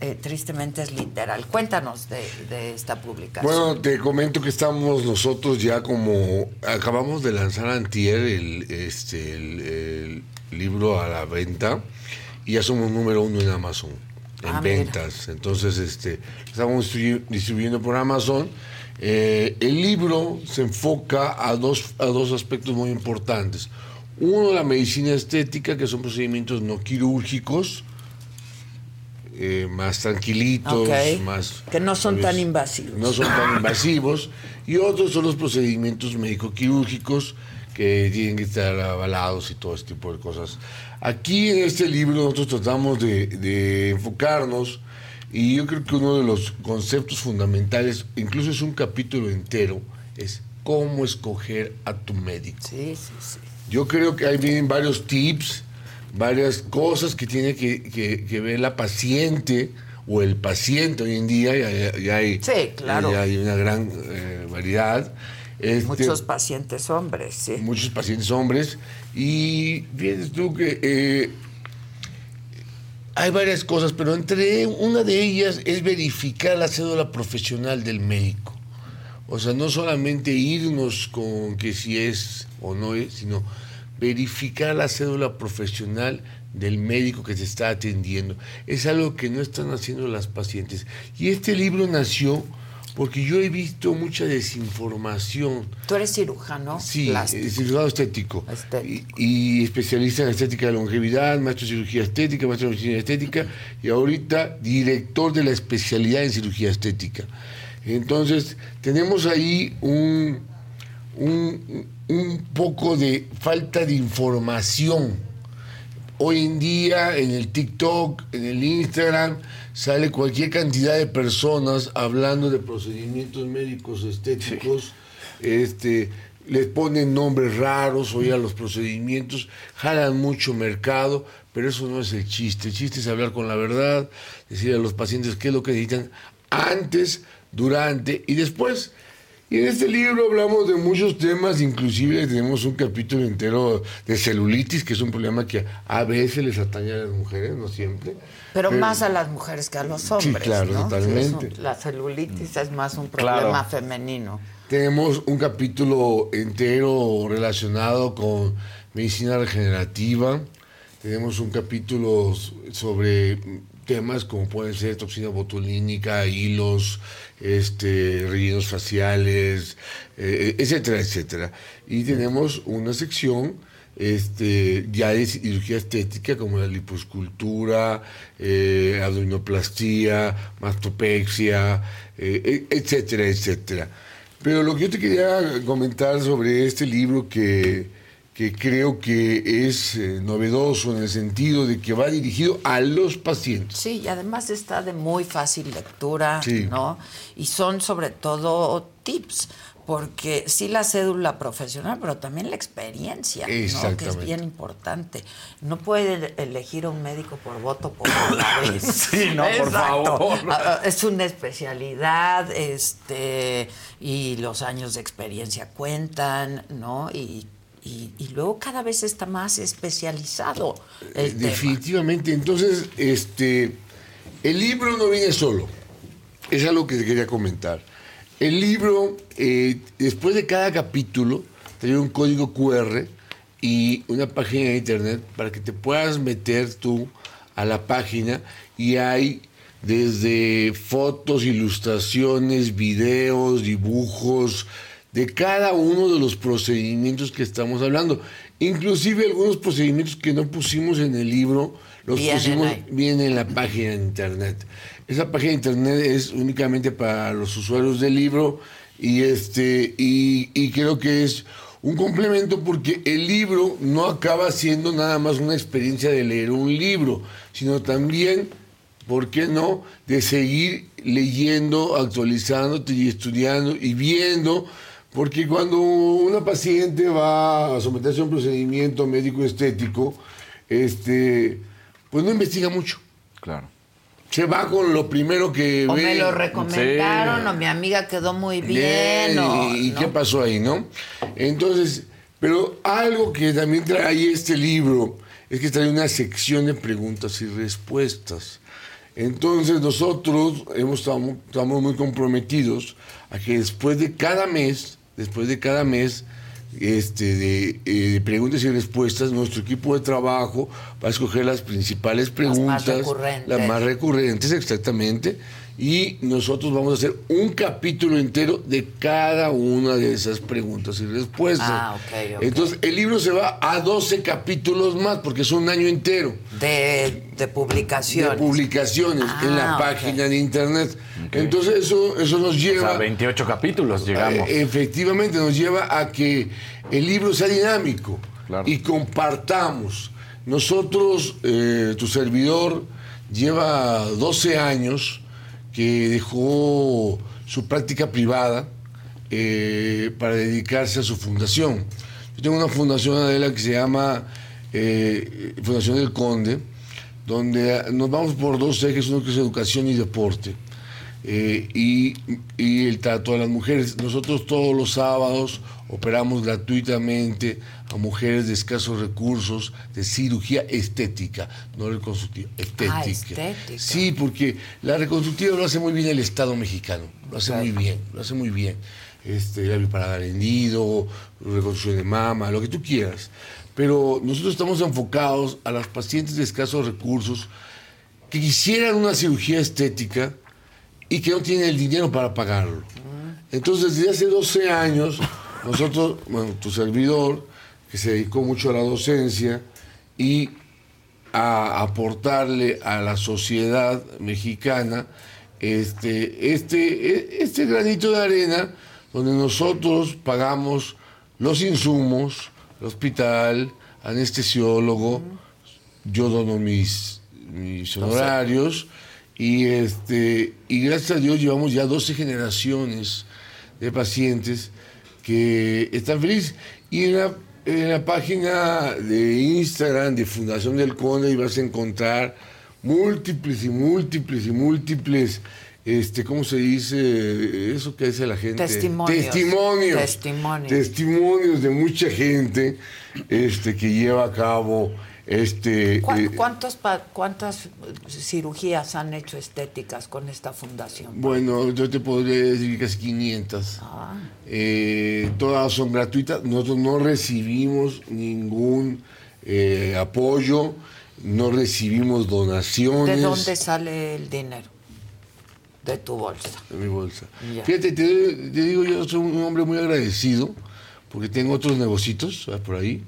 Eh, tristemente es literal. Cuéntanos de, de esta publicación. Bueno, te comento que estamos nosotros ya como acabamos de lanzar antier el, este, el, el libro a la venta y ya somos número uno en Amazon en Ah, mira. ventas. Entonces, este, estamos distribu- distribuyendo por Amazon. Eh, el libro se enfoca a dos, a dos aspectos muy importantes. Uno, la medicina estética, que son procedimientos no quirúrgicos, eh, más tranquilitos, Ok. más... que no son pues, tan invasivos. no son tan invasivos. Y otros son los procedimientos médico-quirúrgicos que tienen que estar avalados y todo este tipo de cosas. Aquí en este libro nosotros tratamos de, de enfocarnos y yo creo que uno de los conceptos fundamentales, incluso es un capítulo entero, es cómo escoger a tu médico. Sí, sí, sí. Yo creo que ahí vienen varios tips, varias cosas que tiene que, que- que ver la paciente o el paciente hoy en día. Ya, ya hay, Sí, claro. ya hay una gran eh, variedad. Este, Muchos pacientes hombres, sí. muchos pacientes hombres. Y fíjate tú que eh, hay varias cosas, pero entre una de ellas es verificar la cédula profesional del médico. O sea, no solamente irnos con que si es o no es, sino verificar la cédula profesional del médico que se está atendiendo. Es algo que no están haciendo las pacientes. Y este libro nació porque yo he visto mucha desinformación. Tú eres cirujano. Sí, eh, cirujano estético. Estético. Y, y especialista en estética de longevidad, maestro de cirugía estética, maestro de medicina estética y ahorita director de la especialidad en cirugía estética. Entonces, tenemos ahí un, un, un poco de falta de información. Hoy en día en el TikTok, en el Instagram, sale cualquier cantidad de personas hablando de procedimientos médicos estéticos. Este, les ponen nombres raros hoy a los procedimientos, jalan mucho mercado, pero eso no es el chiste. El chiste es hablar con la verdad, decir a los pacientes qué es lo que necesitan antes, durante y después. Y en este libro hablamos de muchos temas, inclusive tenemos un capítulo entero de celulitis, que es un problema que a veces les atañe a las mujeres, no siempre. Pero más a las mujeres que a los hombres. claro, ¿no? totalmente. Un- la celulitis es más un Claro. problema femenino. Tenemos un capítulo entero relacionado con medicina regenerativa. Tenemos un capítulo sobre temas como pueden ser toxina botulínica, hilos, este, rellenos faciales, eh, etcétera, etcétera. Y tenemos una sección este, ya de cirugía estética como la liposcultura, eh, mastopexia, eh, e- etcétera, etcétera. Pero lo que yo te quería comentar sobre este libro que, que creo que es eh, novedoso en el sentido de que va dirigido a los pacientes. Sí, y además está de muy fácil lectura, Sí. ¿no? Y son sobre todo tips, porque sí la cédula profesional, pero también la experiencia, ¿no? Que es bien importante. No puede elegir a un médico por voto popular. Sí, no, por favor. Ah, ah, Es una especialidad, este, y los años de experiencia cuentan, ¿no? Y, y- y luego cada vez está más especializado. Definitivamente. Entonces, este, el libro no viene solo. Es algo que te quería comentar. El libro, eh, después de cada capítulo, trae un código QR y una página de internet para que te puedas meter tú a la página y hay desde fotos, ilustraciones, videos, dibujos, de cada uno de los procedimientos que estamos hablando. Inclusive algunos procedimientos que no pusimos en el libro, los pusimos vienen en la página de internet. Esa página de internet es únicamente para los usuarios del libro y este y, y creo que es un complemento porque el libro no acaba siendo nada más una experiencia de leer un libro, sino también ¿por qué no?, de seguir leyendo, actualizándote y estudiando y viendo, porque cuando una paciente va a someterse a un procedimiento médico estético, este, pues no investiga mucho. Claro. Se va con lo primero que O ve. me lo recomendaron, o mi amiga quedó muy bien, Bien, o- ¿Y, qué pasó ahí, no? Entonces, pero algo que también trae este libro es que trae una sección de preguntas y respuestas. Entonces nosotros hemos estamos muy comprometidos a que después de cada mes, después de cada mes este, de, eh, de preguntas y respuestas, nuestro equipo de trabajo va a escoger las principales más preguntas, recurrentes. las más recurrentes, exactamente. Y nosotros vamos a hacer un capítulo entero de cada una de esas preguntas y respuestas. Ah, ok, ok. Entonces, el libro se va a 12 capítulos más, porque es un año entero de, de publicaciones. de publicaciones en la Ah, página de internet. Entonces, eso, eso nos O lleva. sea, 28 capítulos llegamos. Eh, efectivamente, nos lleva a que el libro sea dinámico y compartamos. Nosotros, eh, tu servidor, lleva 12 años que dejó su práctica privada eh, para dedicarse a su fundación. Yo tengo una fundación, Adela, que se llama eh, Fundación del Conde, donde nos vamos por dos ejes, uno que es educación y deporte. eh, y, y el trato a las mujeres. Nosotros todos los sábados operamos gratuitamente a mujeres de escasos recursos de cirugía estética, no reconstructiva, estética. Ah, estética. Sí, porque la reconstructiva lo hace muy bien el Estado mexicano, lo hace muy bien, lo hace muy bien. Este, labio para hendido, reconstrucción de mama, lo que tú quieras. Pero nosotros estamos enfocados a las pacientes de escasos recursos que quisieran una cirugía estética y que no tienen el dinero para pagarlo. Entonces, desde hace 12 años, nosotros, bueno, tu servidor, que se dedicó mucho a la docencia y a aportarle a la sociedad mexicana este, este, este granito de arena donde nosotros pagamos los insumos, el hospital, anestesiólogo, yo dono mis, mis honorarios y, este, y gracias a Dios llevamos ya 12 generaciones de pacientes que están felices. Y en la, en la página de Instagram de Fundación del Conde vas a encontrar múltiples y múltiples y múltiples, este, ¿cómo se dice? Eso que dice la gente. Testimonios. Testimonios. Testimonios. Testimonios de mucha gente este, que lleva a cabo este... ¿Cu- eh, cuántos pa- ¿Cuántas cirugías han hecho estéticas con esta fundación? Bueno, yo te podría decir que casi 500. Ah. Eh, todas son gratuitas. Nosotros no recibimos ningún eh, apoyo, no recibimos donaciones. ¿De dónde sale el dinero? De tu bolsa. De mi bolsa. Ya. Fíjate, te, te digo, yo soy un hombre muy agradecido porque tengo otros negocios ¿sabes? por ahí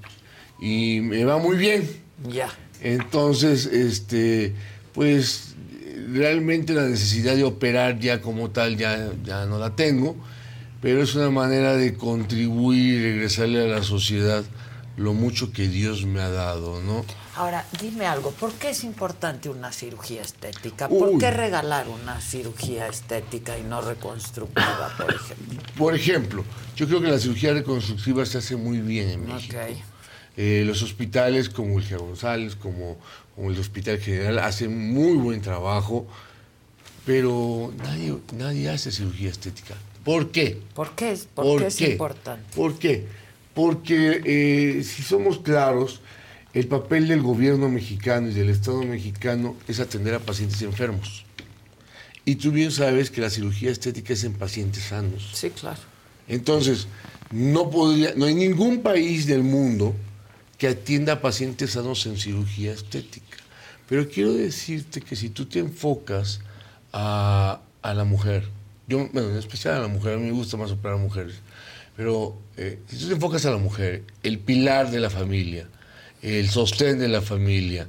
y me va muy bien. Ya. Entonces, este, pues realmente la necesidad de operar ya como tal ya, ya no la tengo, pero es una manera de contribuir y regresarle a la sociedad lo mucho que Dios me ha dado, ¿no? Ahora, dime algo, ¿por qué es importante una cirugía estética? ¿Por Uy. qué regalar una cirugía estética y no reconstructiva, por ejemplo? Por ejemplo, yo creo que la cirugía reconstructiva se hace muy bien en México. Ok. Eh, los hospitales como el G. González, como, como el Hospital General, hacen muy buen trabajo, pero nadie, nadie hace cirugía estética. ¿Por qué? ¿Por qué es, por qué es importante? ¿Por qué? Porque eh, si somos claros, el papel del gobierno mexicano y del Estado mexicano es atender a pacientes enfermos. Y tú bien sabes que la cirugía estética es en pacientes sanos. Sí, claro. Entonces, no, podría, no hay ningún país del mundo que atienda a pacientes sanos en cirugía estética. Pero quiero decirte que si tú te enfocas a, a la mujer, yo, en especial a la mujer, a mí me gusta más operar a mujeres, pero eh, si tú te enfocas a la mujer, el pilar de la familia, el sostén de la familia,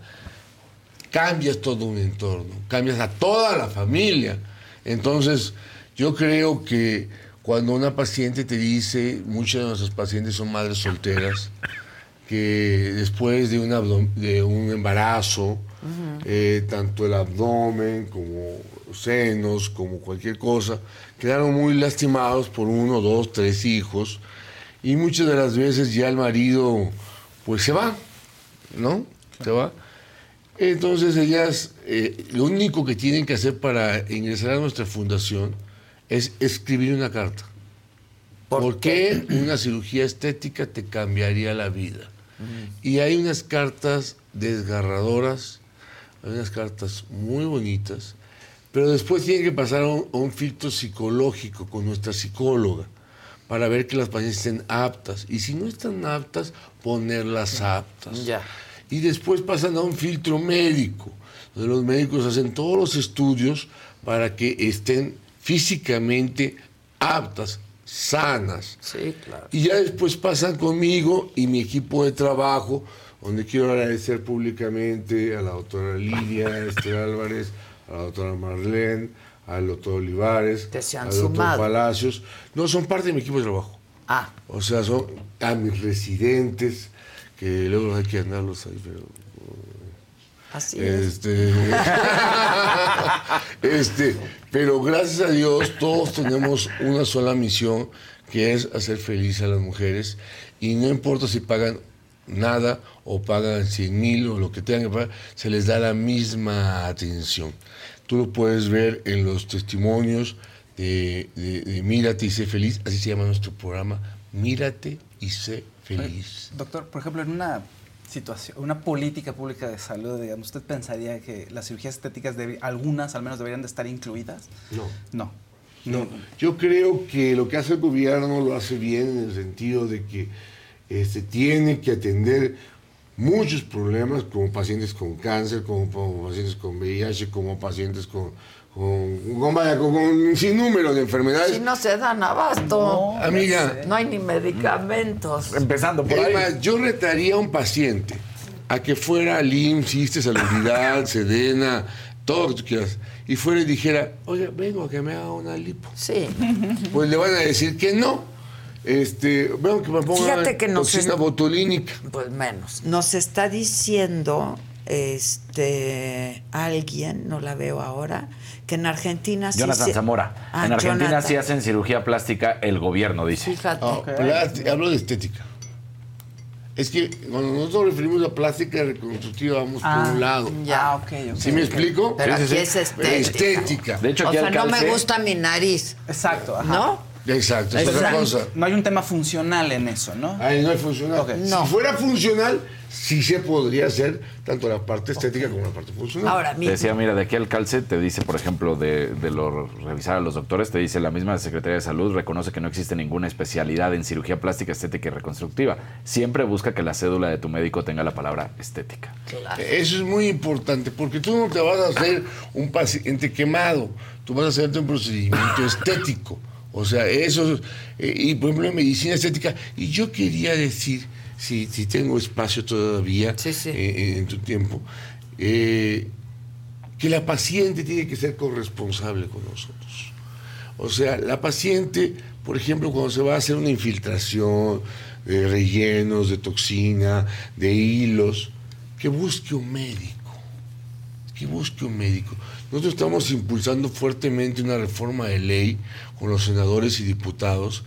cambias todo un entorno, cambias a toda la familia. Entonces, yo creo que cuando una paciente te dice, muchas de nuestras pacientes son madres solteras, que después de un, abdom- de un embarazo, eh, tanto el abdomen como los senos, como cualquier cosa, quedaron muy lastimados por uno, dos, tres hijos, y muchas de las veces ya el marido, pues se va, ¿no? Se va. Entonces ellas, eh, lo único que tienen que hacer para ingresar a nuestra fundación es escribir una carta. ¿Por, qué una cirugía estética te cambiaría la vida? Y hay unas cartas desgarradoras, hay unas cartas muy bonitas, pero después tienen que pasar a un, a un filtro psicológico con nuestra psicóloga para ver que las pacientes estén aptas. Y si no están aptas, ponerlas aptas. Ya. Y después pasan a un filtro médico, donde los médicos hacen todos los estudios para que estén físicamente aptas, sanas. Sí, claro. Y ya después pasan conmigo y mi equipo de trabajo, donde quiero agradecer públicamente a la doctora Lidia Esther Álvarez, a la doctora Marlene, al doctor Olivares, al doctor. Palacios. No, son parte de mi equipo de trabajo. Ah, O sea, son a mis residentes, que luego hay que andarlos ahí, pero... así es. Este, este, pero gracias a Dios todos tenemos una sola misión que es hacer feliz a las mujeres y no importa si pagan nada o pagan 100 mil o lo que tengan que pagar, se les da la misma atención. Tú tú lo puedes ver en los testimonios de, de- de Mírate y sé feliz, así se llama nuestro programa, Mírate y sé feliz. Doctor, por ejemplo, en una situación, una política pública de salud, digamos, ¿usted pensaría que las cirugías estéticas, algunas al menos deberían de estar incluidas? No. No. No, yo creo que lo que hace el gobierno lo hace bien en el sentido de que este, tiene que atender muchos problemas como pacientes con cáncer, como, como pacientes con VIH, como pacientes con, con, con, vaya, con- con un sinnúmero de enfermedades. Si no se dan abasto. Amiga. No hay ni medicamentos. Empezando por Es ahí. yo retaría a un paciente a que fuera al IMSS, ISSSTE, Salubridad, Sedena, todo lo que tú quieras, y fuera y dijera, oiga, vengo a que me haga una lipo. Sí. Pues le van a decir que no. Este, vengo que me ponga Fíjate que no toxina botulínica. Pues menos. Nos está diciendo este alguien, no la veo ahora, que en Argentina sí Jonathan se- Zamora. Ah, en Argentina Jonathan. sí hacen cirugía plástica el gobierno, dice. Fíjate. Hablo de estética. Es que cuando nosotros referimos a plástica reconstructiva, vamos Ah, por un lado. Ya, ok, ok. ¿Sí me explico? Pero aquí es estética. Estética. De hecho, o sea, no me gusta mi nariz, Exacto, ajá. ¿no? Exacto, es otra cosa. No hay un tema funcional en eso, ¿no? Ahí no es funcional. No. Si fuera funcional, sí se podría hacer tanto la parte estética como la parte funcional. Ahora, mi, Te decía, mira, de aquí al calce te dice, por ejemplo, de, de lo revisar a los doctores, te dice la misma Secretaría de Salud reconoce que no existe ninguna especialidad en cirugía plástica, estética y reconstructiva. Siempre busca que la cédula de tu médico tenga la palabra estética. Eso es muy importante, porque tú no te vas a hacer un paciente quemado, tú vas a hacerte un procedimiento estético. O sea, eso, eh, y por ejemplo en medicina estética, y yo quería decir, si, si tengo espacio todavía Sí, sí. eh, en tu tiempo, eh, que la paciente tiene que ser corresponsable con nosotros. O sea, la paciente, por ejemplo, cuando se va a hacer una infiltración de rellenos, de toxina, de hilos, que busque un médico, que busque un médico. Nosotros estamos impulsando fuertemente una reforma de ley con los senadores y diputados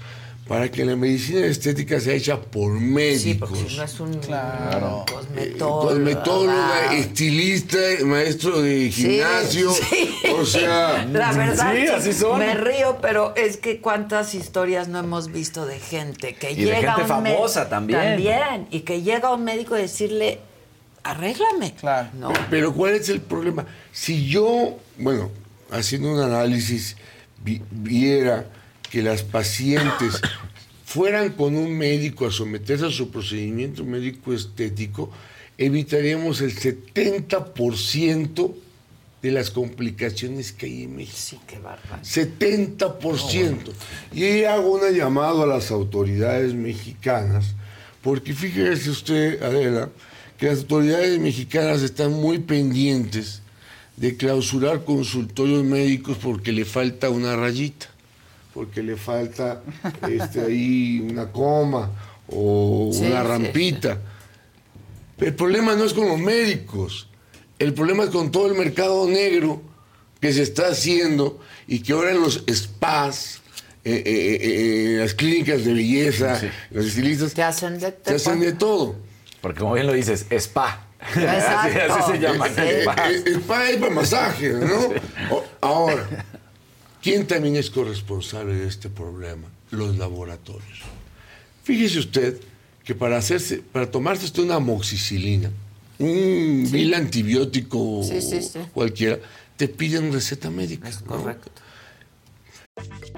para que la medicina estética sea hecha por médicos. sí, porque si no es un Claro. cosmetólogo. Cosmetóloga, estilista, maestro de gimnasio. sí. O sea, La verdad, Sí, sí, así son. me río, pero es que cuántas historias no hemos visto de gente que Y de llega gente a un famosa también. También, y que llega a un médico a decirle, arréglame. Claro. ¿no? Pero ¿cuál es el problema? Si yo, bueno, haciendo un análisis, vi- viera que las pacientes fueran con un médico a someterse a su procedimiento médico estético, evitaríamos el 70% de las complicaciones que hay en México. Sí, qué bárbaro. 70%. Y ahí hago una llamado a las autoridades mexicanas, porque fíjese usted, Adela, que las autoridades mexicanas están muy pendientes de clausurar consultorios médicos porque le falta una rayita, porque le falta este, ahí una coma o Sí, una sí, rampita. El problema no es con los médicos, el problema es con todo el mercado negro que se está haciendo y que ahora en los spas, eh, eh, eh, las clínicas de belleza, los estilistas, Te hacen de, se hacen de todo. Porque como bien lo dices, spa. Exacto. así, así se llama. Eh, spa. spa es para masaje, ¿no? O- ahora, ¿quién también es corresponsable de este problema? Los laboratorios. Fíjese usted que para hacerse, para tomarse usted una amoxicilina, un vil antibiótico Sí, sí, sí. cualquiera, te piden receta médica. Es ¿no? correcto.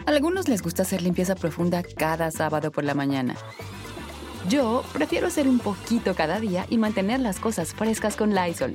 A algunos les gusta hacer limpieza profunda cada sábado por la mañana. Yo prefiero hacer un poquito cada día y mantener las cosas frescas con Lysol.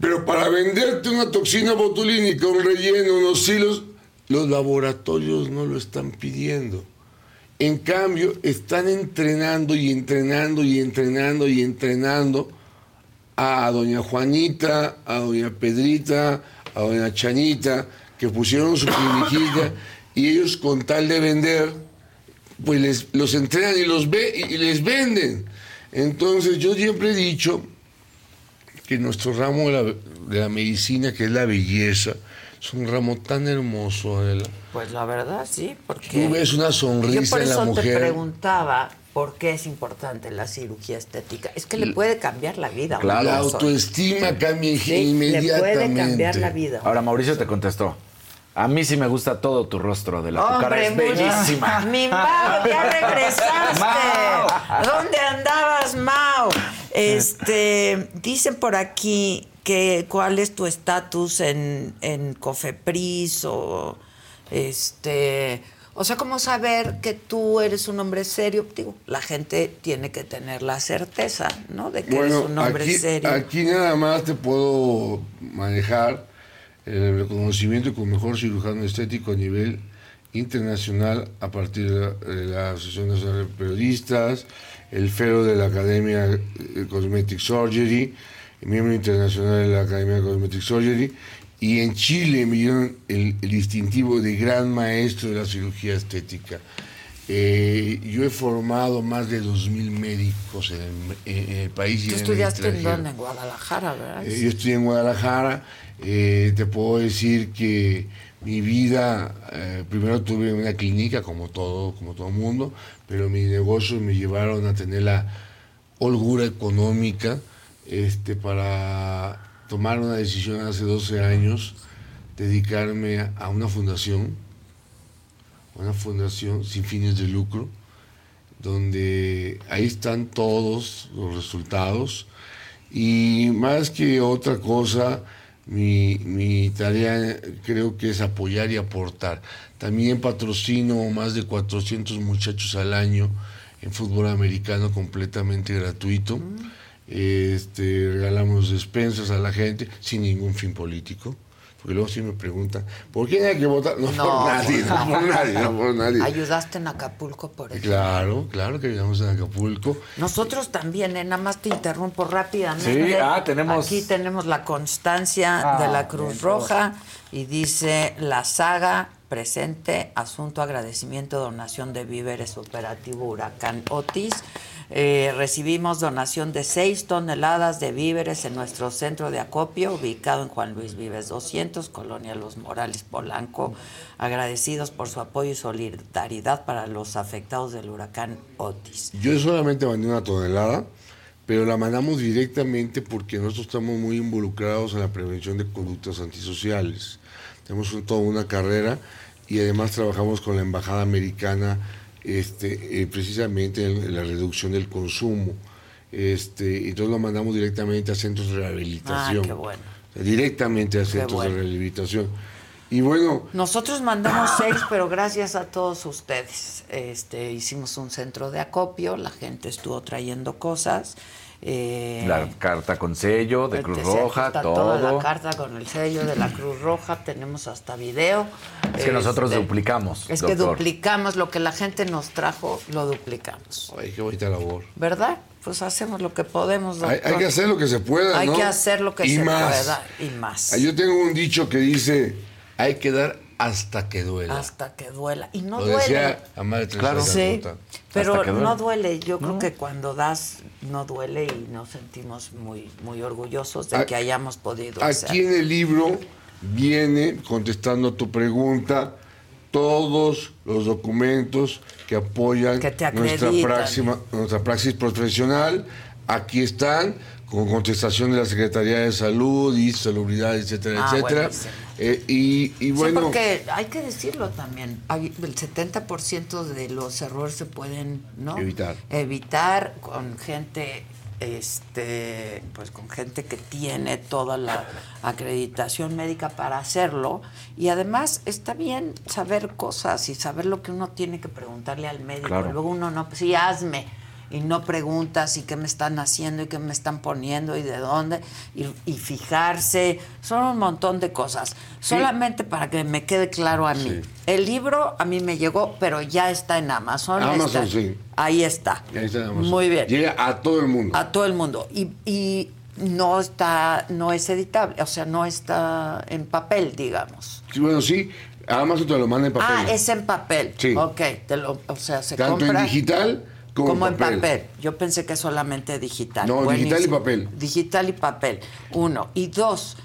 Pero para venderte una toxina botulínica, un relleno, unos hilos, los laboratorios no lo están pidiendo. En cambio, están entrenando y entrenando y entrenando y entrenando a doña Juanita, a doña Pedrita, a doña Chanita, que pusieron su cliniquita y ellos con tal de vender, pues les, los entrenan y los ve y les venden. Entonces yo siempre he dicho que nuestro ramo de la, de la medicina, que es la belleza, es un ramo tan hermoso, Adela. Pues la verdad sí, porque Tú ves una sonrisa yo por en la eso te preguntaba por qué es importante la cirugía estética. Es que le puede cambiar la vida. a una La autoestima cambia Sí, inmediatamente. Le puede cambiar la vida. Ahora Mauricio te contestó. A mí sí me gusta todo tu rostro de la tu cara es bellísima. Mi Mau, ya regresaste. Mau. ¿Dónde andabas, Mau? Este, dicen por aquí que cuál es tu estatus en, en Cofepris o este, o sea, cómo saber que tú eres un hombre serio. Digo, la gente tiene que tener la certeza, ¿no? De que Bueno, eres un hombre aquí, serio. aquí nada más te puedo manejar el reconocimiento como mejor cirujano estético a nivel internacional a partir de la, de la Asociación Nacional de Periodistas, el fellow de la Academia de Cosmetic Surgery, miembro internacional de la Academia de Cosmetic Surgery, y en Chile me dieron el, el distintivo de gran maestro de la cirugía estética. Eh, yo he formado más de 2.000 médicos en el, en el país y Tú en el estudiaste en extranjero. dónde? En Guadalajara, ¿verdad? Eh, yo estudié en Guadalajara. eh, te puedo decir que mi vida, eh, primero tuve una clínica como todo, como todo mundo, pero mis negocios me llevaron a tener la holgura económica este, para tomar una decisión hace 12 años, dedicarme a, una fundación, una fundación sin fines de lucro, donde ahí están todos los resultados. Y más que otra cosa, mi, mi tarea creo que es apoyar y aportar. También patrocino más de 400 muchachos al año en fútbol americano completamente gratuito. Este, regalamos despensas a la gente sin ningún fin político. Porque luego sí me preguntan, ¿por quién hay que votar? No, por nadie, no por nadie, no por nadie. Ayudaste en Acapulco, por ejemplo. Claro, claro que ayudamos en Acapulco. Nosotros también, ¿eh? nada más te interrumpo rápidamente. Sí, ah, tenemos- Aquí tenemos la constancia Ah, de la Cruz bien, Roja y dice la saga presente, asunto agradecimiento, donación de víveres operativo Huracán Otis. Eh, recibimos donación de 6 toneladas de víveres en nuestro centro de acopio, ubicado en Juan Luis Vives 200, Colonia Los Morales, Polanco. Agradecidos por su apoyo y solidaridad para los afectados del huracán Otis. Yo solamente mandé una tonelada, pero la mandamos directamente porque nosotros estamos muy involucrados en la prevención de conductas antisociales. Tenemos un- toda una carrera y además trabajamos con la Embajada Americana este, eh, precisamente en, la reducción del consumo. Este, entonces lo mandamos directamente a centros de rehabilitación. Ah, qué bueno. Directamente a centros bueno. de rehabilitación. Y bueno, Nosotros mandamos seis, pero gracias a todos ustedes. Este, hicimos un centro de acopio, la gente estuvo trayendo cosas. Eh, La carta con sello de Cruz se Roja, ajusta Toda todo. la carta con el sello de la Cruz Roja, tenemos hasta video. Es que nosotros Este, duplicamos. Es que duplicamos lo que la gente nos trajo, lo duplicamos. ay, qué bonita labor. ¿Verdad? Pues hacemos lo que podemos, Hay, doctor. hay que hacer lo que se pueda, Hay ¿no? que hacer lo que Y se más. pueda y más. Ah, Yo tengo un dicho que dice, hay que dar hasta que duela. Hasta que duela. Y no Lo duele. decía la madre Claro. Sí, pero duele. no duele. Yo creo que cuando das no duele y nos sentimos muy muy orgullosos de A- que hayamos podido Aquí hacer. en el libro viene, contestando a tu pregunta, todos los documentos que apoyan Que nuestra, práxima- nuestra praxis profesional. Aquí están con contestación de la Secretaría de Salud y Salubridad, etcétera, Ah, etcétera. buenísimo. Eh, y, y bueno, sí, porque hay que decirlo también. hay- El 70% de los errores se pueden ¿no? Evitar. evitar con gente, este, pues con gente que tiene toda la acreditación médica para hacerlo. Y además está bien saber cosas y saber lo que uno tiene que preguntarle al médico. Claro. Luego uno no, pues sí, hazme. Y no preguntas y qué me están haciendo y qué me están poniendo y de dónde. Y, y fijarse. Son un montón de cosas. Solamente para que me quede claro a mí. Sí. El libro a mí me llegó, pero ya está en Amazon. Amazon, está- sí. Ahí está. ahí está Amazon. Muy bien. Llega a todo el mundo. A todo el mundo. Y, y no está, no es editable, o sea, no está en papel, digamos. Sí, bueno, sí, Amazon te lo manda en papel. Ah, es en papel. Sí. Ok, te lo- o sea, se Tanto compra. en digital como, Como en en papel. Yo pensé que solamente digital. No, digital y papel. Digital y papel. Uno. Y dos,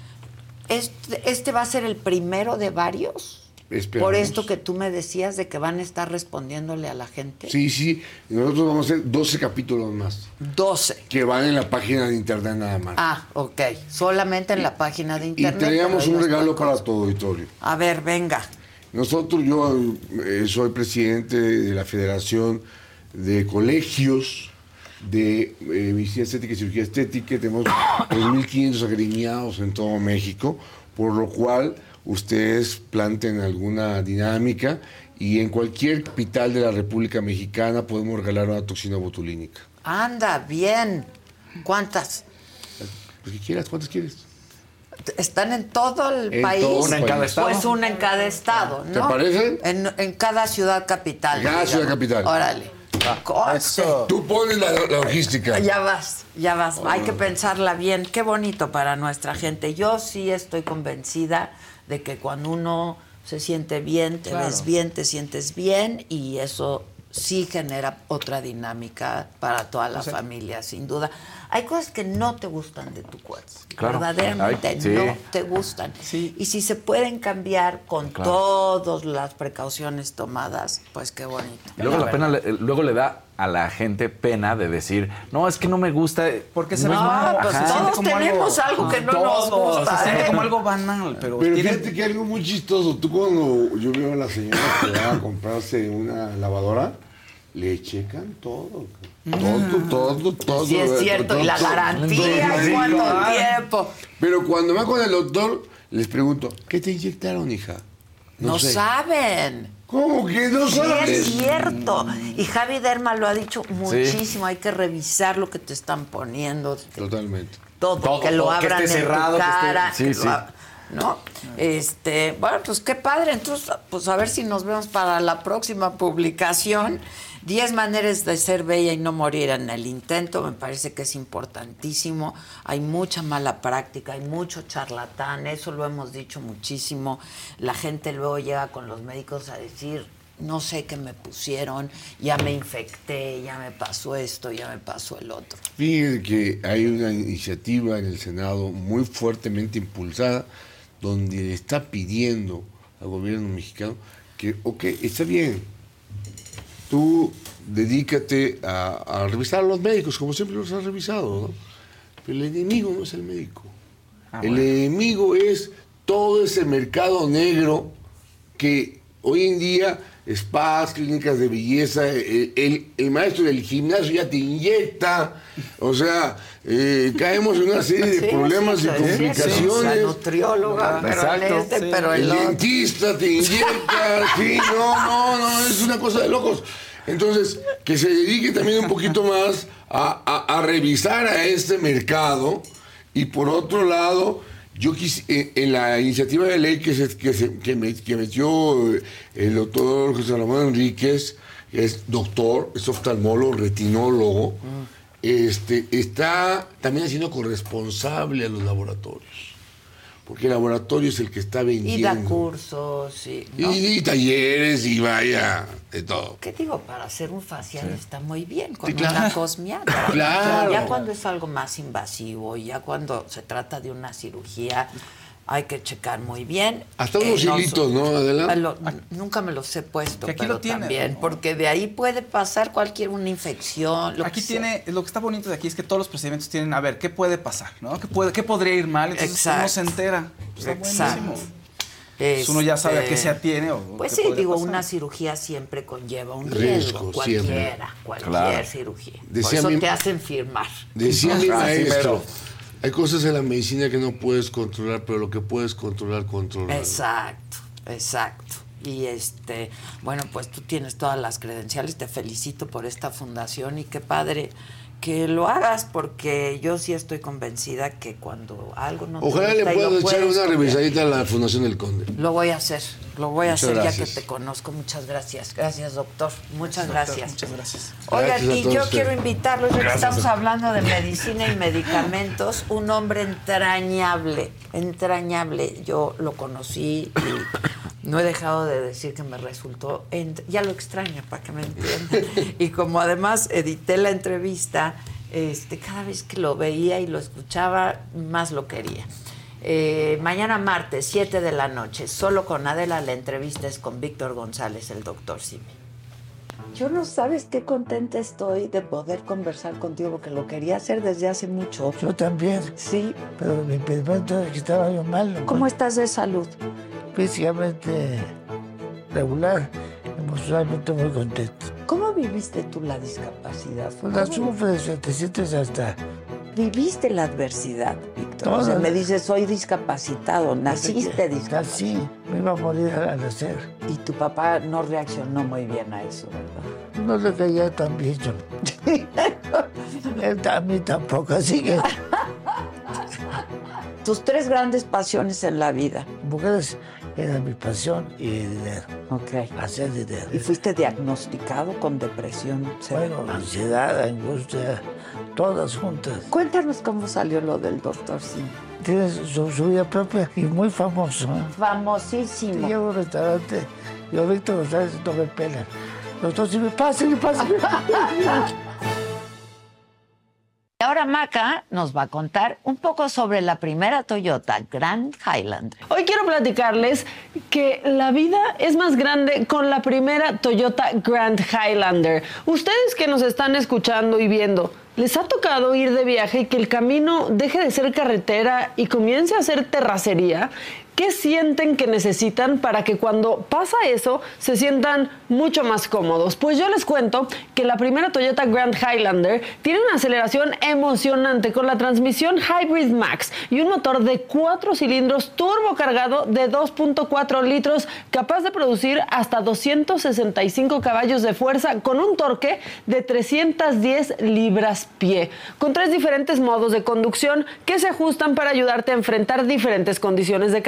este, este va a ser el primero de varios. Esperamos. Por esto que tú me decías de que van a estar respondiéndole a la gente. Sí, sí, nosotros vamos a hacer 12 capítulos más 12. que van en la página de internet nada más. Ah, ok. Solamente en la página de y internet. traíamos pero un regalo para tu auditorio. A ver, venga. Nosotros, yo eh, soy presidente de la Federación de Colegios de eh, Medicina Estética y Cirugía Estética. Tenemos 2.500 agremiados en todo México, por lo cual ustedes planten alguna dinámica y en cualquier capital de la República Mexicana podemos regalar una toxina botulínica. Anda, bien. ¿Cuántas? Pues que quieras, ¿cuántas quieres? Están en todo el En país. todo el Una en cada estado. Pues una en cada estado, ¿no? ¿Te parece? En, en cada ciudad capital. Cada digamos. ciudad capital. Órale. Conste. Tú pones la, la logística. Ya vas, ya vas. Hay que pensarla bien. Qué bonito para nuestra gente. Yo sí estoy convencida de que cuando uno se siente bien, te Claro. ves bien, te sientes bien y eso sí genera otra dinámica para toda la O sea- familia, sin duda. Hay cosas que no te gustan de tu cuerpo. Claro. Verdaderamente Ay, sí. no te gustan. Sí. Y si se pueden cambiar con Claro. todas las precauciones tomadas, pues qué bonito. Y luego, la pena, le- luego le da a la gente pena de decir, no, es que no me gusta. Porque se no mal, pues Ajá. todos tenemos algo que no nos Todos, gusta, Se siente ¿eh? como algo banal, pero, Pero tiene- fíjate que algo muy chistoso. Tú cuando yo veo a la señora que va a comprarse una lavadora, le checan todo. Todo, todo, todo. Sí es cierto, y la todo, garantía, todo, cuánto tiempo. Pero cuando va con el doctor, les pregunto, ¿qué te inyectaron, hija? No, sé. saben. ¿Cómo que no Sí, sabes? es cierto. Y Javi Derma lo ha dicho muchísimo. Hay que revisar lo que te están poniendo. Totalmente. Todo, Todo, que lo todo, que abran esté en cerrado, tu que esté- cara. Sí, que sí. lo ab- ¿No? Este, bueno, pues qué padre. Entonces, pues a ver si nos vemos para la próxima publicación. Diez maneras de ser bella y no morir en el intento, me parece que es importantísimo. Hay mucha mala práctica, hay mucho charlatán, eso lo hemos dicho muchísimo. La gente luego llega con los médicos a decir, no sé qué me pusieron, ya me infecté, ya me pasó esto, ya me pasó el otro. Fíjense que hay una iniciativa en el Senado muy fuertemente impulsada donde le está pidiendo al gobierno mexicano que, ok, está bien, tú dedícate a, a revisar a los médicos como siempre los has revisado, ¿no? Pero el enemigo no es el médico. el enemigo es todo ese mercado negro que hoy en día spas, clínicas de belleza, el, el- el maestro del gimnasio ya te inyecta, o sea, eh, caemos en una serie de Sí, problemas sí, y sí, sí, complicaciones. La nutrióloga, pero el Exacto, este, sí. pero el, El dentista te inyecta, sí, no, no, no, es una cosa de locos. Entonces, que se dedique también un poquito más a, a- a revisar a este mercado y por otro lado, yo quis- en, en la iniciativa de ley que, se, que, se- que me- que metió eh, el doctor José Ramón Enríquez, que es doctor, es oftalmólogo, retinólogo, este, está también haciendo corresponsable a los laboratorios. Porque el laboratorio es el que está vendiendo. Y da cursos, y, Y, ¿no? y talleres y vaya, de todo. ¿Qué digo? Para hacer un facial está muy bien, con Sí, claro. una cosmiata. Claro. Pero ya cuando es algo más invasivo, ya cuando se trata de una cirugía, hay que checar muy bien. Hasta unos hilitos, ¿no, Adela? Lo- nunca me los he puesto, Que aquí pero lo tiene. también, porque de ahí puede pasar cualquier una infección. Lo Aquí que sea. tiene, lo que está bonito de aquí es que todos los procedimientos tienen, a ver, ¿qué puede pasar? ¿no? ¿Qué, puede, ¿Qué podría ir mal? Entonces Exacto. uno se entera. Está Exacto. buenísimo. Pues uno ya sabe a qué se atiene o Pues sí, digo, pasar. una cirugía siempre conlleva un Riesgo, riesgo, cualquiera, siempre. cualquier Claro. cirugía. Decía Por eso mi- te hacen firmar. Decía mi maestro. Hay cosas en la medicina que no puedes controlar, pero lo que puedes controlar, controlar. Exacto, exacto. Y este, bueno, pues tú tienes todas las credenciales, te felicito por esta fundación y qué padre que lo hagas porque yo sí estoy convencida que cuando algo no te Ojalá le gusta lo puedas echar una revisadita a la Fundación del Conde. Lo voy a hacer, lo voy a Muchas hacer ya que te conozco. Muchas gracias. Gracias, doctor. Muchas Doctor, gracias. Muchas gracias. Oigan, y yo quiero invitarlos, ya que estamos hablando de medicina y medicamentos, un hombre entrañable, entrañable. Yo lo conocí y no he dejado de decir que me resultó, ya lo extraño para que me entiendan. Y como además edité la entrevista, este, cada vez que lo veía y lo escuchaba, más lo quería. Eh, mañana martes, 7 de la noche, solo con Adela, la entrevista es con Víctor González, el doctor Simi. Yo no sabes qué contenta estoy de poder conversar contigo, porque lo quería hacer desde hace mucho. Yo también. Sí. Pero mi impedimento es que estaba yo mal. ¿Cómo estás de salud? Físicamente regular, emocionalmente muy contento. ¿Cómo viviste tú la discapacidad? Pues la ¿Cómo sufres, te sientes hasta... ¿Viviste la adversidad, Víctor? O sea, me dices, soy discapacitado, naciste discapacitado. Sí, me iba a morir al nacer. Y tu papá no reaccionó muy bien a eso, ¿verdad? No le caía tan bien yo. Él a mí tampoco, así que... Tus tres grandes pasiones en la vida. Mujeres era mi pasión y el dinero. Ok. Hacer dinero. ¿Y fuiste diagnosticado con depresión severa? Bueno, ansiedad, angustia, todas juntas. Cuéntanos cómo salió lo del doctor Sim. Tiene su, su vida propia y muy famoso. ¿eh? Famosísimo. Llego a un restaurante, yo Víctor González no me sí me pasan, pasan. Y Maca nos va a contar un poco sobre la primera Toyota Grand Highlander. Hoy quiero platicarles que la vida es más grande con la primera Toyota Grand Highlander. Ustedes que nos están escuchando y viendo, ¿les ha tocado ir de viaje y que el camino deje de ser carretera y comience a ser terracería? ¿Qué sienten que necesitan para que cuando pasa eso se sientan mucho más cómodos? Pues yo les cuento que la primera Toyota Grand Highlander tiene una aceleración emocionante con la transmisión Hybrid Max y un motor de 4 cilindros turbo cargado de 2.4 litros capaz de producir hasta 265 caballos de fuerza con un torque de 310 libras pie, con tres diferentes modos de conducción que se ajustan para ayudarte a enfrentar diferentes condiciones de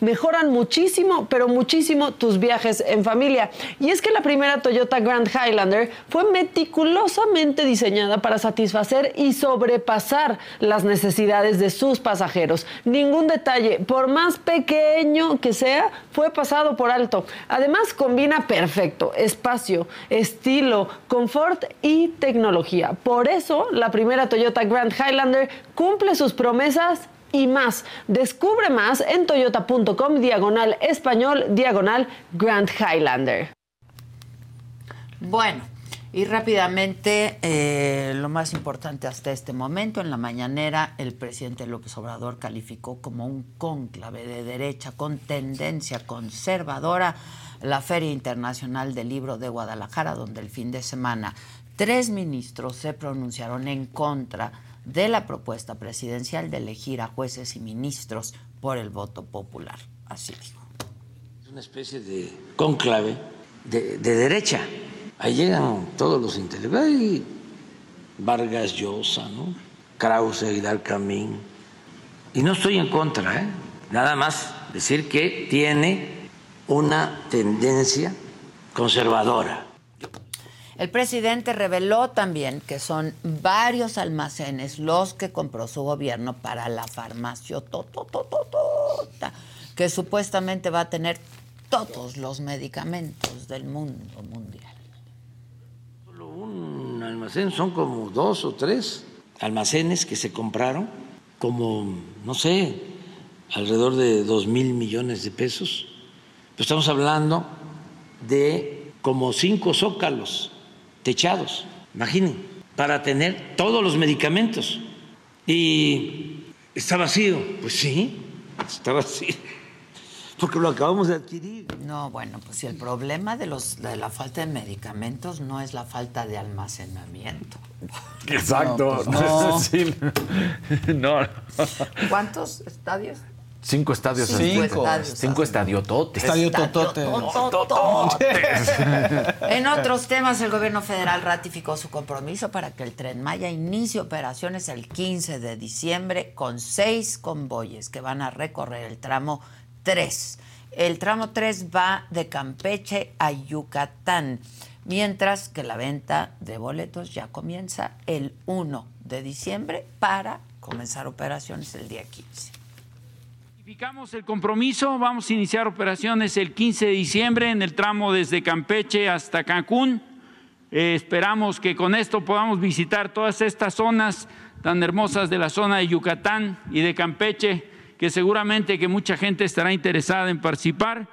mejoran muchísimo, pero muchísimo tus viajes en familia. Y es que la primera Toyota Grand Highlander fue meticulosamente diseñada para satisfacer y sobrepasar las necesidades de sus pasajeros. Ningún detalle, por más pequeño que sea, fue pasado por alto. Además, combina perfecto espacio, estilo, confort y tecnología. Por eso, la primera Toyota Grand Highlander cumple sus promesas y más. Descubre más en toyota.com diagonal español diagonal Grand Highlander. Bueno, y rápidamente, eh, lo más importante hasta este momento, en la mañanera, el presidente López Obrador calificó como un cónclave de derecha con tendencia conservadora la Feria Internacional del Libro de Guadalajara, donde el fin de semana tres ministros se pronunciaron en contra de la propuesta presidencial de elegir a jueces y ministros por el voto popular. Así dijo. Es una especie de cónclave de, de derecha. Ahí llegan todos los intelectuales, y Vargas Llosa, ¿no? Krause, Aguilar Camín. Y no estoy en contra, ¿eh? nada más decir que tiene una tendencia conservadora. El presidente reveló también que son varios almacenes los que compró su gobierno para la farmacia tototototota, que supuestamente va a tener todos los medicamentos del mundo mundial. Solo un almacén, son como dos o tres almacenes que se compraron, como, no sé, alrededor de dos mil millones de pesos. Pero estamos hablando de como cinco zócalos techados, imaginen, para tener todos los medicamentos. Y está vacío, pues sí, está vacío, porque lo acabamos de adquirir. No, bueno, pues si el problema de, los, de la falta de medicamentos no es la falta de almacenamiento. Exacto. No, pues no. Sí. No. ¿Cuántos estadios? Cinco estadios. Cinco Cinco, estadiototes. Estadio Totote. En otros temas, el gobierno federal ratificó su compromiso para que el Tren Maya inicie operaciones el 15 de diciembre con seis convoyes que van a recorrer el tramo 3. El tramo 3 va de Campeche a Yucatán, mientras que la venta de boletos ya comienza el 1 de diciembre para comenzar operaciones el día 15. Ratificamos el compromiso, vamos a iniciar operaciones el 15 de diciembre en el tramo desde Campeche hasta Cancún. Eh, esperamos que con esto podamos visitar todas estas zonas tan hermosas de la zona de Yucatán y de Campeche, que seguramente que mucha gente estará interesada en participar.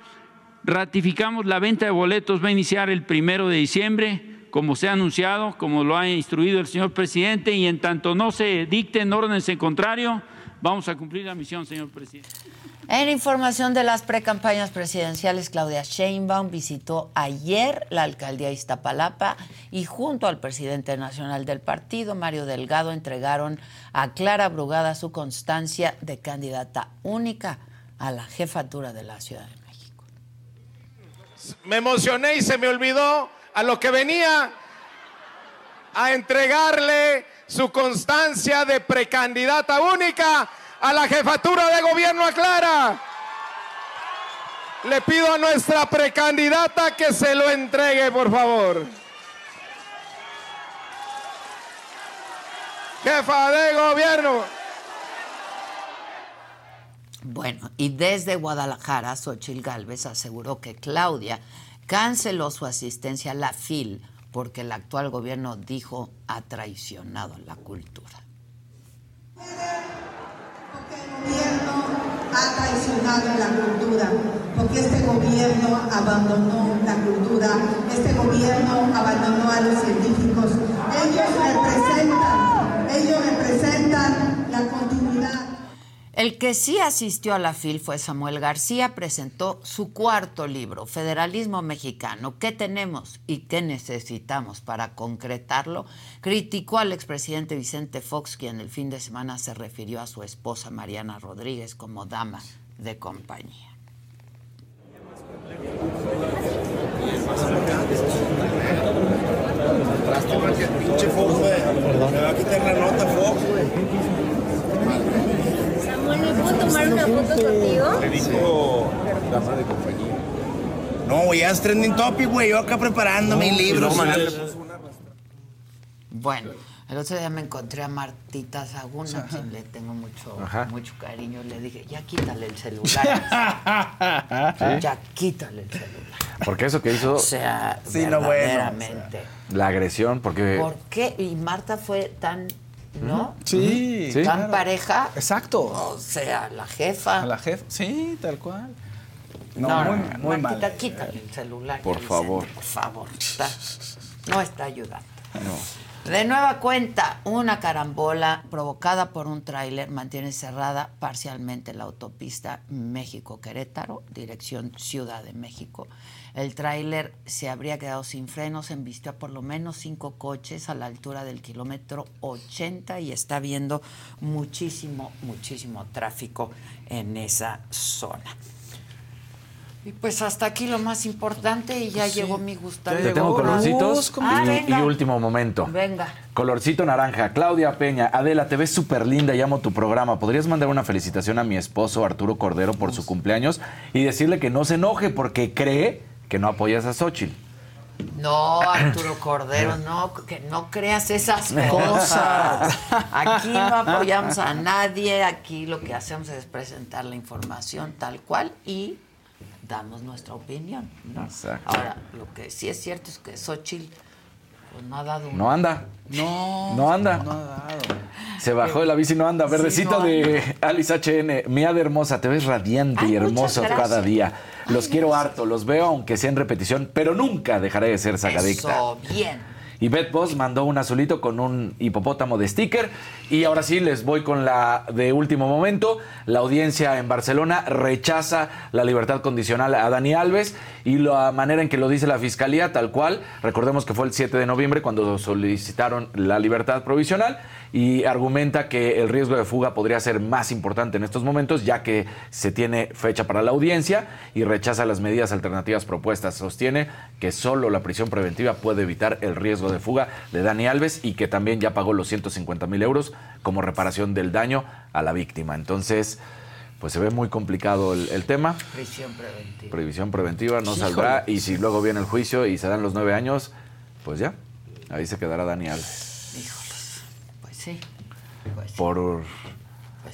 Ratificamos la venta de boletos, va a iniciar el primero de diciembre, como se ha anunciado, como lo ha instruido el señor presidente, y en tanto no se dicten órdenes en contrario, vamos a cumplir la misión, señor presidente. En información de las precampañas presidenciales, Claudia Sheinbaum visitó ayer la alcaldía de Iztapalapa y junto al presidente nacional del partido, Mario Delgado, entregaron a Clara Brugada su constancia de candidata única a la jefatura de la Ciudad de México. Me emocioné y se me olvidó a lo que venía a entregarle su constancia de precandidata única a la jefatura de gobierno a Clara. Le pido a nuestra precandidata que se lo entregue, por favor. Jefa de gobierno. Bueno, y desde Guadalajara, Xochil Gálvez aseguró que Claudia canceló su asistencia a la FIL porque el actual gobierno dijo ha traicionado la cultura. gobierno ha traicionado la cultura, porque este gobierno abandonó la cultura, este gobierno abandonó a los científicos. Ellos representan, ellos representan la continuidad. El que sí asistió a la FIL fue Samuel García, presentó su cuarto libro, Federalismo Mexicano, ¿qué tenemos y qué necesitamos para concretarlo? Criticó al expresidente Vicente Fox, quien el fin de semana se refirió a su esposa Mariana Rodríguez como dama de compañía. Pinche Fox, güey. Me va a quitar la nota, Fox, güey. Samuel, ¿me puedo tomar una foto contigo? Le dijo dama de compañía. No, güey, ya es trending topic, güey. Yo acá preparando puso una- Bueno, el otro día me encontré a Martita Saguna, a quien le tengo mucho, Ajá. mucho cariño. Le dije, ya quítale el celular. ¿Sí? Ya quítale el celular. Porque eso que hizo. O sea, Sí, no, bueno, verdaderamente. La agresión, porque. ¿Por qué? Y Marta fue tan, ¿no? Sí, Sí. Tan claro. pareja. Exacto. O sea, la jefa. A la jefa, sí, tal cual. No, No, muy, no, muy Martita, mal. quítale el celular. Por favor. Por favor. Está- no está ayudando. No. De nueva cuenta, una carambola provocada por un tráiler mantiene cerrada parcialmente la autopista México-Querétaro, dirección Ciudad de México. El tráiler se habría quedado sin frenos, embistió a por lo menos cinco coches a la altura del kilómetro 80 y está habiendo muchísimo, muchísimo tráfico en esa zona. Y pues hasta aquí lo más importante y ya llegó mi Gustavo. Te tengo colorcitos Ah, y, venga. y último momento. Venga. Colorcito naranja, Claudia Peña, Adela, te ves súper linda y amo tu programa. ¿Podrías mandar una felicitación a mi esposo Arturo Cordero por su cumpleaños y decirle que no se enoje porque cree que no apoyas a Xochitl? No, Arturo Cordero, no, que no creas esas cosas. Aquí no apoyamos a nadie, aquí lo que hacemos es presentar la información tal cual y damos nuestra opinión. ¿no? Exacto. Ahora, lo que sí es cierto es que Xochitl Pues no ha dado un- No anda. No. No anda. Se bajó de la bici y no anda. Verdecito no de Alice HN. Miada hermosa, te ves radiante Ay, y hermoso cada día. Los quiero harto, los veo aunque sea en repetición, pero nunca dejaré de ser sagadicta. Eso, bien. Y Bet Boss mandó un azulito con un hipopótamo de sticker. Y ahora sí, les voy con la de último momento. La audiencia en Barcelona rechaza la libertad condicional a Dani Alves y la manera en que lo dice la fiscalía, tal cual. Recordemos que fue el 7 de noviembre cuando solicitaron la libertad provisional y argumenta que el riesgo de fuga podría ser más importante en estos momentos, ya que se tiene fecha para la audiencia y rechaza las medidas alternativas propuestas. Sostiene que solo la prisión preventiva puede evitar el riesgo de fuga de Dani Alves y que también ya pagó los 150 mil euros como reparación del daño a la víctima. Entonces, pues se ve muy complicado el, el tema. Prisión preventiva. Previsión preventiva no Híjole. saldrá y si luego viene el juicio y se dan los nueve años, pues ya, ahí se quedará Dani Alves. Pues. Por,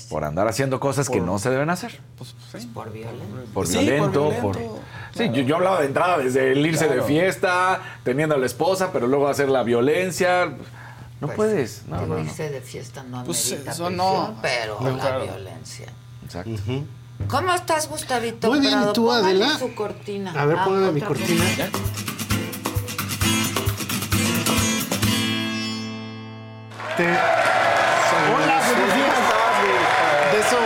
por andar haciendo cosas que no se deben hacer. Pues por violencia. Por Sí, violento, por por... violento, Sí, yo, yo hablaba de entrada desde el irse Claro. de fiesta, teniendo a la esposa, pero luego hacer la violencia. No Pues, puedes. No, no, no. irse de fiesta no Pues, amerita eso prisión, no. pero No, la claro. violencia. Exacto. ¿Cómo estás, Gustavito? Muy bien, tú, Adela? su cortina. A ver, Ah, póngame mi cortina. vez. Te- Hola, buenos días. De eso,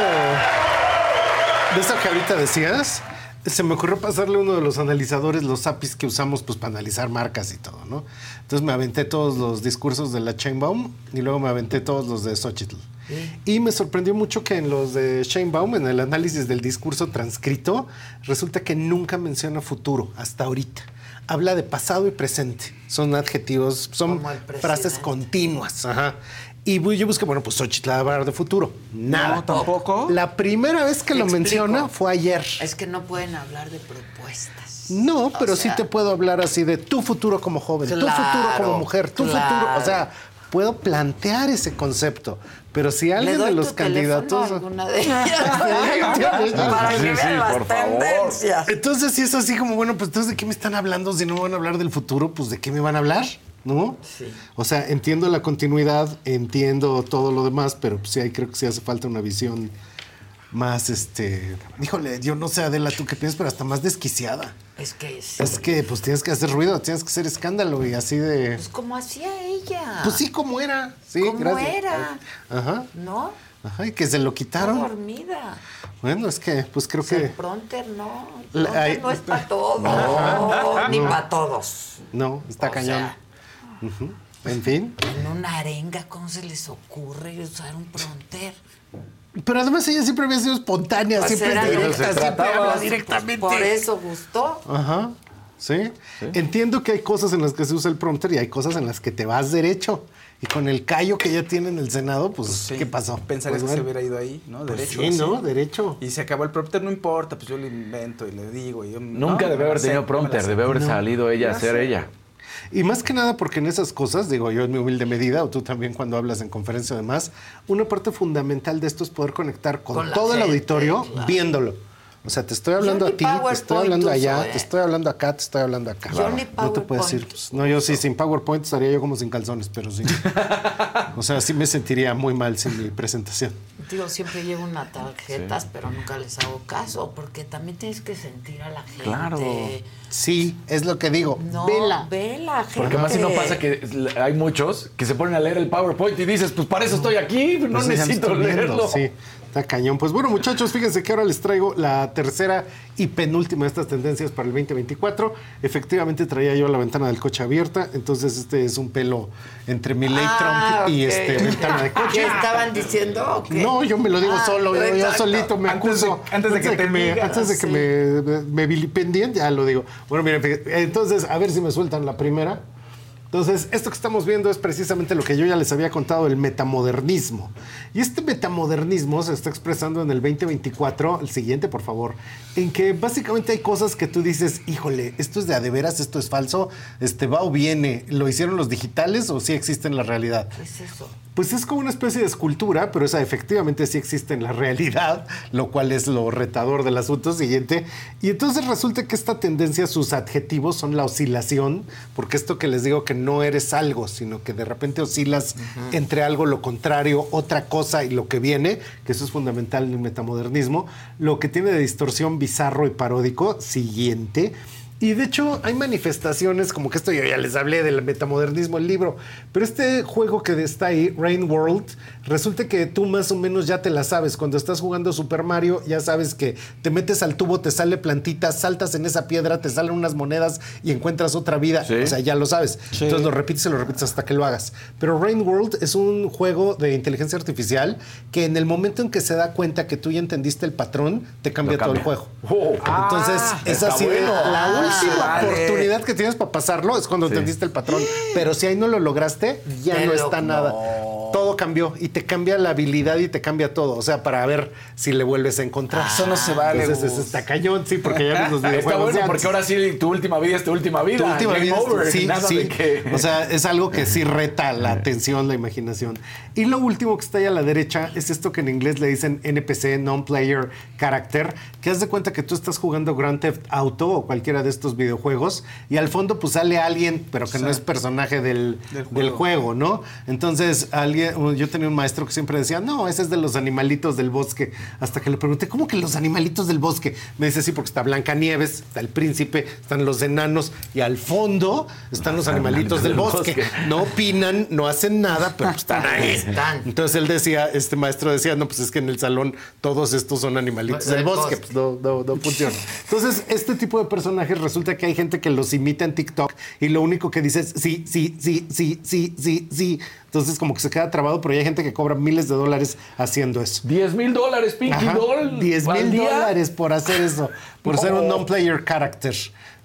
de eso que ahorita decías, se me ocurrió pasarle uno de los analizadores los APIs que usamos pues, para analizar marcas y todo, ¿no? Entonces me aventé todos los discursos de la Chainbaum y luego me aventé todos los de Xochitl. Y me sorprendió mucho que en los de Sheinbaum, en el análisis del discurso transcrito, resulta que nunca menciona futuro hasta ahorita. Habla de pasado y presente. Son adjetivos, son frases continuas. Ajá. Y yo busqué, bueno, pues Xochitl va a hablar de futuro. Nada. No, tampoco. La primera vez que lo explico. menciona fue ayer. Es que no pueden hablar de propuestas. No, pero sea- sí te puedo hablar así de tu futuro como joven, tu futuro como mujer, tu futuro. O sea, puedo plantear ese concepto. Pero si alguien de los candidatos. de ellas. para que Sí, vean sí, las por favor. tendencias. Entonces, si es así como, bueno, pues entonces, ¿de qué me están hablando? Si no van a hablar del futuro, pues ¿de qué me van a hablar? ¿No? Sí. O sea, entiendo la continuidad, entiendo todo lo demás, pero pues, sí, ahí creo que sí hace falta una visión más, este... Híjole, yo no sé, Adela, tú qué piensas, pero hasta más desquiciada. Es que sí. Es que, pues, tienes que hacer ruido, tienes que hacer escándalo y así de... Pues como hacía ella. Pues sí, como era. Sí, Como gracias. era. Ajá, ¿No? ajá, y que se lo Está quitaron. dormida. Bueno, es que, pues creo O sea, que... el pronter no. El La- pronter ay, no es para todos. No. ni No. para todos. No, está O cañón. sea. En fin. en una arenga, ¿cómo se les ocurre usar un pronter? Pero además ella siempre había sido espontánea, Pues siempre directa, siempre habla directamente. Por eso gustó. Ajá. ¿Sí? Entiendo que hay cosas en las que se usa el prompter y hay cosas en las que te vas derecho. Y con el callo que ya tiene en el Senado, pues, ¿qué pasó? Pensarías Pues, que se hubiera ido ahí, ¿no? Pues Derecho. sí, así. ¿no? Derecho. Y se acabó el prompter, no importa, pues yo le invento y le digo. Y yo, Nunca no, debe haber tenido prompter, debe haber No. salido ella a ser ella. Y más que nada porque en esas cosas, digo yo en mi humilde medida, o tú también cuando hablas en conferencia y demás, una parte fundamental de esto es poder conectar con, todo el auditorio claro. viéndolo. O sea, te estoy hablando a ti, te estoy hablando uso, allá, ¿eh? te estoy hablando acá, te estoy hablando acá. Yo ni No te puedes decir, pues, no, yo sí, sin PowerPoint estaría yo como sin calzones, pero sí. o sea, sí me sentiría muy mal sin mi presentación. Digo, siempre llevo unas tarjetas, pero nunca les hago caso, porque también tienes que sentir a la gente. Claro. Sí, es lo que digo. No, Vela. ve la gente. Porque más si no pasa que hay muchos que se ponen a leer el PowerPoint y dices, pues para eso estoy aquí, no Pues necesito viendo, leerlo. Sí, está cañón. Pues bueno, muchachos, fíjense que ahora les traigo la tercera y penúltima de estas tendencias para el 2024. Efectivamente traía yo la ventana del coche abierta, entonces este es un pelo entre mi ley Ah, Trump y este ventana de coche. ¿Qué estaban diciendo? No, yo me lo digo Ah, solo, yo, yo solito me Antes de- acuso. antes de que te me, digas, antes de que sí. me, me, me vilipendien, ya lo digo. Bueno, miren, entonces, a ver si me sueltan la primera. Entonces, esto que estamos viendo es precisamente lo que yo ya les había contado, el metamodernismo. Y este metamodernismo se está expresando en el 2024, el siguiente, por favor, en que básicamente hay cosas que tú dices, híjole, esto es de veras, esto es falso, este va o viene, ¿lo hicieron los digitales o sí existe en la realidad? ¿Qué es eso? Pues es como una especie de escultura, pero esa efectivamente sí existe en la realidad, lo cual es lo retador del asunto siguiente. Y entonces resulta que esta tendencia, sus adjetivos son la oscilación, porque esto que les digo que no eres algo, sino que de repente oscilas entre algo, lo contrario, otra cosa y lo que viene, que eso es fundamental en el metamodernismo, lo que tiene de distorsión bizarro y paródico, siguiente. Y de hecho hay manifestaciones, como que esto yo ya les hablé del metamodernismo, el libro, pero este juego que está ahí, Rain World, resulta que tú más o menos ya te la sabes. Cuando estás jugando Super Mario, ya sabes que te metes al tubo, te sale plantita, saltas en esa piedra, te salen unas monedas y encuentras otra vida. O sea, ya lo sabes. Entonces lo repites y lo repites hasta que lo hagas. Pero Rain World es un juego de inteligencia artificial que en el momento en que se da cuenta que tú ya entendiste el patrón, te cambia, todo el juego. Entonces, Ah, es así bueno. la última vale. oportunidad que tienes para pasarlo es cuando entendiste el patrón. Pero si ahí no lo lograste, ya no está nada. Todo cambió y te cambia la habilidad y te cambia todo. O sea, para ver si le vuelves a encontrar. Eso no se vale, Entonces, Gus. está cañón, sí, porque ya ves los videojuegos. Está bueno porque ahora sí tu última vida es tu última vida. Tu última Game vida es- over. sí, Nada sí. de que- O sea, es algo que sí reta la atención, la imaginación. Y lo último que está ahí a la derecha es esto que en inglés le dicen NPC, Non-Player Character, que haz de cuenta que tú estás jugando Grand Theft Auto o cualquiera de estos videojuegos y al fondo pues sale alguien, pero que no es personaje del, del juego. ¿no? Entonces, alguien, yo tenía un maestro que siempre decía, no, ese es de los animalitos del bosque. Hasta que le pregunté, ¿cómo que los animalitos del bosque? Me dice, sí, porque está Blancanieves, está el príncipe, están los enanos y al fondo están los animalitos del bosque. No opinan, no hacen nada, pero pues están ahí. Están. Entonces él decía, este maestro decía, no, pues es que en el salón todos estos son animalitos Del bosque. Pues no, no, no funciona. Entonces, este tipo de personajes resulta que hay gente que los imita en TikTok y lo único que dice es sí, sí, sí, sí, sí, sí, sí. Entonces, como que se queda trabado, pero hay gente que cobra miles de dólares haciendo eso. 10 mil dólares, Pinky Ajá, Doll. 10 al mil dólares por hacer eso, por ser un No. non-player character.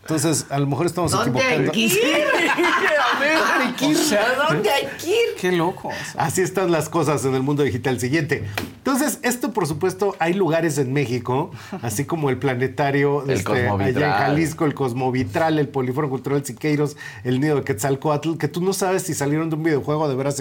Entonces, a lo mejor estamos ¿Dónde hay equivocando. que ir? ¿Dónde hay que ir? O sea, ¿dónde hay que ir? Qué loco. Así están las cosas en el mundo digital siguiente. Entonces, esto, por supuesto, hay lugares en México, así como el planetario El este, Cosmovitral. allá en Jalisco, el Cosmovitral, el Polífono Cultural Siqueiros, el Nido de Quetzalcoatl, que tú no sabes si salieron de un videojuego de veras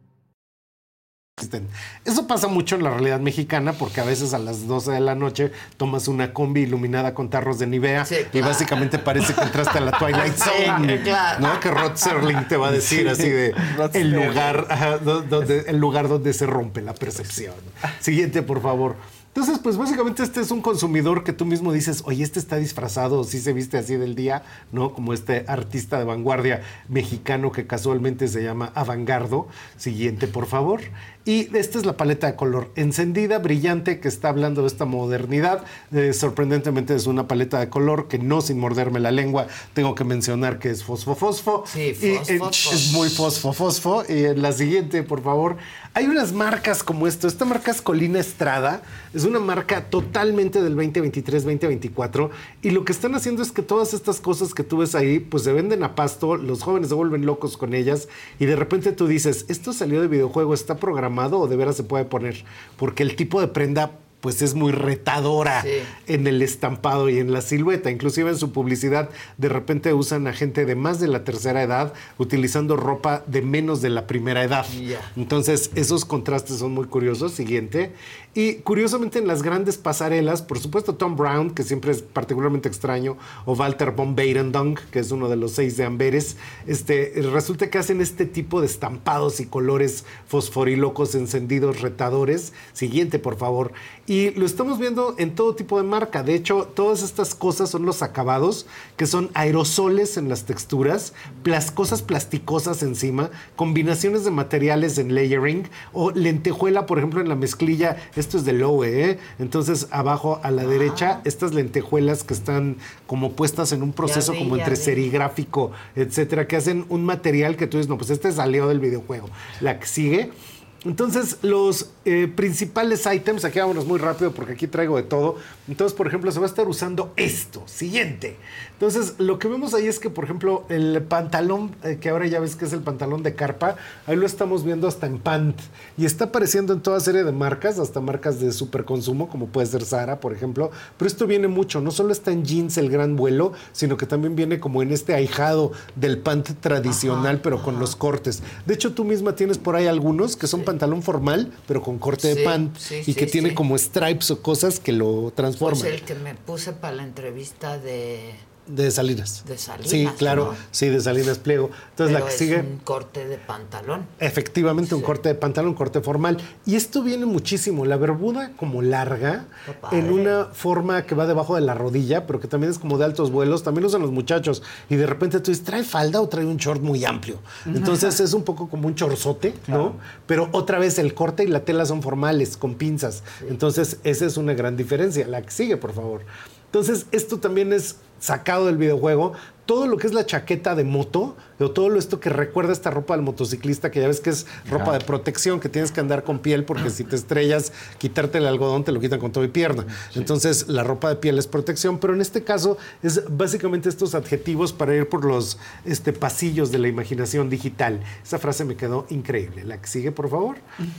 Existen. Eso pasa mucho en la realidad mexicana porque a veces a las 12 de la noche tomas una combi iluminada con tarros de Nivea y básicamente parece que entraste a la Twilight Zone, Claro. ¿no? Que Rod Serling te va a decir así de el lugar, ajá, donde, el lugar donde se rompe la percepción. Siguiente, por favor. Entonces, pues básicamente este es un consumidor que tú mismo dices, oye, este está disfrazado, sí se viste así del día, ¿no? Como este artista de vanguardia mexicano que casualmente se llama Avangardo. Siguiente, por favor. Y esta es la paleta de color encendida, brillante, que está hablando de esta modernidad. Eh, sorprendentemente es una paleta de color que no sin morderme la lengua tengo que mencionar que es fosfo fosfo. Sí, Y, fosfo, eh, fosfo. es muy fosfo fosfo. Y en la siguiente, por favor. Hay unas marcas como esto. Esta marca es Colina Estrada. Es una marca totalmente del 2023-2024. Y lo que están haciendo es que todas estas cosas que tú ves ahí, pues se venden a pasto. Los jóvenes se vuelven locos con ellas. Y de repente tú dices, ¿esto salió de videojuego? ¿Está programado o de veras se puede poner? Porque el tipo de prenda pues es muy retadora en el estampado y en la silueta. Inclusive en su publicidad de repente usan a gente de más de la tercera edad utilizando ropa de menos de la primera edad. Entonces esos contrastes son muy curiosos. Siguiente. Y curiosamente en las grandes pasarelas, por supuesto Tom Brown, que siempre es particularmente extraño, o Walter von Beirendonck, que es uno de los seis de Amberes, este, resulta que hacen este tipo de estampados y colores fosforilocos encendidos retadores. Siguiente, por favor. Y lo estamos viendo en todo tipo de marca. De hecho, todas estas cosas son los acabados, que son aerosoles en las texturas, cosas plasticosas encima, combinaciones de materiales en layering, o lentejuela, por ejemplo, en la mezclilla. Esto es de Lowe, ¿eh? Entonces, abajo a la derecha, estas lentejuelas que están como puestas en un proceso vi, como entre vi. serigráfico, etcétera, que hacen un material que tú dices, no, pues este salió del videojuego. La que sigue. Entonces, los eh, principales items, aquí vámonos muy rápido porque aquí traigo de todo. Entonces, por ejemplo, se va a estar usando esto. Siguiente. Entonces, lo que vemos ahí es que, por ejemplo, el pantalón, eh, que ahora ya ves que es el pantalón de carpa, ahí lo estamos viendo hasta en pant. Y está apareciendo en toda serie de marcas, hasta marcas de superconsumo, como puede ser Zara, por ejemplo. Pero esto viene mucho, no solo está en jeans el gran vuelo, sino que también viene como en este ahijado del pant tradicional, pero con los cortes. De hecho, tú misma tienes por ahí algunos que son pantalón formal, pero con corte de pant sí, y que tiene como stripes o cosas que lo transforman. Pues el que me puse para la entrevista de... De Salinas. De Salinas, Sí, claro. ¿no? Sí, de Salinas Pliego. Entonces, Pero la que es sigue. un corte de pantalón. Efectivamente, un corte de pantalón, un corte formal. Y esto viene muchísimo. La bermuda como larga, en una forma que va debajo de la rodilla, pero que también es como de altos vuelos. También lo usan los muchachos. Y de repente tú dices, ¿trae falda o trae un short muy amplio? Entonces es un poco como un chorzote, ¿no? Pero otra vez el corte y la tela son formales, con pinzas. Entonces esa es una gran diferencia. La que sigue, por favor. Entonces, esto también es sacado del videojuego. Todo lo que es la chaqueta de moto, o todo lo esto que recuerda esta ropa del motociclista, que ya ves que es ropa de protección, que tienes que andar con piel, porque si te estrellas, quitarte el algodón te lo quitan con todo y pierna. Entonces, la ropa de piel es protección, pero en este caso es básicamente estos adjetivos para ir por los este, pasillos de la imaginación digital. Esa frase me quedó increíble. La que sigue, por favor.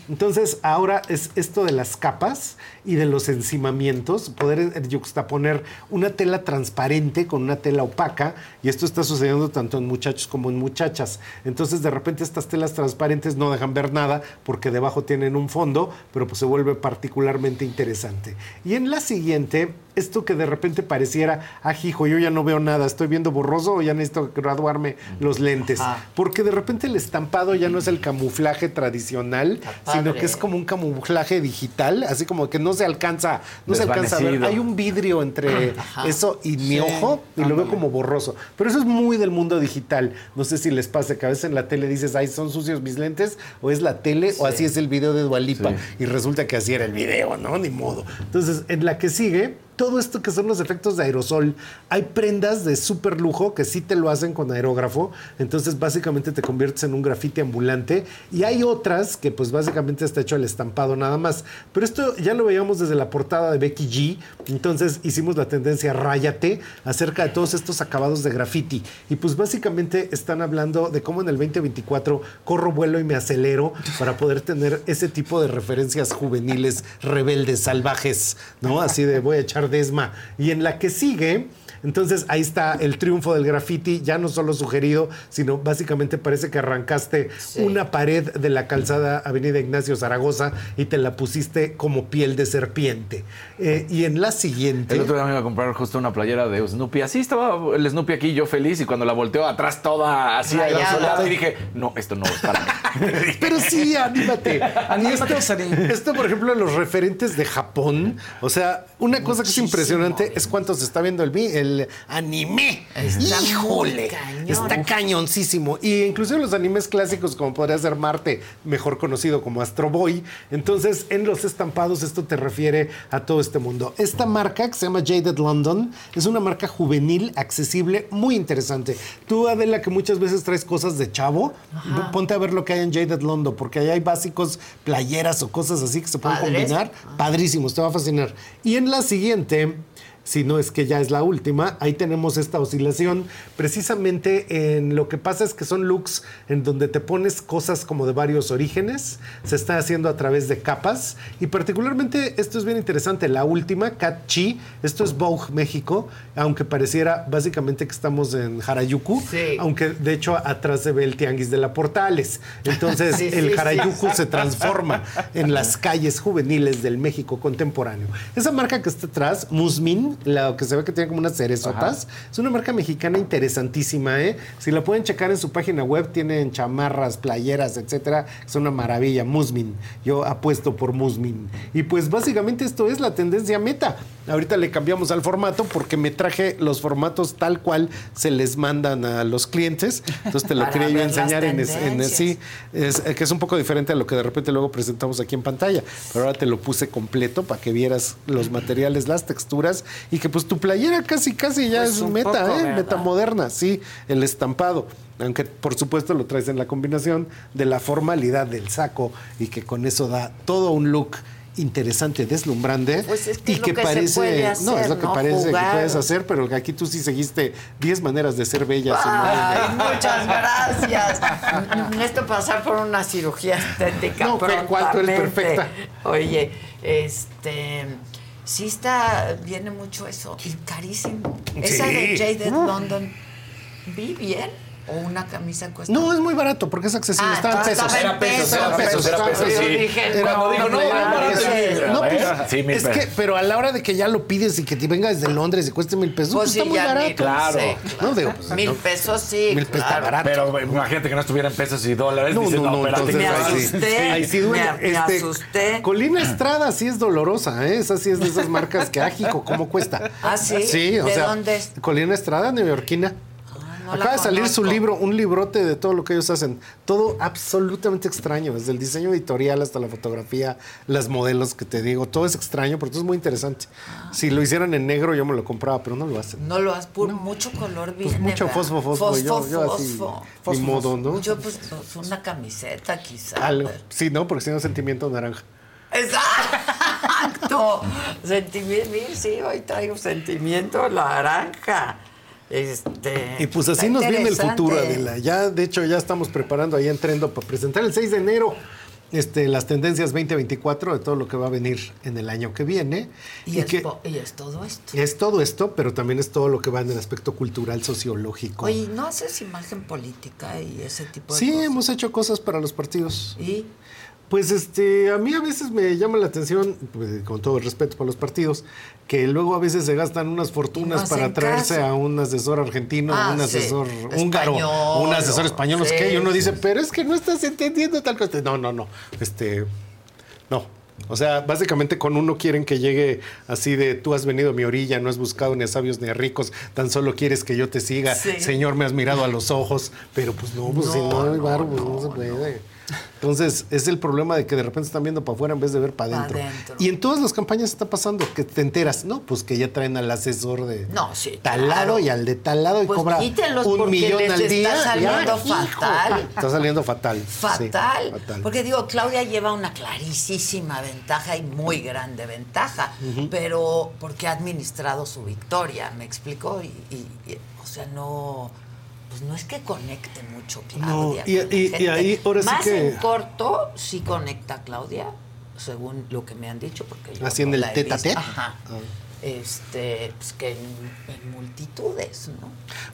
Entonces, ahora es esto de las capas y de los encimamientos, poder eh, yuxtaponer una tela transparente con una tela opaca, y esto está sucediendo tanto en muchachos como en muchachas. Entonces, de repente, estas telas transparentes no dejan ver nada porque debajo tienen un fondo, pero pues se vuelve particularmente interesante. Y en la siguiente, esto que de repente pareciera, ah, hijo, yo ya no veo nada, estoy viendo borroso o ya necesito graduarme los lentes. Porque de repente el estampado ya no es el camuflaje tradicional, sino que es como un camuflaje digital, así como que no se alcanza, no se alcanza a ver. Hay un vidrio entre Ajá. eso y mi Sí, ojo y lo veo como borroso. Pero eso es muy del mundo digital. No sé si les pasa que a veces en la tele dices, ay, son sucios mis lentes, o es la tele, o así es el video de Dualipa. Sí. Y resulta que así era el video, ¿no? Ni modo. Entonces, en la que sigue, todo esto que son los efectos de aerosol, hay prendas de súper lujo que sí te lo hacen con aerógrafo, entonces básicamente te conviertes en un grafite ambulante y hay otras que pues básicamente está hecho el estampado nada más. Pero esto ya lo veíamos desde la portada de Becky G, entonces hicimos la tendencia Ráyate acerca de todos estos acabados de graffiti y pues básicamente están hablando de cómo en el 2024 corro, vuelo y me acelero para poder tener ese tipo de referencias juveniles, rebeldes, salvajes, ¿no? Así de voy a echar desma. Y en la que sigue, entonces ahí está el triunfo del graffiti, ya no solo sugerido, sino básicamente parece que arrancaste una pared de la calzada Avenida Ignacio Zaragoza y te la pusiste como piel de serpiente. Eh, y en la siguiente... El otro día me iba a comprar justo una playera de Snoopy. Así estaba el Snoopy aquí, yo feliz, y cuando la volteo atrás toda así y dije, no, esto no es para mí. Pero sí, anímate. Anímate, esto, esto, por ejemplo, los referentes de Japón. O sea, una cosa que es impresionante es cuánto se está viendo el, anime. Está Híjole. cañón. Está cañoncísimo. Y inclusive los animes clásicos, como podría ser Marte, mejor conocido como Astro Boy. Entonces, en los estampados, esto te refiere a todo este mundo. Esta marca, que se llama Jaded London, es una marca juvenil, accesible, muy interesante. Tú, Adela, que muchas veces traes cosas de chavo, ponte a ver lo que hay en Jaded London, porque ahí hay básicos, playeras o cosas así que se pueden Padres. combinar. Padrísimos, te va a fascinar. Y en la siguiente, si no es que ya es la última. Ahí tenemos esta oscilación. Precisamente en lo que pasa es que son looks en donde te pones cosas como de varios orígenes. Se está haciendo a través de capas. Y particularmente esto es bien interesante. La última, Cat Chi, esto es Vogue México, aunque pareciera básicamente que estamos en Harajuku. Sí. Aunque de hecho atrás se ve el tianguis de la Portales. Entonces Sí, el sí, Harajuku se transforma en las calles juveniles del México contemporáneo. Esa marca que está atrás, Musmin, la que se ve que tiene como unas cerezotas, es una marca mexicana interesantísima, ¿eh? Si la pueden checar en su página web, tienen chamarras, playeras, etcétera. Es una maravilla, Musmin. Yo apuesto por Musmin. Y pues básicamente esto es la tendencia meta. Ahorita le cambiamos al formato porque me traje los formatos tal cual se les mandan a los clientes. Entonces te lo quería yo enseñar en, en sí, es, eh, que es un poco diferente a lo que de repente luego presentamos aquí en pantalla. Pero ahora te lo puse completo para que vieras los materiales, las texturas y que pues tu playera casi, casi ya Pues es meta, poco, ¿eh? Meta moderna, sí, el estampado. Aunque por supuesto lo traes en la combinación de la formalidad del saco y que con eso da todo un look interesante, deslumbrante Pues es que y es lo que que parece puede no es hacer, lo que ¿no? parece Jugar. que puedes hacer pero aquí tú sí seguiste 10 maneras de ser bella Ay, muchas gracias. Necesito pasar por una cirugía estética. No, ¿cuál- cuál tú eres perfecta? Oye, este. Sí está, viene mucho eso. Y carísimo. Esa de Jaded No. London, ¿vi bien? ¿O una camisa cuesta? No, es muy barato porque es accesible. Ah, Estaba en pesos. Era pesos, era pesos, era pesos, sí. dije, Cuando dijo, no, no, pesos. pues, sí, mil es que, pesos. pero a la hora de que ya lo pides y que te venga desde Londres y cueste mil pesos, Pues pues, sí, está muy barato. ni- Claro. sí, No, digo, pues, Mil no. pesos sí. Mil pesos está barato. Pero imagínate que no estuviera en pesos y dólares. No, dices, no, no, entonces Me asusté, Ahí sí duele. me- Este, asusté. Colina Estrada sí es dolorosa, ¿eh? Esa sí es de esas marcas que, ágico, ¿cómo cuesta? ¿Ah, sí? Sí, o ¿De dónde es? Colina Estrada, neoyorquina. No Acaba de salir su libro, un librote de todo lo que ellos hacen. Todo absolutamente extraño, desde el diseño editorial hasta la fotografía, las modelos que te digo, todo es extraño, pero todo es muy interesante. Si lo hicieran en negro yo me lo compraba, pero no lo hacen. No lo has por mucho color viene. Pues mucho ¿verdad? fosfo, fosfo, yo- yo así, fosfo. ni modo, ¿no? Yo pues pues, una camiseta quizá. Algo. Sí, no, porque si no sentimiento naranja. Exacto. Sentimiento, sí, hoy traigo sentimiento naranja. Este. Y pues así nos viene el futuro. Adela. Ya, de hecho, ya estamos preparando ahí en Trendo para presentar el 6 de enero este, las tendencias 2024 de todo lo que va a venir en el año que viene. Y, es, que y es todo esto. es todo esto, pero también es todo lo que va en el aspecto cultural, sociológico. Oye, ¿no haces imagen política y ese tipo de sí, cosas? hemos hecho cosas para los partidos. ¿Y? Pues este, a mí a veces me llama la atención, pues, con todo el respeto para los partidos, que luego a veces se gastan unas fortunas no para traerse caso. a un asesor argentino, Ah, un sí. asesor húngaro, Español, un asesor español, no sí, qué, y uno sí, dice, pero es que no estás entendiendo tal cosa. No, no, no, este, no. O sea, básicamente con uno quieren que llegue así de tú has venido a mi orilla, no has buscado ni a sabios ni a ricos, tan solo quieres que yo te siga. Señor, me has mirado a los ojos, pero pues no, pues si no hay varo, pues no, se puede. Entonces, es el problema de que de repente están viendo para afuera en vez de ver para Pa' adentro. Y en todas las campañas está pasando que te enteras, ¿no? Pues que ya traen al asesor de No, sí. tal claro. lado y al de tal lado y Pues cobra un millón les al está día. y saliendo fatal. Está saliendo fatal. sí, Fatal. Porque digo, Claudia lleva una clarísima ventaja y muy grande ventaja, pero porque ha administrado su victoria, ¿me explicó? Y, y- y, o sea, no, pues no es que conecte mucho Claudia. No, y- con la y- y gente. ahí ahora sí Más que- en corto sí conecta Claudia, según lo que me han dicho, porque yo Así en no el la he tete a visto. tete. Ajá. Ah. Este, pues que en, en multitudes, ¿no?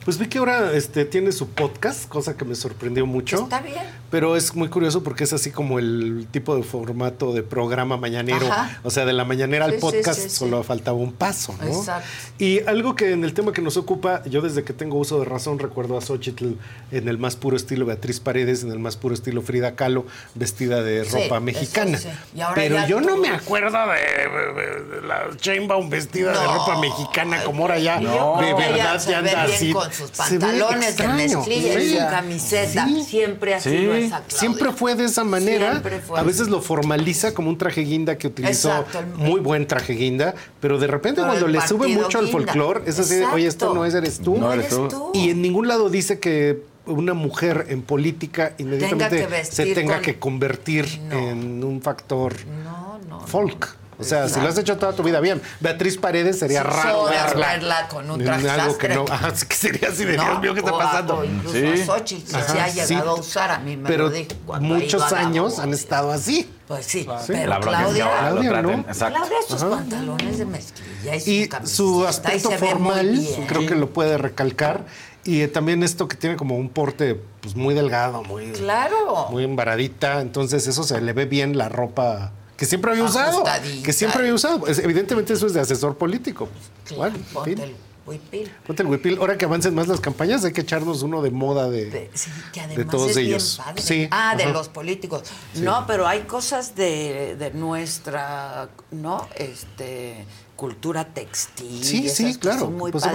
Pues vi que ahora este, tiene su podcast, cosa que me sorprendió mucho. Está bien. Pero es muy curioso porque es así como el tipo de formato de programa mañanero. Ajá. O sea, de la mañanera Sí, al podcast sí, sí. solo faltaba un paso, ¿no? Exacto. Y algo que en el tema que nos ocupa, yo desde que tengo uso de razón recuerdo a Xochitl en el más puro estilo Beatriz Paredes, en el más puro estilo Frida Kahlo, vestida de ropa mexicana. sí. Y ahora Pero yo no me acuerdo de, de- de la Chainbaum vestida de No. ropa mexicana como ahora ya. Yo de verdad ya anda bien así. con sus pantalones de mezclilla y su camiseta. Sí. Siempre ha sido Sí. esa Claudia. Siempre fue de esa manera. Siempre fue a así. veces lo formaliza como un traje guinda que utilizó Exacto, muy buen traje guinda, pero de repente Pero cuando le sube mucho al guinda. folclore, es así de, oye, esto no es, eres tú. No eres tú. Y en ningún lado dice que una mujer en política inmediatamente se tenga con- que convertir en un factor No, no. folk. O sea, si lo has hecho toda tu vida bien. Beatriz Paredes sería Sí, raro verla. verla con un traje algo que no. Ajá, sí que sería así de No, Dios mío, ¿qué está pasando? incluso Xochitl, si se ha llegado a usar, a mí me Pero lo dijo muchos años han estado así. Pues sí, Sí. pero La que Claudia, Claudia, ¿no? exacto. Claudia sus Ajá. pantalones de mezclilla y, Y su, camiseta su y aspecto formal creo que lo puede recalcar. Y eh, también esto que tiene como un porte pues, muy delgado, muy, Claro. muy embaradita. Entonces eso se le ve bien la ropa que siempre había usado. Que siempre había usado. Es- evidentemente eso es de asesor político. Pues, bueno, en Ponte fin. el huipil. Ponte el huipil. Ahora que avancen más las campañas, hay que echarnos uno de moda de, Sí, que de además todos es ellos. bien padre. Sí, ah, de los políticos. Sí. No, pero hay cosas de, de nuestra, ¿no? Este cultura textil. Sí, sí, claro. son muy Pues.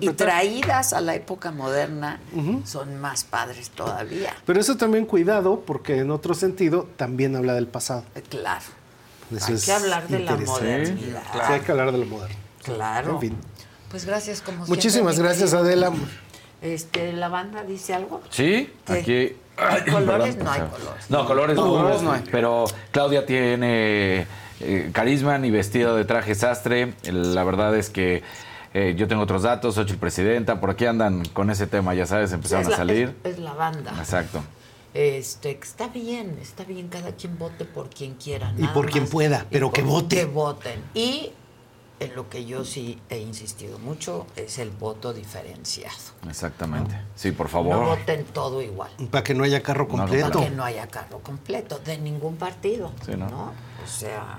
Y traídas a la época moderna son más padres todavía. Pero eso también cuidado, porque en otro sentido también habla del pasado. Claro. Eso Hay es que hablar de la modernidad. Sí, hay que hablar de lo moderno. Claro. En fin. Pues gracias como siempre, Muchísimas mi gracias, querido. Adela. Este, ¿la banda dice algo? Sí, ¿Qué? aquí. ¿Hay colores? Perdón, No hay colores. No, colores No, no, colores no hay. Pero Claudia tiene eh, carisma ni vestido de traje sastre. La verdad es que eh, yo tengo otros datos, soy el presidenta. Por aquí andan con ese tema, ya sabes, empezaron la, a salir. Es, es la banda. Exacto. Este, que está bien, está bien, cada quien vote por quien quiera. Y por quien más. pueda, Y pero que vote. Que voten. Y en lo que yo sí he insistido mucho es el voto diferenciado. Exactamente. Sí, por No favor. voten todo igual. Para que no haya carro No, completo. Para que no haya carro completo de ningún partido. Sí, ¿no? ¿no? O sea.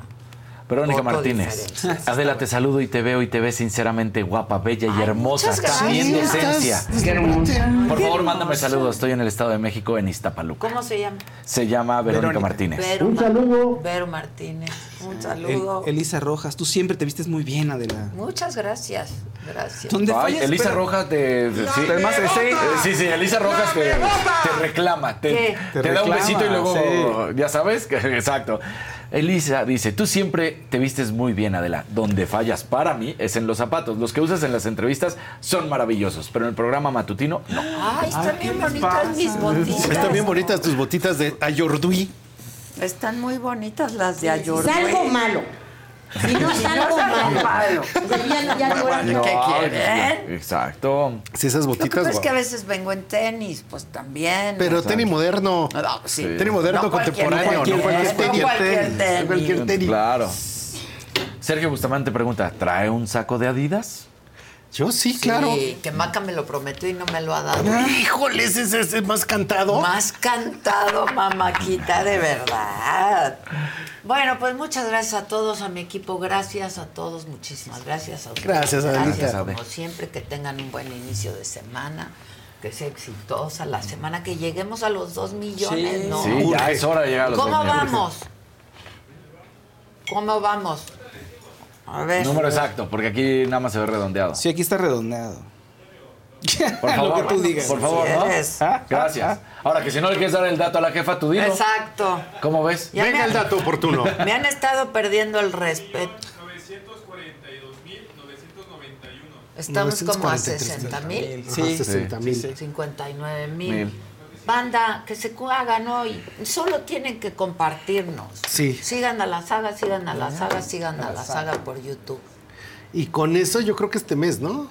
Verónica voto Martínez. diferencias. Adela, te saludo y te veo y te ves sinceramente guapa, bella y hermosa. Sí, decencia. estás- Qué hermosa. Por Qué favor, mándame saludos. Estoy en el Estado de México, en Iztapaluca. ¿Cómo se llama? Se llama Verónica, Verónica. Martínez. Vero Un saludo. Vero Martínez. Un El- saludo. Elisa Rojas, tú siempre te vistes muy bien, Adela. Muchas gracias. Gracias. ¿Dónde Ay, fallas? Elisa Pero- Rojas te, sí, Además, Eh, sí, sí, sí, Elisa Rojas te, te reclama, te, ¿Qué? te Te da un besito y luego, sí. ya sabes, que- exacto. Elisa dice, tú siempre te vistes muy bien, Adela. Donde fallas para mí es en los zapatos. Los que usas en las entrevistas son maravillosos, pero en el programa matutino, no. Ay, están bien bonitas mis botitas. Están bien bonitas tus botitas de Ayordui. Están muy bonitas las de Ayorbe. Salgo malo. Si no Si salgo malo. ya, ya no- No, ¿Qué quieren? Exacto. Si esas Lo que botitas. es que a veces vengo en tenis, pues también. Pero tenis moderno. No, sí. Tenis moderno No cualquier contemporáneo, tenis, no cualquier no tenis. cualquier No tenis. cualquier tenis. Claro. Sergio Bustamante pregunta, ¿trae un saco de Adidas? Yo sí, Sí, claro. que Maca me lo prometió y no me lo ha dado. Híjole, ese es ese más cantado. Más cantado, mamaquita, de verdad. Bueno, pues muchas gracias a todos, a mi equipo, gracias a todos, muchísimas gracias a ustedes. Gracias, Adelita. Gracias, como siempre, que tengan un buen inicio de semana, que sea exitosa la semana, que lleguemos a los dos millones, ¿no? Sí, ya es hora de llegar a los ¿Cómo dos millones. vamos? ¿Cómo vamos? A ver. Número exacto, porque aquí nada más se ve redondeado. Sí, aquí está redondeado. Por favor, Lo que tú digas. por favor, ¿no? ¿Ah? Gracias. Ahora que si no le quieres dar el dato a la jefa, tú dilo. Exacto. ¿Cómo ves? Ya Venga me- el dato oportuno. Me han estado perdiendo el respeto. Estamos como a 60 mil. Sí, 60 mil. 59 mil. Banda, que se hagan hoy. Solo tienen que compartirnos. Sí. Sigan a la saga, sigan a la saga, sigan a la saga por YouTube. Y con eso yo creo que este mes, ¿no?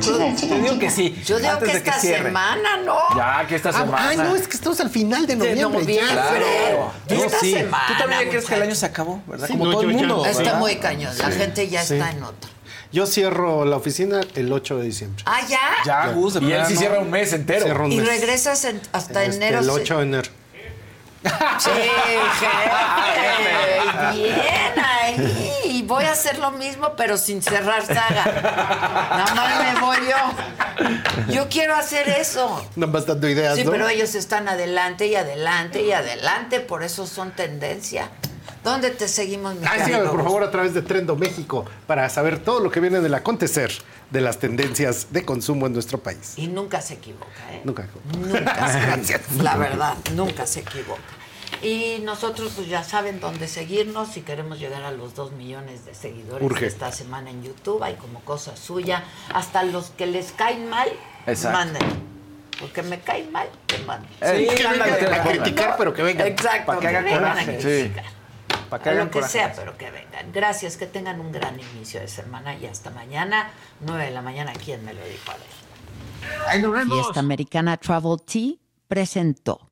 Yo digo que sí. Yo digo antes que de que esta cierre. semana, ¿no? Ya, que esta Ah, semana. ay, no, es que estamos al final de De noviembre. noviembre. ya. Claro. Esta sí. semana. ¿Tú también crees que el año se acabó? ¿Verdad? Sí, Como no, todo yo- el yo- mundo. Está ¿verdad? muy cañón. La gente ya Sí. está en otra. Yo cierro la oficina el 8 de diciembre. Ah, ya. Ya, Gus, de Y él sí cierra un mes entero. Cierro un Y mes. regresas en- hasta Este, enero. El se- 8 de enero. Sí, jefe. Bien ahí. Y voy a hacer lo mismo, pero sin cerrar saga. Nada más me voy yo. Yo quiero hacer eso. Nada más dando ideas, Sí, ¿no? pero ellos están adelante y adelante y adelante, por eso son tendencia. ¿Dónde te seguimos, mi querido síganme, por favor, a través de Trendo México para saber todo lo que viene del acontecer de las tendencias de consumo en nuestro país. Y nunca se equivoca, ¿eh? Nunca. Nunca se. La verdad, nunca se equivoca. Y nosotros, pues ya saben dónde seguirnos. Si queremos llegar a los dos millones de seguidores Urge. esta semana en YouTube, hay como cosa suya. Hasta los que les caen mal, Exacto. manden. Porque me caen mal, te manden. Eh, Sí, que vengan para a criticar, pero que vengan. Exacto, para que haga vengan a coraje. Sí. Para que a hagan lo que coraje. sea, pero que vengan. Gracias, que tengan un gran inicio de semana y hasta mañana, 9 de la mañana. ¿Quién me lo dijo? A ver. Fiesta Americana Travel Tea presentó.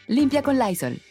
limpia con Lysol.